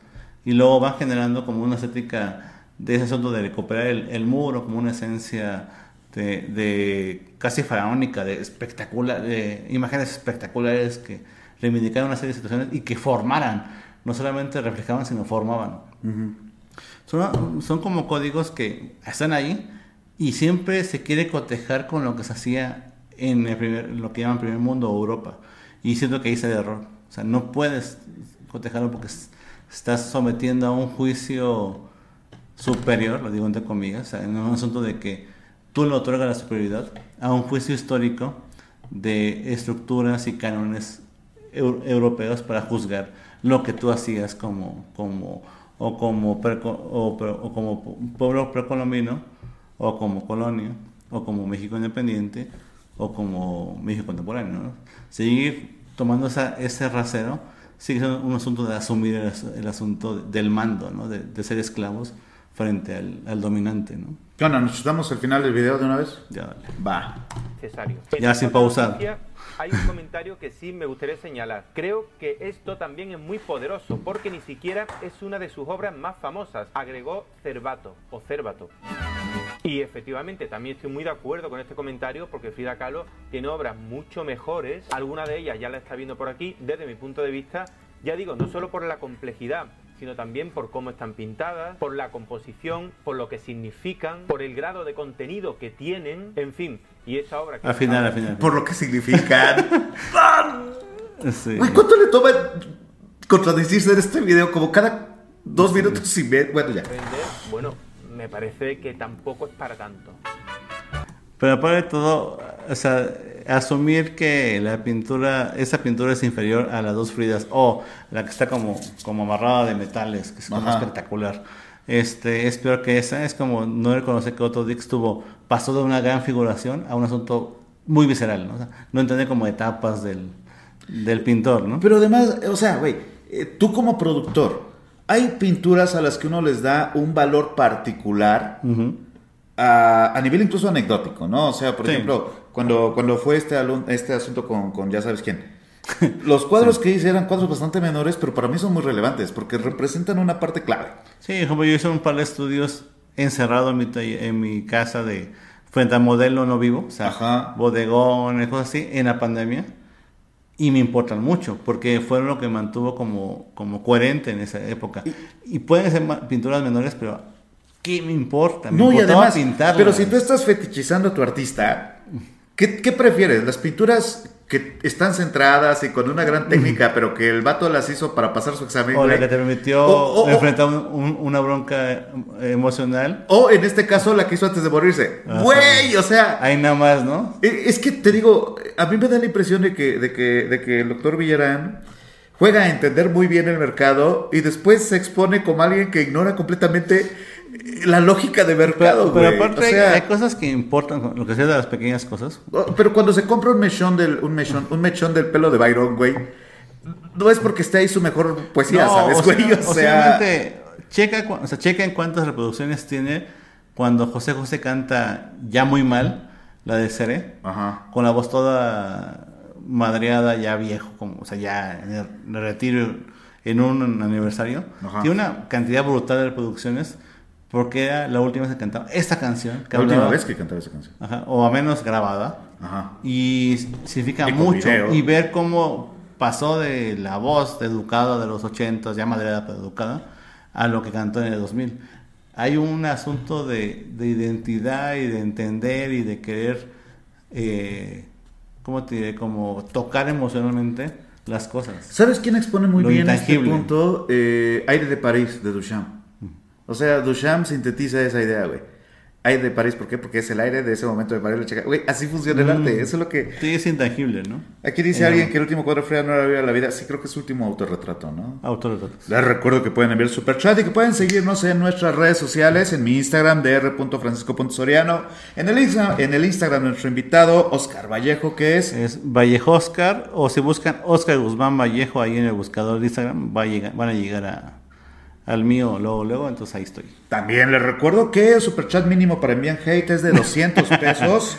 Y luego van generando como una estética de ese asunto de recuperar el, el muro como una esencia de, de casi faraónica, de espectacular, de imágenes espectaculares que reivindicaban una serie de situaciones y que formaran, no solamente reflejaban, sino formaban. Son, son como códigos que están ahí y siempre se quiere cotejar con lo que se hacía en el primer, lo que llaman primer mundo o Europa. Y siento que ahí está el error. O sea, no puedes cotejarlo porque estás sometiendo a un juicio superior, lo digo entre comillas, o sea, en un asunto de que tú le otorgas la superioridad a un juicio histórico de estructuras y cánones eu- europeos para juzgar lo que tú hacías como, como, o como, o, como pueblo precolombino, o como colonia, o como México independiente, o como México contemporáneo. ¿no? Seguir tomando esa, ese rasero sigue siendo un asunto de asumir el, el asunto del mando, ¿no? de ser esclavos frente al, al dominante. ¿no? ¿Qué onda? ¿Nos chutamos el final del video de una vez? Ya, dale. Va. necesario. Ya sin pausar. Hay un comentario que sí me gustaría señalar. Creo que esto también es muy poderoso porque ni siquiera es una de sus obras más famosas. Agregó Cervato o Cervato. Y efectivamente también estoy muy de acuerdo con este comentario porque Frida Kahlo tiene obras mucho mejores. Alguna de ellas ya la está viendo por aquí desde mi punto de vista. Ya digo, no solo por la complejidad, sino también por cómo están pintadas, por la composición, por lo que significan, por el grado de contenido que tienen, en fin. Y esa obra que Al final, al final. Por lo que significan. Sí. ¿cuánto le toma contradecirse en este video? Como cada dos minutos y medio. Bueno, ya. bueno, me parece que tampoco es para tanto. Pero aparte de todo, o sea, asumir que la pintura, esa pintura es inferior a las dos Fridas o la que está como, como amarrada de metales, que es como espectacular. Este, es peor que esa, es como no reconocer que Otto Dix tuvo, pasó de una gran figuración a un asunto muy visceral, ¿no? O sea, no entender como etapas del, del pintor, ¿no? Pero además, o sea, güey, eh, tú como productor, hay pinturas a las que uno les da un valor particular Ujú. A, a nivel incluso anecdótico, ¿no? O sea, por Sí. ejemplo, cuando, cuando fue este, este asunto con, con ya sabes quién. Los cuadros que hice eran cuadros bastante menores, pero para mí son muy relevantes porque representan una parte clave. Sí, como yo hice un par de estudios encerrado en mi, en mi casa de frente a modelo no vivo, o sea, Ajá. bodegones, cosas así, en la pandemia. Y me importan mucho, porque fueron lo que mantuvo como, como coherente en esa época. Y, pueden ser pinturas menores, pero ¿qué me importa? Me No, y además, pintarlas. pero si tú estás fetichizando a tu artista, ¿qué, qué prefieres? ¿Las pinturas que están centradas y con una gran técnica, pero que el vato las hizo para pasar su examen? O la que te permitió O- o- o- enfrentar un- un- una bronca emocional. O en este caso, la que hizo antes de morirse. Güey, o sea, Ahí nada más, ¿no? Eh, Es que te digo, a mí me da la impresión de que, de que, de que el doctor Villarán juega a entender muy bien el mercado y después se expone como alguien que ignora completamente la lógica de mercado. Pero, pero aparte O hay- sea, hay cosas que importan, lo que sea de las pequeñas cosas. pero cuando se compra un mechón del, un mechón, un mechón del pelo de Byron, güey, no es porque esté ahí su mejor poesía, ¿sabes, o güey? sea, O o sea, simplemente checa, o sea, checa en cuántas reproducciones tiene cuando José José canta ya muy mal, la de Seré, Ajá. con la voz toda madreada, ya viejo, como, o sea, ya en el, en el retiro en un aniversario. Ajá. Tiene una cantidad brutal de reproducciones porque era la última vez que cantaba esta canción. Que La última vez que cantaba esa canción. Ajá, o a menos grabada. Ajá. Y significa Y mucho. video. Y ver cómo pasó de la voz de educada de los 80, ya madreada pero educada, a lo que cantó en el 2000. Hay un asunto de, de identidad y de entender y de querer, eh, ¿cómo te diré? Como tocar emocionalmente las cosas. ¿Sabes quién expone muy Lo bien este intangible. punto? Eh, Aire de París, de Duchamp. O sea, Duchamp sintetiza esa idea, güey. Aire de París, ¿por qué? Porque es el aire de ese momento de París. Güey, así funciona el arte. Eso es lo que... Sí, es intangible, ¿no? Aquí dice Eh, alguien que el último cuadro Frida no era Viva la vida. Sí, creo que es su último autorretrato, ¿no? Autorretratos. Les recuerdo que pueden enviar super chat y que pueden seguirnos en nuestras redes sociales, en mi Instagram, dr.francisco.soriano, en el, Insta- en el Instagram de nuestro invitado, Oscar Vallejo, que es... Es Vallejo Oscar, o si buscan Oscar Guzmán Vallejo ahí en el buscador de Instagram, va a llegar- van a llegar a, al mío luego, luego, entonces ahí estoy. También les recuerdo que el super chat mínimo para enviar hate es de 200 pesos.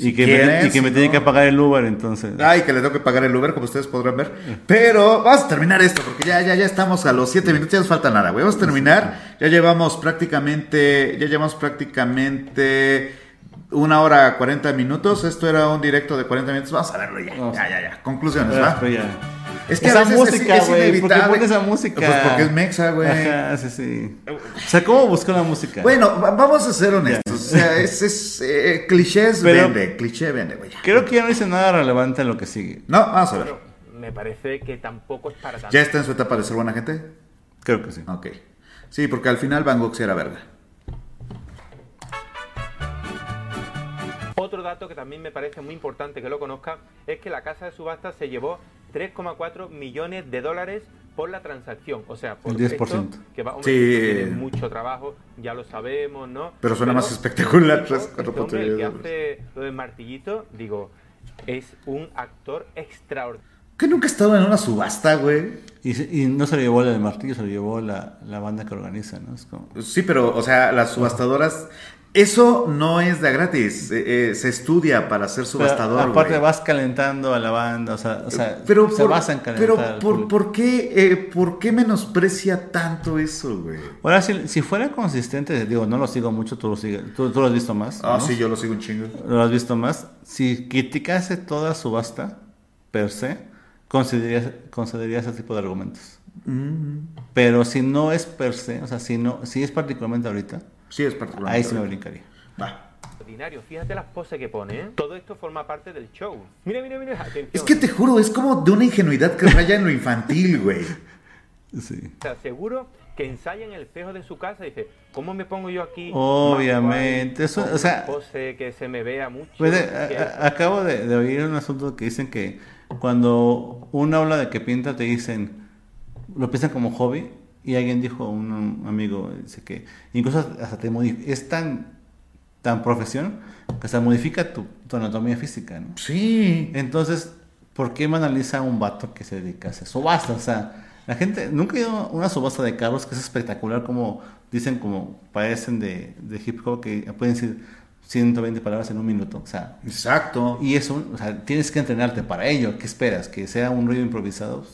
Y que, me, y que me tiene que pagar el Uber, entonces. Ay, que le tengo que pagar el Uber, como ustedes podrán ver. Pero vamos a terminar esto, porque ya, ya, ya estamos a los 7 minutos, ya nos falta nada, güey. Vamos a terminar. Ya llevamos prácticamente, ya llevamos prácticamente una hora 40 minutos. Esto era un directo de 40 minutos. Vamos a verlo ya. Vamos. Ya, ya, ya. Conclusiones, ¿va? Es que a esa es- música, es güey. ¿Por qué inevitable. pones esa música? Pues porque es mexa, güey. Ajá, sí, sí. O sea, ¿cómo buscó la música? Bueno, va- vamos a ser honestos. O sea, es, es eh, clichés Pero- vende, cliché vende, güey. Creo que ya no hice nada relevante en lo que sigue. No, vamos a ver. Pero me parece que tampoco es para tanto. ¿Ya está en su etapa de ser buena gente? Creo que sí. Ok. Sí, porque al final Van Gogh sí era verga. Otro dato que también me parece muy importante que lo conozca es que la casa de subasta se llevó 3,4 millones de dólares por la transacción. O sea, por El 10%. esto, que va, hombre, Sí. tiene mucho trabajo, ya lo sabemos, ¿no? Pero suena más espectacular, este este hombre, el que de hace lo del martillito, digo, es un actor extraordinario. ¿Que nunca he estado en una subasta, güey? Y, no se lo llevó el del martillo, se lo llevó la, la banda que organiza, ¿no? Es como... Sí, pero, o sea, las subastadoras... Eso no es de gratis. eh, eh, se estudia para ser Pero subastador, aparte vas calentando a la banda, o sea, o sea Pero se por, pero por. ¿por qué, eh, ¿por qué menosprecia tanto eso, güey? Ahora, si, si fuera consistente, digo, no lo sigo mucho, tú lo, sigues, tú, tú lo has visto más. Ah, ¿no? sí, yo lo sigo un chingo. Lo has visto más. Si criticase toda subasta, per se, concederías, concedería ese tipo de argumentos. Mm, Pero si no es per se, o sea, si, no, si es particularmente ahorita, sí, es particular. ahí sí me brincaría. Va. Fíjate las poses que pone, ¿eh? Todo esto forma parte del show. Mira, mira, mira, atención. Es que te juro, es como de una ingenuidad que raya en lo infantil, güey. Sí. O sea, seguro que ensaya en el espejo de su casa y dice, ¿cómo me pongo yo aquí? Obviamente, eso, o sea- pose que se me vea mucho. Pues, eh, a- a- acabo de, de oír un asunto que dicen que cuando uno habla de que pinta te dicen, lo piensan como hobby y alguien dijo, un, amigo, dice que incluso hasta te modif- es tan, tan profesión que hasta modifica tu, tu anatomía física, ¿no? Sí. Entonces, ¿por qué banaliza a un vato que se dedica a hacer subasta? O sea, la gente, nunca he ido a una subasta de carros que es espectacular, como dicen, como parecen de, de hip hop, que pueden decir 120 palabras en un minuto. O sea, Exacto. y eso, o sea, tienes que entrenarte para ello. ¿Qué esperas? ¿Que sea un ruido improvisado?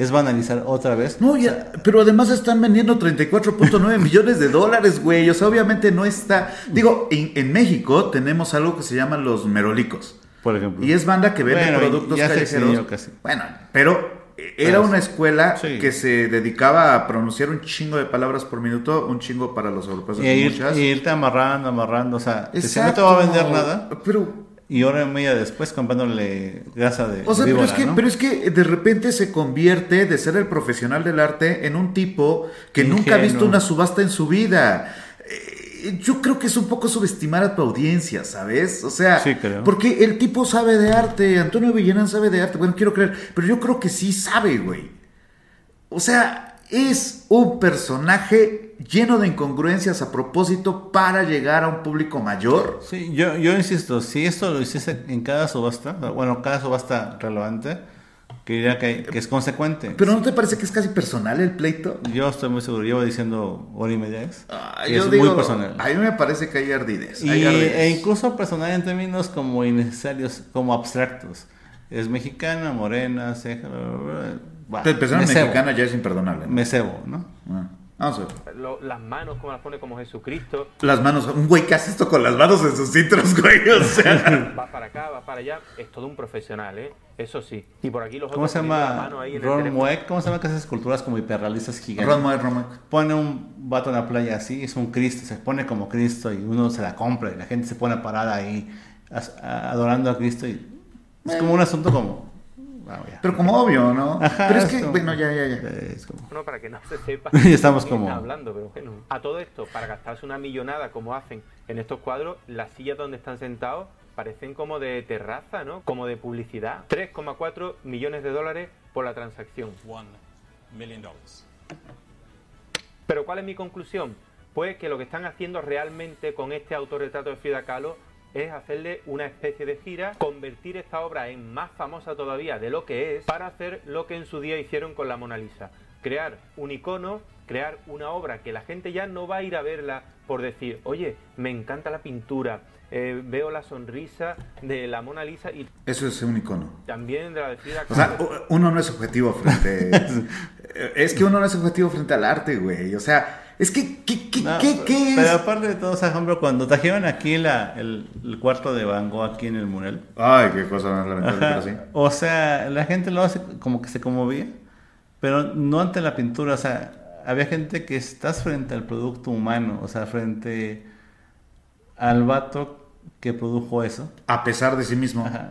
Es banalizar otra vez. No, O ya, sea, pero además están vendiendo 34.9 millones de dólares, güey. O sea, obviamente no está. Digo, en, en México tenemos algo que se llaman los merolicos. por ejemplo. Y es banda que vende Bueno, productos ya se callejeros. extinguió casi. Bueno, pero era una escuela sí. que se dedicaba a pronunciar un chingo de palabras por minuto, un chingo para los europeos. y, ir- y irte amarrando, amarrando. O sea, que si no te va a vender nada. Pero Y hora y media después comprándole grasa de O sea, pero es, que, ¿no? pero es que de repente se convierte de ser el profesional del arte en un tipo que nunca ha visto una subasta en su vida. Eh, Yo creo que es un poco subestimar a tu audiencia, ¿sabes? O sea, Sí, porque el tipo sabe de arte, Antonio Villarán sabe de arte, bueno, quiero creer, pero yo creo que sí sabe, güey. O sea, es un personaje lleno de incongruencias a propósito para llegar a un público mayor. Sí, yo, yo insisto, si esto lo hiciese en cada subasta, bueno, cada subasta relevante, que diría que, que es consecuente. Pero ¿no te parece que es casi personal el pleito? Yo estoy muy seguro, llevo diciendo hora y media Ah, yo es digo, muy personal. A mí me parece que hay ardidez. Y, hay ardidez. e incluso personal en términos como innecesarios, como abstractos. Es mexicana, morena, ceja, cebo, mexicana ya es imperdonable. ¿no? Me cebo, ¿no? Ah, Vamos a ver. Lo- las manos como las pone como Jesucristo, Las manos, un güey que hace esto con las manos en sus intros, güey. O sea. va para acá, va para allá, es todo un profesional, ¿eh? Eso sí. Y por aquí los ¿Cómo otros se llama? mano ahí en el Ron. Mueck, ¿cómo se llama que hace esculturas como hiperrealistas gigantes? Ron Moe, Ron Moe. pone un vato en la playa así, es un Cristo, se pone como Cristo y uno se la compra y la gente se pone parada ahí adorando a Cristo y es como un asunto como... ah, ya. Pero como obvio, ¿no? Ajá, pero es que, como- bueno, ya, ya, ya. Es como- No, para que no se sepa. Ya estamos como- está hablando, pero bueno. A todo esto, para gastarse una millonada como hacen en estos cuadros, las sillas donde están sentados parecen como de terraza, ¿no? Como de publicidad. 3,4 millones de dólares por la transacción. one million dollars. Pero ¿cuál es mi conclusión? Pues que lo que están haciendo realmente con este autorretrato de Frida Kahlo es hacerle una especie de gira, convertir esta obra en más famosa todavía de lo que es, para hacer lo que en su día hicieron con la Mona Lisa. Crear un icono, crear una obra que la gente ya no va a ir a verla por decir, oye, me encanta la pintura, eh, veo la sonrisa de la Mona Lisa y Eso es un icono. también de la de Frida O sea, uno no es objetivo frente. es que uno no es objetivo frente al arte, güey. O sea, es que, ¿qué, qué, No, qué, pero- qué Pero es? aparte de todo, o sea, por ejemplo, cuando trajeron aquí la, el, el cuarto de Van Gogh aquí en el mural, Ay, qué cosa más lamentable, Ajá. pero sí. O sea, la gente lo hace como que se conmovía, pero no ante la pintura. O sea, había gente que estás frente al producto humano, o sea, frente al vato que produjo eso. A pesar de sí mismo. Ajá.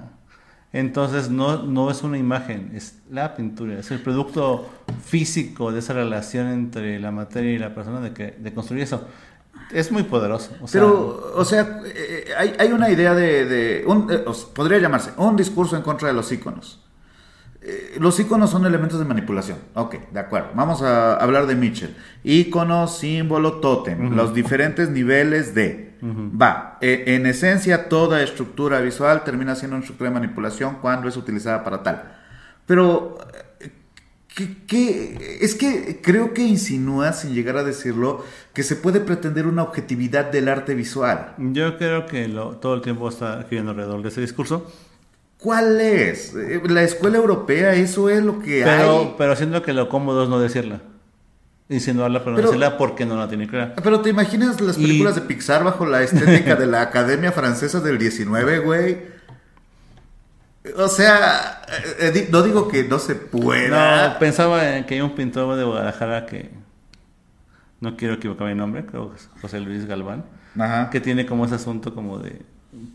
Entonces no, no es una imagen, es la pintura, es el producto físico de esa relación entre la materia y la persona de, que, de construir eso. Es muy poderoso. Pero, o sea, eh, hay, hay una idea de, de un- eh, podría llamarse un discurso en contra de los íconos. Eh, los íconos son elementos de manipulación. Ok, de acuerdo. Vamos a hablar de Mitchell. Ícono, símbolo, tótem. Los diferentes niveles de. Va. eh, en esencia, toda estructura visual termina siendo una estructura de manipulación cuando es utilizada para tal. Pero, eh, ¿qué- qué? es que creo que insinúa, sin llegar a decirlo, que se puede pretender una objetividad del arte visual. yo creo que lo- todo el tiempo está girando alrededor de ese discurso. ¿Cuál es? Eh, La escuela europea, eso es lo que Pero, hay. pero siento que lo cómodo es no decirla. Insinuarla, pero no Pero- decirla porque no la tiene clara. Pero te imaginas las Y- películas de Pixar bajo la estética de la Academia Francesa del 19, güey. O sea, eh, eh, no digo que no se pueda. No, pensaba en que hay un pintor de Guadalajara que. No quiero equivocarme el nombre, creo que es José Luis Galván. Ajá. Que tiene como ese asunto como de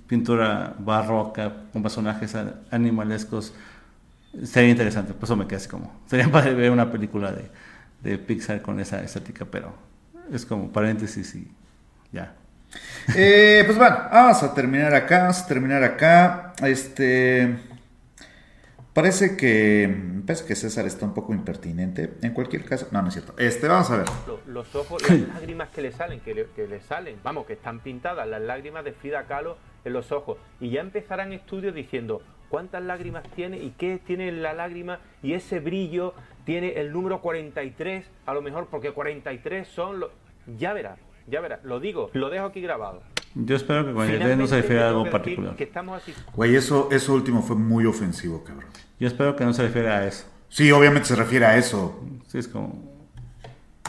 pintura barroca con personajes animalescos. Sería interesante, por eso me quedé así como. Sería para ver una película de, de Pixar con esa estética, pero es como paréntesis y ya. Eh, pues bueno, vamos a terminar acá, vamos a terminar acá. Este. Parece que. Parece que César está un poco impertinente. En cualquier caso. No, no es cierto. Este, vamos a ver. Lo- Los ojos, las lágrimas que le salen, que le, que le salen, vamos, que están pintadas las lágrimas de Frida Kahlo en los ojos. Y ya empezarán estudios diciendo cuántas lágrimas tiene y qué tiene la lágrima y ese brillo tiene el número 43, a lo mejor porque 43 son los... Ya verás, ya verás, lo digo, lo dejo aquí grabado. Yo espero que con el no se refiere a algo particular. Güey, eso, eso último fue muy ofensivo, cabrón. Yo espero que no se refiere a eso. Sí, obviamente se refiere a eso. Sí, es como...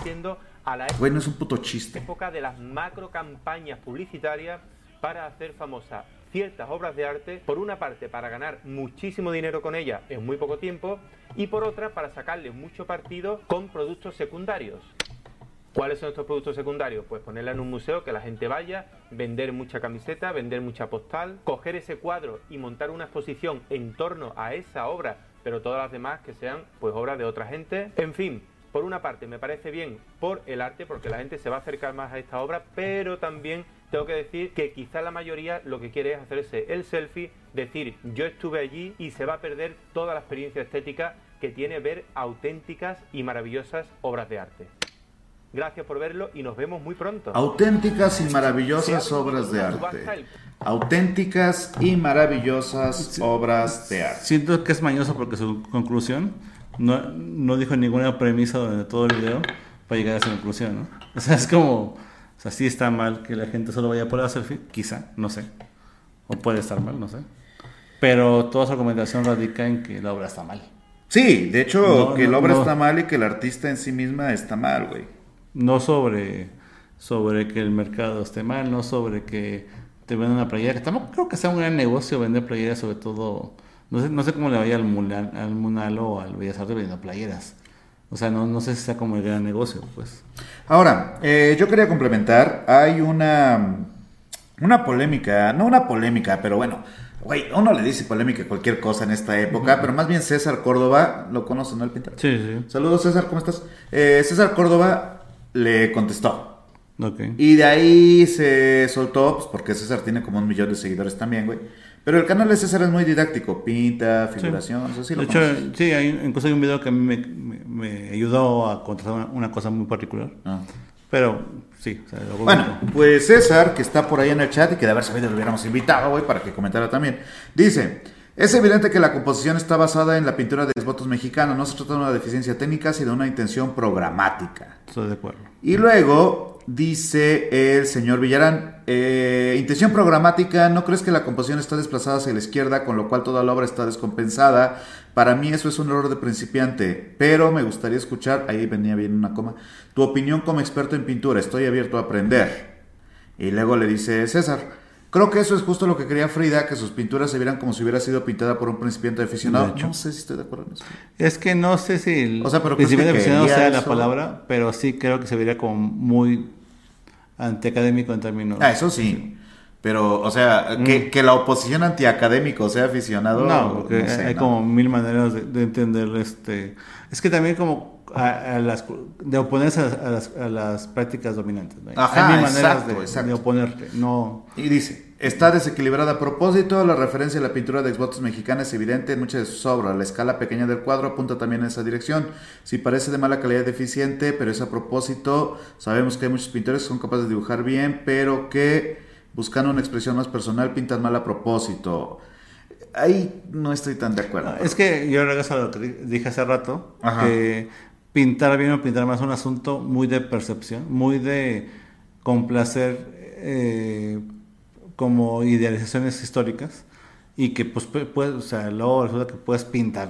Siendo a la Güey, no es un puto chiste. época de las macro campañas publicitarias para hacer famosas ciertas obras de arte, por una parte para ganar muchísimo dinero con ellas en muy poco tiempo y por otra para sacarle mucho partido con productos secundarios. ¿Cuáles son estos productos secundarios? Pues ponerla en un museo, que la gente vaya, vender mucha camiseta, vender mucha postal, coger ese cuadro y montar una exposición en torno a esa obra, pero todas las demás que sean pues obras de otra gente. En fin, por una parte me parece bien por el arte, porque la gente se va a acercar más a esta obra, pero también tengo que decir que quizá la mayoría lo que quiere es hacerse el selfie, decir yo estuve allí y se va a perder toda la experiencia estética que tiene ver auténticas y maravillosas obras de arte. Gracias por verlo y nos vemos muy pronto. Auténticas y maravillosas obras de arte. Auténticas y maravillosas obras de arte. Siento que es mañoso porque su conclusión no, no dijo ninguna premisa durante todo el video para llegar a esa conclusión, ¿no? O sea, es como, o sea, sí está mal que la gente solo vaya por la selfie, quizá, no sé. O puede estar mal, no sé. Pero toda su argumentación radica en que la obra está mal. Sí, de hecho, No, que no, la obra no. está mal y que el artista en sí misma está mal, güey. No sobre, sobre que el mercado esté mal, no sobre que te vendan una playera, que tampoco creo que sea un gran negocio vender playeras, sobre todo, no sé, no sé cómo le vaya al, Mulan, al Munal o al Bellas Artes vendiendo playeras. O sea, no, no sé si sea como el gran negocio, pues. Ahora, eh, yo quería complementar, hay una, una polémica, no una polémica, pero bueno, güey, uno le dice polémica a cualquier cosa en esta época, pero más bien César Córdoba, lo conoce, ¿no? El pintor. Sí, sí. Saludos César, ¿cómo estás? Eh, César Córdoba le contestó. Ok. Y de ahí se soltó, pues porque César tiene como un millón de seguidores también, güey. Pero el canal de César es muy didáctico, pinta, figuración, eso sí de lo hecho, conoces. sí, hay, incluso hay un video que a mí me, me- me ayudó a contrastar una, una cosa muy particular. Ah. Pero, sí. o sea, lo Bueno, pues César, que está por ahí en el chat y que de haber sabido lo hubiéramos invitado, güey, para que comentara también. Dice, es evidente que la composición está basada en la pintura de votos mexicanos. No se trata de una deficiencia técnica, sino de una intención programática. Estoy de acuerdo. Y luego dice el señor Villarán, eh, intención programática, ¿no crees que la composición está desplazada hacia la izquierda, con lo cual toda la obra está descompensada? Para mí eso es un error de principiante, pero me gustaría escuchar, ahí venía bien una coma, tu opinión como experto en pintura, estoy abierto a aprender. Y luego le dice César, creo que eso es justo lo que quería Frida, que sus pinturas se vieran como si hubiera sido pintada por un principiante aficionado. No sé si estoy de acuerdo en eso. Es que no sé si el O sea, pero ¿crees principio que de aficionado sea la palabra, pero sí creo que se vería como muy antiacadémico en términos. Ah, eso sí. Pero, o sea, que, que la oposición antiacadémico sea aficionado. Mm. No, porque no sé, hay no. como mil maneras de, de entender este. Es que también como a, a las de oponerse a las, a las, a las prácticas dominantes. ¿no? Ajá, hay mil maneras exacto, de, exacto. de oponerte. No. Y dice, está desequilibrada a propósito, la referencia a la pintura de exvotos mexicana es evidente en muchas de sus obras, la escala pequeña del cuadro apunta también en esa dirección, si parece de mala calidad deficiente, pero es a propósito, sabemos que hay muchos pintores que son capaces de dibujar bien, pero que buscando una expresión más personal pintan mal a propósito. Ahí no estoy tan de acuerdo. Es que yo regreso a lo que di- dije hace rato, Ajá. que pintar bien o pintar mal es un asunto muy de percepción, muy de complacer eh, como idealizaciones históricas y que pues pu- puedes, o sea, luego resulta que puedes pintar,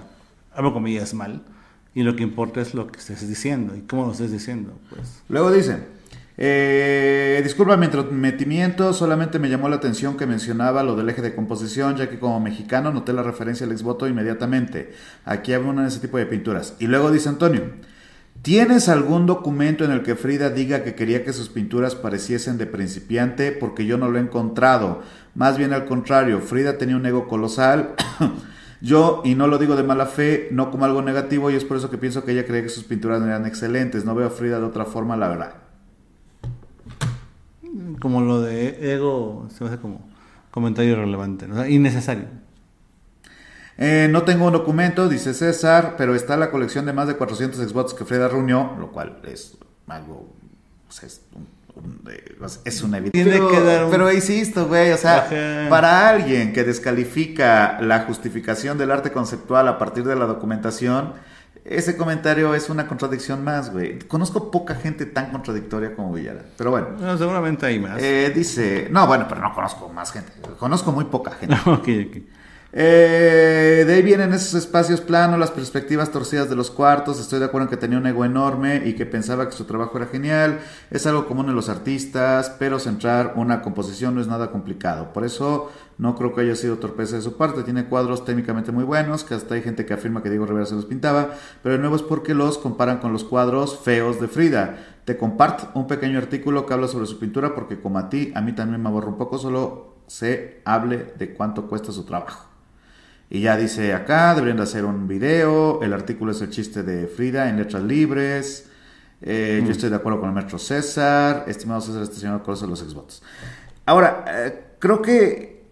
algo comillas mal, y lo que importa es lo que estés diciendo y cómo lo estés diciendo, pues. Luego dice, eh, disculpa mi metimiento, solamente me llamó la atención que mencionaba lo del eje de composición, ya que como mexicano noté la referencia al exvoto inmediatamente. Aquí abundan ese tipo de pinturas. Y luego dice Antonio, ¿tienes algún documento en el que Frida diga que quería que sus pinturas pareciesen de principiante? Porque yo no lo he encontrado. Más bien al contrario, Frida tenía un ego colosal. Yo, y no lo digo de mala fe, no como algo negativo, y es por eso que pienso que ella cree que sus pinturas eran excelentes. No veo a Frida de otra forma, la verdad. Como lo de ego, se me hace como comentario irrelevante, ¿no? Innecesario. Eh, no tengo un documento, dice César, pero está la colección de más de 400 Xbox que Frida reunió, lo cual es algo. sea, es, un- un- es una evidencia. Tiene Pero, que dar un- pero insisto, güey, o sea, Ajá. para alguien que descalifica la justificación del arte conceptual a partir de la documentación, ese comentario es una contradicción más, güey. Conozco poca gente tan contradictoria como Villara, pero bueno. Bueno, seguramente hay más. Eh, dice, no, bueno, pero no conozco más gente. Conozco muy poca gente. ok, ok. Eh, de ahí vienen esos espacios planos, las perspectivas torcidas de los cuartos. Estoy de acuerdo en que tenía un ego enorme y que pensaba que su trabajo era genial. Es algo común en los artistas, pero centrar una composición no es nada complicado. Por eso no creo que haya sido torpeza de su parte. Tiene cuadros técnicamente muy buenos, que hasta hay gente que afirma que Diego Rivera se los pintaba, pero de nuevo es porque los comparan con los cuadros feos de Frida. Te comparto un pequeño artículo que habla sobre su pintura porque como a ti, a mí también me aborra un poco, solo se hable de cuánto cuesta su trabajo. Y ya dice acá, deberían de hacer un video, el artículo es el chiste de Frida en letras libres, eh, yo estoy de acuerdo con el maestro César, estimado César, este señor conoce los Xbox. Ahora, eh, creo que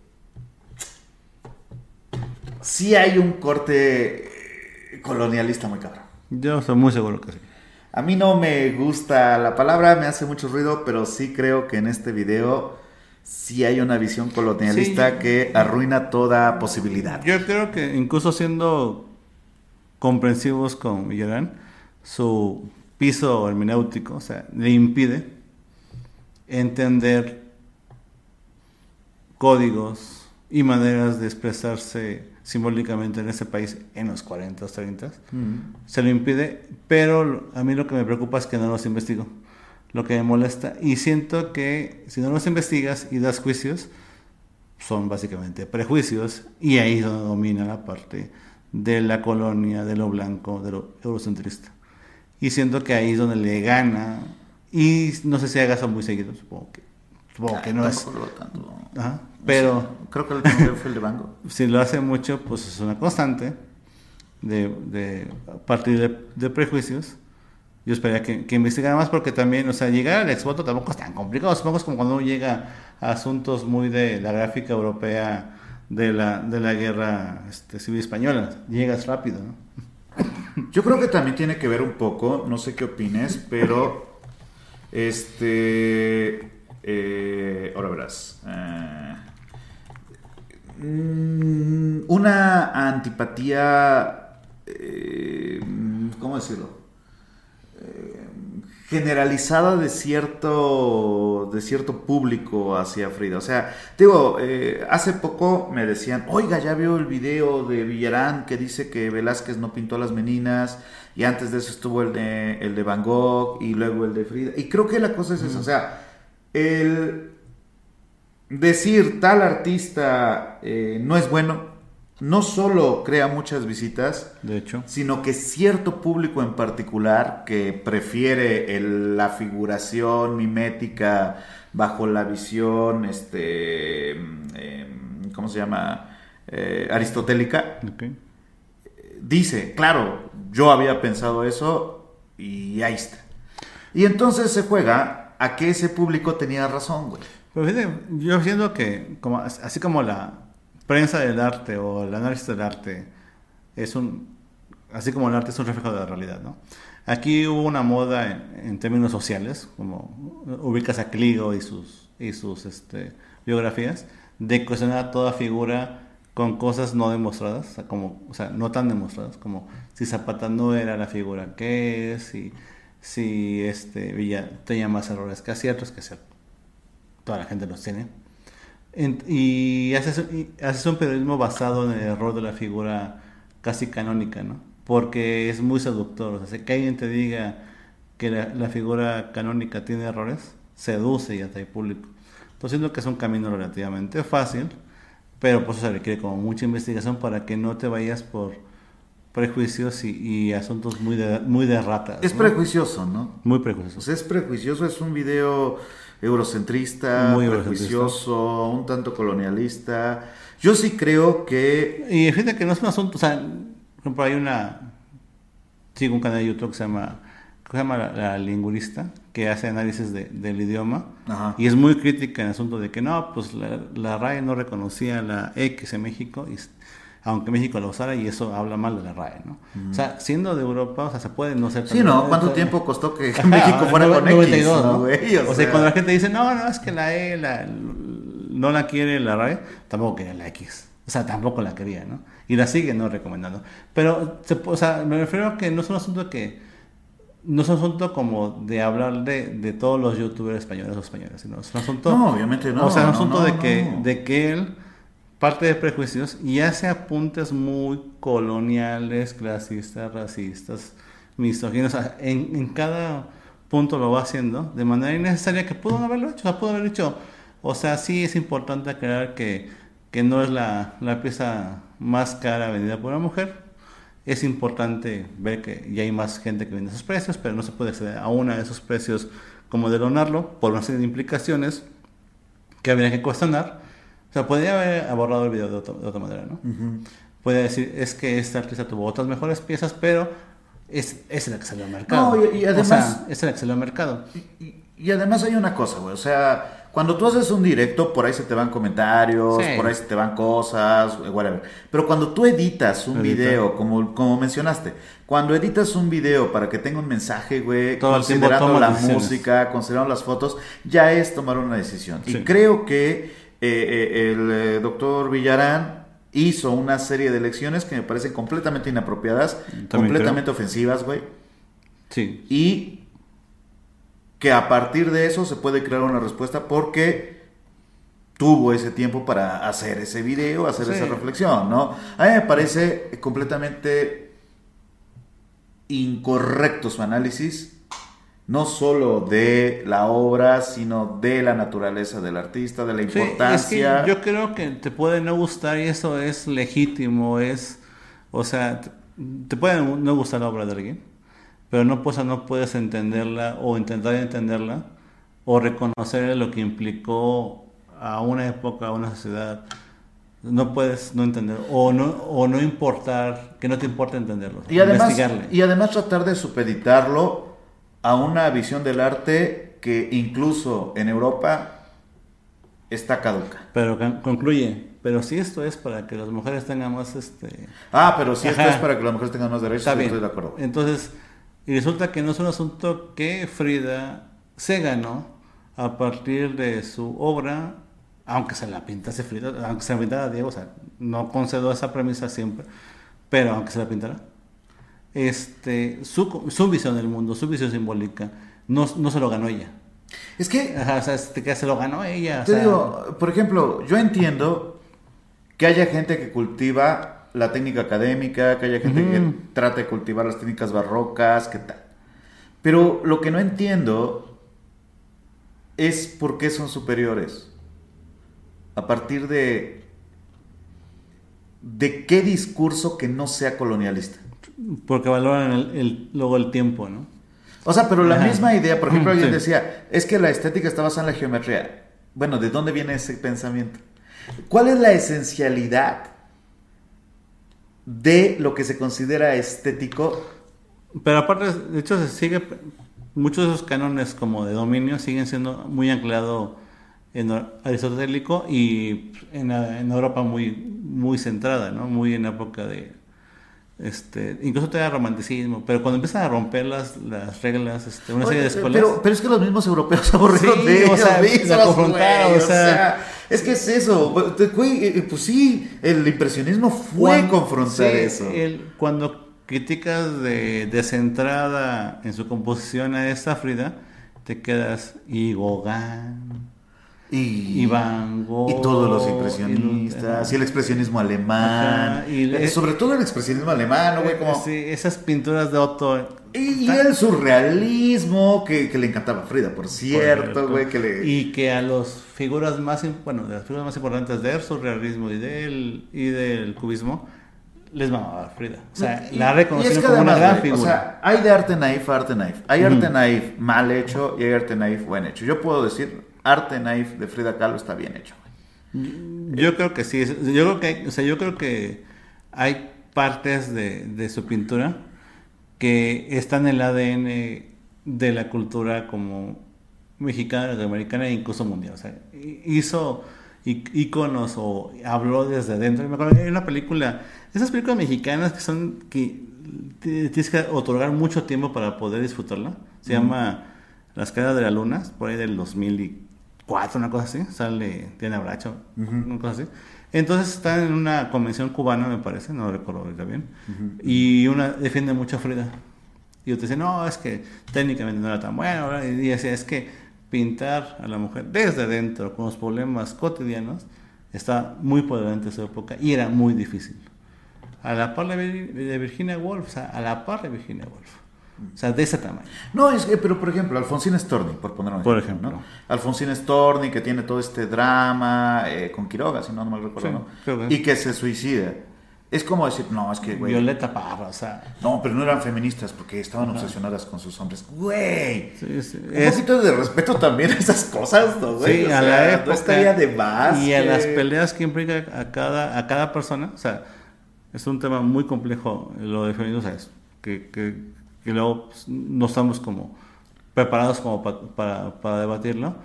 sí hay un corte eh, colonialista muy cabrón. Yo estoy muy seguro que sí. A mí no me gusta la palabra, me hace mucho ruido, pero sí creo que en este video sí hay una visión colonialista Sí. que arruina toda posibilidad. Yo creo que incluso siendo comprensivos con Villarán, su piso hermenéutico, o sea, le impide entender códigos y maneras de expresarse simbólicamente en ese país en los 40 30 se lo impide, pero a mí lo que me preocupa es que no los investigo. Lo que me molesta, y siento que si no los investigas y das juicios, son básicamente prejuicios, y ahí es donde domina la parte de la colonia, de lo blanco, de lo eurocentrista. Y siento que ahí es donde le gana, y no sé si haga eso muy seguido, supongo que, supongo que no es. Lo tanto. Ajá, pero Creo que el primero fue el de Bango. si lo hace mucho, pues es una constante de, de a partir de, de prejuicios. Yo esperaría que, que investigara más porque también, o sea, llegar al exvoto tampoco es tan complicado. Supongo es como cuando uno llega a asuntos muy de la gráfica europea de la, de la guerra este, civil española. Llegas rápido, ¿no? Yo creo que también tiene que ver un poco, no sé qué opines, pero este, eh, ahora verás, eh, mm, una antipatía, eh, ¿cómo decirlo? Generalizada de cierto de cierto público hacia Frida. O sea, digo, eh, hace poco me decían, oiga, ya vio el video de Villarán que dice que Velázquez no pintó a las meninas, y antes de eso estuvo el de, el de Van Gogh y luego el de Frida. Y creo que la cosa es esa, o sea, el decir tal artista eh, no es bueno, no solo crea muchas visitas, De hecho. sino que cierto público en particular que prefiere el- la figuración mimética bajo la visión, este, em, ¿cómo se llama? Eh, aristotélica, dice, claro, yo había pensado eso y ahí está. Y entonces se juega a que ese público tenía razón, güey. Pero fíjate, yo siento que, como, así como la prensa del arte o el análisis del arte es un, así como el arte es un reflejo de la realidad, ¿no? Aquí hubo una moda en, en términos sociales, como ubicas a Cligo y sus, y sus este, biografías, de cuestionar toda figura con cosas no demostradas, sea, como, o sea, no tan demostradas, como si Zapata no era la figura que es, si, si este, Villa tenía más errores que aciertos, que cierto toda la gente los tiene. En- y, haces, y haces un periodismo basado en el error de la figura casi canónica, ¿no? Porque es muy seductor. O sea, que alguien te diga que la, la figura canónica tiene errores, seduce y atrae público. Entonces siento que es un camino relativamente fácil, pero pues se requiere como mucha investigación para que no te vayas por, prejuicios y, y asuntos muy de, muy de ratas. Es ¿no? prejuicioso, ¿no? Muy O prejuiciosos. sea, es prejuicioso, es un video eurocentrista, Muy prejuicioso, un tanto colonialista. Yo sí creo que... Y fíjate que no es un asunto, o sea, por ejemplo, hay una, sigo un canal de YouTube que se llama, que se llama la, La Lingurista, que hace análisis de- del idioma, Ajá. y es muy crítica en el asunto de que no, pues la, la RAE no reconocía la X en México, y, aunque México la usara, y eso habla mal de la RAE, ¿no? O sea, siendo de Europa, o sea, se puede no ser... Sí, ¿no? ¿Cuánto tiempo costó que México fuera nove- con X, 92, ¿no, güey? O, sea, cuando la gente dice, no, no, es que la E la- no la quiere la RAE, tampoco quería la X. O sea, tampoco la quería, ¿no? Y la sigue no recomendando. Pero, se o sea, me refiero a que no es un asunto que... No es un asunto como de hablar de, de todos los youtubers españoles o españoles, sino es un asunto... No, obviamente no, O sea, un no, asunto no, de, que, no. de que él parte de prejuicios y hace apuntes muy coloniales, clasistas, racistas, misóginos. En, en cada punto lo va haciendo de manera innecesaria que pudo haberlo hecho. O sea, pudo haber dicho, o sea, sí es importante aclarar que, que no es la, la pieza más cara vendida por una mujer. Es importante ver que ya hay más gente que vende esos precios, pero no se puede acceder a una de esos precios como de donarlo por una serie de implicaciones que habría que cuestionar. O sea, podría haber abordado el video de, otra- de otra manera, ¿no? Puede decir, es que esta artista tuvo otras mejores piezas, pero es, es la que salió al mercado. No, y- y además- O sea, es la que salió al mercado. Y, y además hay una cosa, güey. O sea, cuando tú haces un directo, por ahí se te van comentarios, Sí. por ahí se te van cosas, whatever. Pero cuando tú editas un Edita. video, como, como mencionaste, cuando editas un video para que tenga un mensaje, güey, Todo considerando la decisiones. música, considerando las fotos, ya es tomar una decisión. Sí. Y creo que eh, eh, el eh, doctor Villarán hizo una serie de elecciones que me parecen completamente inapropiadas, También completamente ofensivas, güey. Sí. Y que a partir de eso se puede crear una respuesta porque tuvo ese tiempo para hacer ese video, hacer Sí. esa reflexión, ¿no? A mí me parece completamente incorrecto su análisis, no solo de la obra, sino de la naturaleza del artista, de la Sí, es que importancia. yo creo que te puede no gustar y eso es legítimo, es, o sea, te, puede no gustar la obra de alguien, pero no, pues, no puedes entenderla o intentar entenderla o reconocer lo que implicó a una época, a una sociedad. No puedes no entender o no, o no importar, que no te importa entenderlo. Y además, y además tratar de supeditarlo a una visión del arte que incluso en Europa está caduca. Pero con- concluye, pero si esto es para que las mujeres tengan más este Ah, pero si esto es para que las mujeres tengan más derechos, Está bien. estoy de acuerdo. Entonces, y resulta que no es un asunto que Frida se ganó a partir de su obra, aunque se la pintase Frida, aunque se la pintara Diego, o sea, no concedo esa premisa siempre, pero aunque se la pintara, este, su, su visión del mundo, su visión simbólica, no, no se lo ganó ella. Es que, Ajá, o sea, este, que se lo ganó ella. o te sea, digo, por ejemplo, yo entiendo que haya gente que cultiva la técnica académica, que haya gente que trata de cultivar las técnicas barrocas, que tal. Pero lo que no entiendo es por qué son superiores. A partir de de qué discurso que no sea colonialista. Porque valoran el, el- luego el tiempo, ¿no? O sea, pero la Ajá. misma idea, por ejemplo, Mm, alguien sí. decía, es que la estética está basada en la geometría. Bueno, ¿de dónde viene ese pensamiento? ¿Cuál es la esencialidad de lo que se considera estético? Pero aparte, de hecho, se sigue, muchos de esos cánones como de dominio siguen siendo muy anclados en aristotélico y en, en Europa muy, muy centrada, ¿no? Muy en época de, este, incluso todavía romanticismo, pero cuando empiezan a romper las, las reglas, este, una serie de escuelas... Pero, pero es que los mismos europeos se aburrieron Sí, de o sea, confrontaron, o sea- es que es eso. güey, eh, Pues sí, el impresionismo fue Cuando- confrontar sí, eso. el- cuando criticas de descentrada en su composición a esta Frida, te quedas y Gauguin, Y, y Van Gogh, y todos los impresionistas, y, el expresionismo alemán, Ajá, y- eh, sobre todo el expresionismo alemán, ¿no, güey? Como, Sí, esas pinturas de Otto. y, tan- el surrealismo, que, que le encantaba a Frida, por cierto, güey, que le... Y que a las figuras más, bueno, de las figuras más importantes del surrealismo y del, y del cubismo, les mamaba Frida. O sea, Y- la reconocieron es que como una gran figura. O sea, hay de arte naif a arte naif. Hay arte naif mal hecho y hay arte naif buen hecho. Yo puedo decir, arte naif de Frida Kahlo está bien hecho. Yo creo que sí. Yo creo que, o sea, yo creo que hay partes de, de su pintura que están en el ADN de la cultura como mexicana, americana e incluso mundial. O sea, hi- hizo íconos o habló desde dentro. Me acuerdo que hay una película, esas películas mexicanas que son que tienes que otorgar mucho tiempo para poder disfrutarla. Se llama Las caras de la luna, por ahí del 2004, una cosa así. Sale Diana Bracho, una cosa así. Entonces están en una convención cubana, me parece, no recuerdo ahorita bien. Y una defiende mucho a Frida. Y otro dice, no, es que técnicamente no era tan bueno. ¿verdad? Y decía, es que pintar a la mujer desde dentro, con los problemas cotidianos, está muy por delante de su época y era muy difícil. A la par de Virginia Woolf, o sea, a la par de Virginia Woolf. O sea, de ese tamaño. No, es que, pero por ejemplo, Alfonsín Storni, por poner un Por ejemplo. ejemplo. ¿no? Alfonsín Storni, que tiene todo este drama eh, con Quiroga, si no, no mal recuerdo, Sí, ¿no? Y que se suicida. Es como decir, no, es que, güey. Violeta Parra, o sea. No, pero no eran feministas porque estaban obsesionadas con sus hombres. Güey. sí, sí, Un es- poquito de respeto también a esas cosas, ¿no, güey? Sí, O a sea, la No época. estaría de más. Y a que- las peleas que implica a cada, a cada persona. O sea, es un tema muy complejo lo de feminismo, o sea, es que, que, que luego pues, no estamos como preparados como pa- para, para debatirlo.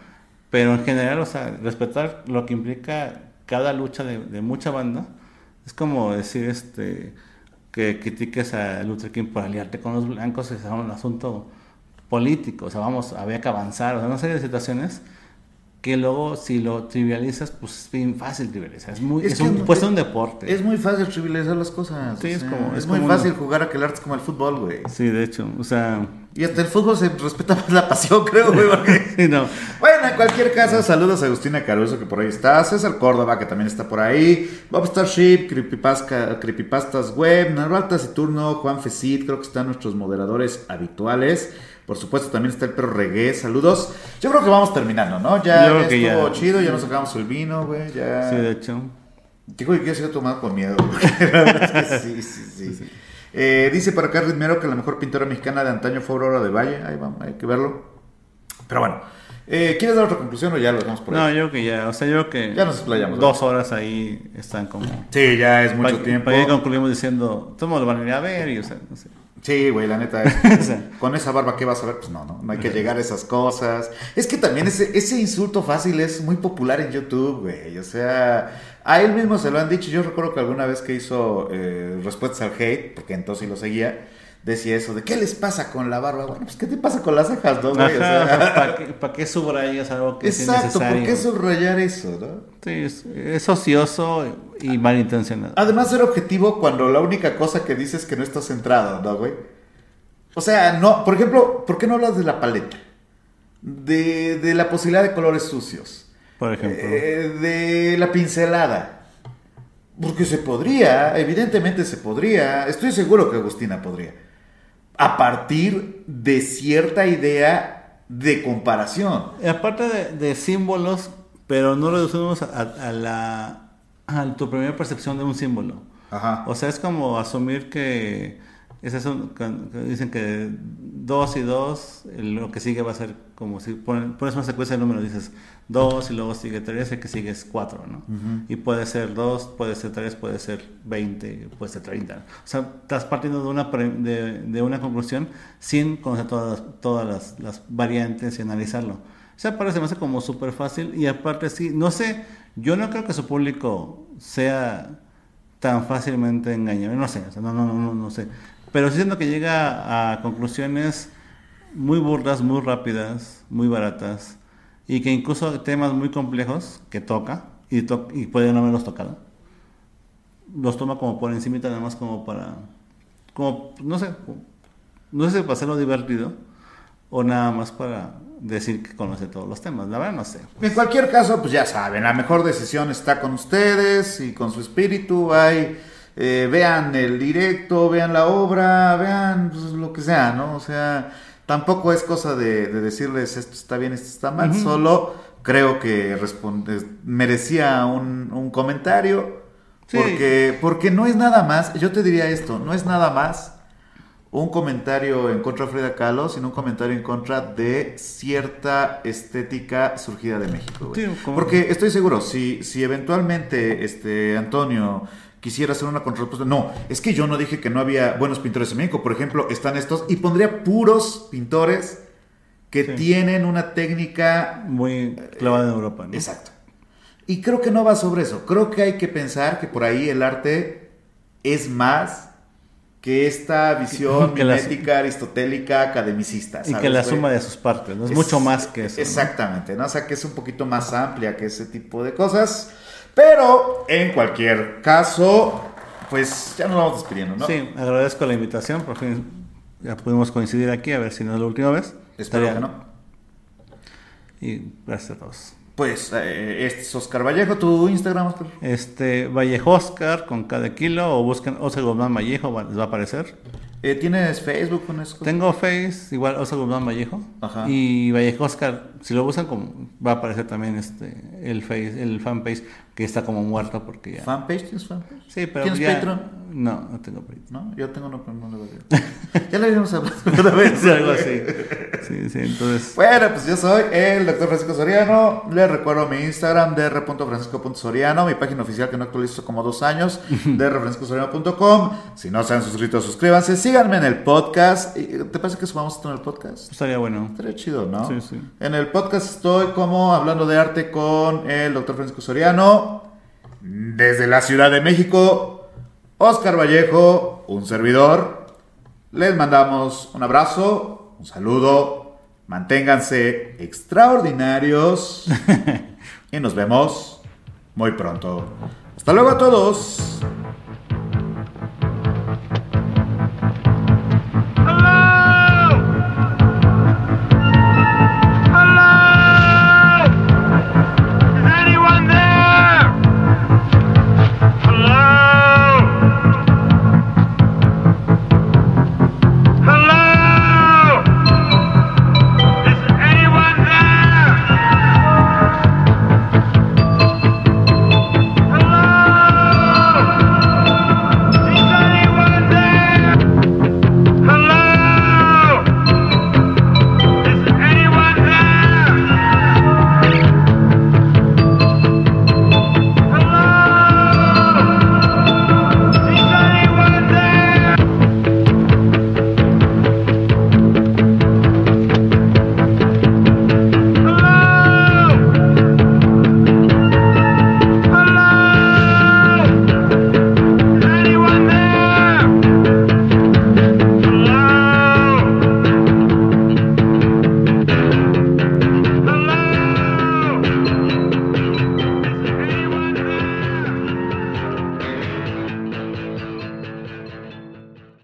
Pero en general, o sea, respetar lo que implica cada lucha de, de mucha banda. Es como decir este que critiques a Luther King por aliarte con los blancos, es un asunto político, o sea, vamos, había que avanzar, o sea, una serie de situaciones que luego si lo trivializas, pues es bien fácil trivializar, es muy, Es es, que un, es- un deporte. Es muy fácil trivializar las cosas. Sí, o es como- Es, muy como- fácil jugar a que el arte como el fútbol, güey. Sí, de hecho, o sea, Y hasta el fútbol se respeta más la pasión, creo, güey. Porque... sí, no. Bueno, en cualquier caso, saludos a Agustina Caruso, que por ahí está. César Córdoba, que también está por ahí. Bob Starship, Creepypasta, Creepypastas Web, Narval Taciturno, Juan Fesit, creo que están nuestros moderadores habituales. Por supuesto, también está el perro reggae. Saludos. Yo creo que vamos terminando, ¿no? Ya, Yo estuvo ya. chido, ya nos sacamos el vino, güey. Ya. Sí, de hecho. Digo que quiero ser tomado con miedo. porque la verdad es que sí, sí, sí. Eh, dice para acá Ritmero que la mejor pintora mexicana de antaño fue Aurora de Valle. Ahí vamos, hay que verlo. Pero bueno, eh, ¿quieres dar otra conclusión o ya lo dejamos por No, ahí? yo creo que ya, o sea, yo creo que Ya nos explayamos, dos horas ahí están como... Sí, ya es mucho Pa- tiempo. Para que concluimos diciendo, todos lo van a ir a ver y, o sea, no sé. Sí, güey, la neta. es- con esa barba, ¿qué vas a ver? Pues no, no, no hay que llegar a esas cosas. Es que también ese, ese insulto fácil es muy popular en YouTube, güey. O sea, a él mismo se lo han dicho. Yo recuerdo que alguna vez que hizo eh, respuestas al hate, porque entonces sí lo seguía, decía eso de ¿qué les pasa con la barba? Bueno, pues ¿qué te pasa con las cejas, no, güey? O sea, ¿Para qué, subrayas algo que es Exacto, ¿por innecesario? qué subrayar eso, no? Sí, es, es ocioso y malintencionado. Además, ser objetivo cuando la única cosa que dices es que no estás centrado, ¿no, güey? O sea, no, por ejemplo, ¿por qué no hablas de la paleta? De, de la posibilidad de colores sucios. Por ejemplo. Eh, de la pincelada. Porque se podría, evidentemente se podría. Estoy seguro que Agustina podría. A partir de cierta idea de comparación. Aparte de, de símbolos, pero no reducimos a, a la a tu primera percepción de un símbolo. Ajá. O sea, es como asumir que ese es un- que- que dicen que 2 y 2, lo que sigue va a ser como si pones una secuencia de números, dices 2 y luego sigue 3, el que sigue es 4, ¿no? Y puede ser 2, puede ser 3, puede ser 20, puede ser 30. O sea, estás partiendo de una, pre- de, de una conclusión sin conocer todas, las- todas las, las variantes y analizarlo. O sea, parece, me hace como súper fácil y aparte sí, no sé, yo no creo que su público sea tan fácilmente engañable, no sé, o sea, no, no, no, no, no sé. Pero siento que llega a conclusiones muy burdas, muy rápidas, muy baratas y que incluso temas muy complejos que toca y, to- y puede no haberlos tocado, los toma como por encima nada más como para, como, no sé, no sé para hacerlo divertido o nada más para decir que conoce todos los temas, la verdad no sé. En cualquier caso, pues ya saben, la mejor decisión está con ustedes y con su espíritu. Hay, eh, vean el directo, vean la obra, vean pues, lo que sea, ¿no? O sea, tampoco es cosa de, de decirles esto está bien, esto está mal, solo creo que responde, merecía un, un comentario Sí. Porque, porque no es nada más, yo te diría esto, no es nada más un comentario en contra de Frida Kahlo, sino un comentario en contra de cierta estética surgida de México. güey. Porque estoy seguro, si, si eventualmente este Antonio quisiera hacer una contrapropuesta, no, es que yo no dije que no había buenos pintores en México, por ejemplo, están estos, y pondría puros pintores que Sí. tienen una técnica Muy clavada en Europa, ¿no? Exacto. Y creo que no va sobre eso. Creo que hay que pensar que por ahí el arte es más que esta visión Que la- aristotélica, academicista. Y ¿sabes, que la suma de sus partes, ¿no? Es, Es- mucho más que eso. ¿no? Exactamente, ¿no? O sea, que es un poquito más amplia que ese tipo de cosas. Pero, en cualquier caso, pues ya nos vamos despidiendo, ¿no? Sí, agradezco la invitación, por fin ya pudimos coincidir aquí, a ver si no es la última vez. Espero Estaría- que no. Y gracias a todos. Pues, eh, este es Oscar Vallejo, tu Instagram, Oscar. Este, Vallejo Oscar con cada kilo o busquen Oscar Guzmán Vallejo, va- les va a aparecer. Eh, ¿Tienes Facebook con eso? Tengo Face, igual Oscar Guzmán Vallejo. Ajá. Y Vallejo Oscar, si lo buscan, como, va a aparecer también este, el, face, el fanpage que está como muerto porque ya. ¿Fanpage? ¿Tienes fanpage? Sí, pero ¿Tienes ya- Patreon? No, no tengo Patreon. No, yo tengo uno, pero no lo veo. ya lo habíamos hablado una vez. Algo así. Sí, sí, entonces. Bueno, pues yo soy el doctor Francisco Soriano. Les recuerdo mi Instagram, dr.francisco.soriano, mi página oficial que no actualizo como dos años, drfranciscosoriano.com. Si no se han suscrito, suscríbanse, síganme en el podcast. ¿Y ¿Te parece que subamos esto en el podcast? Estaría bueno. Estaría chido, ¿no? Sí, sí. En el podcast estoy como hablando de arte con el doctor Francisco Soriano. Desde la Ciudad de México, Oscar Vallejo, un servidor. Les mandamos un abrazo, un saludo. Manténganse extraordinarios. y nos vemos muy pronto. Hasta luego a todos.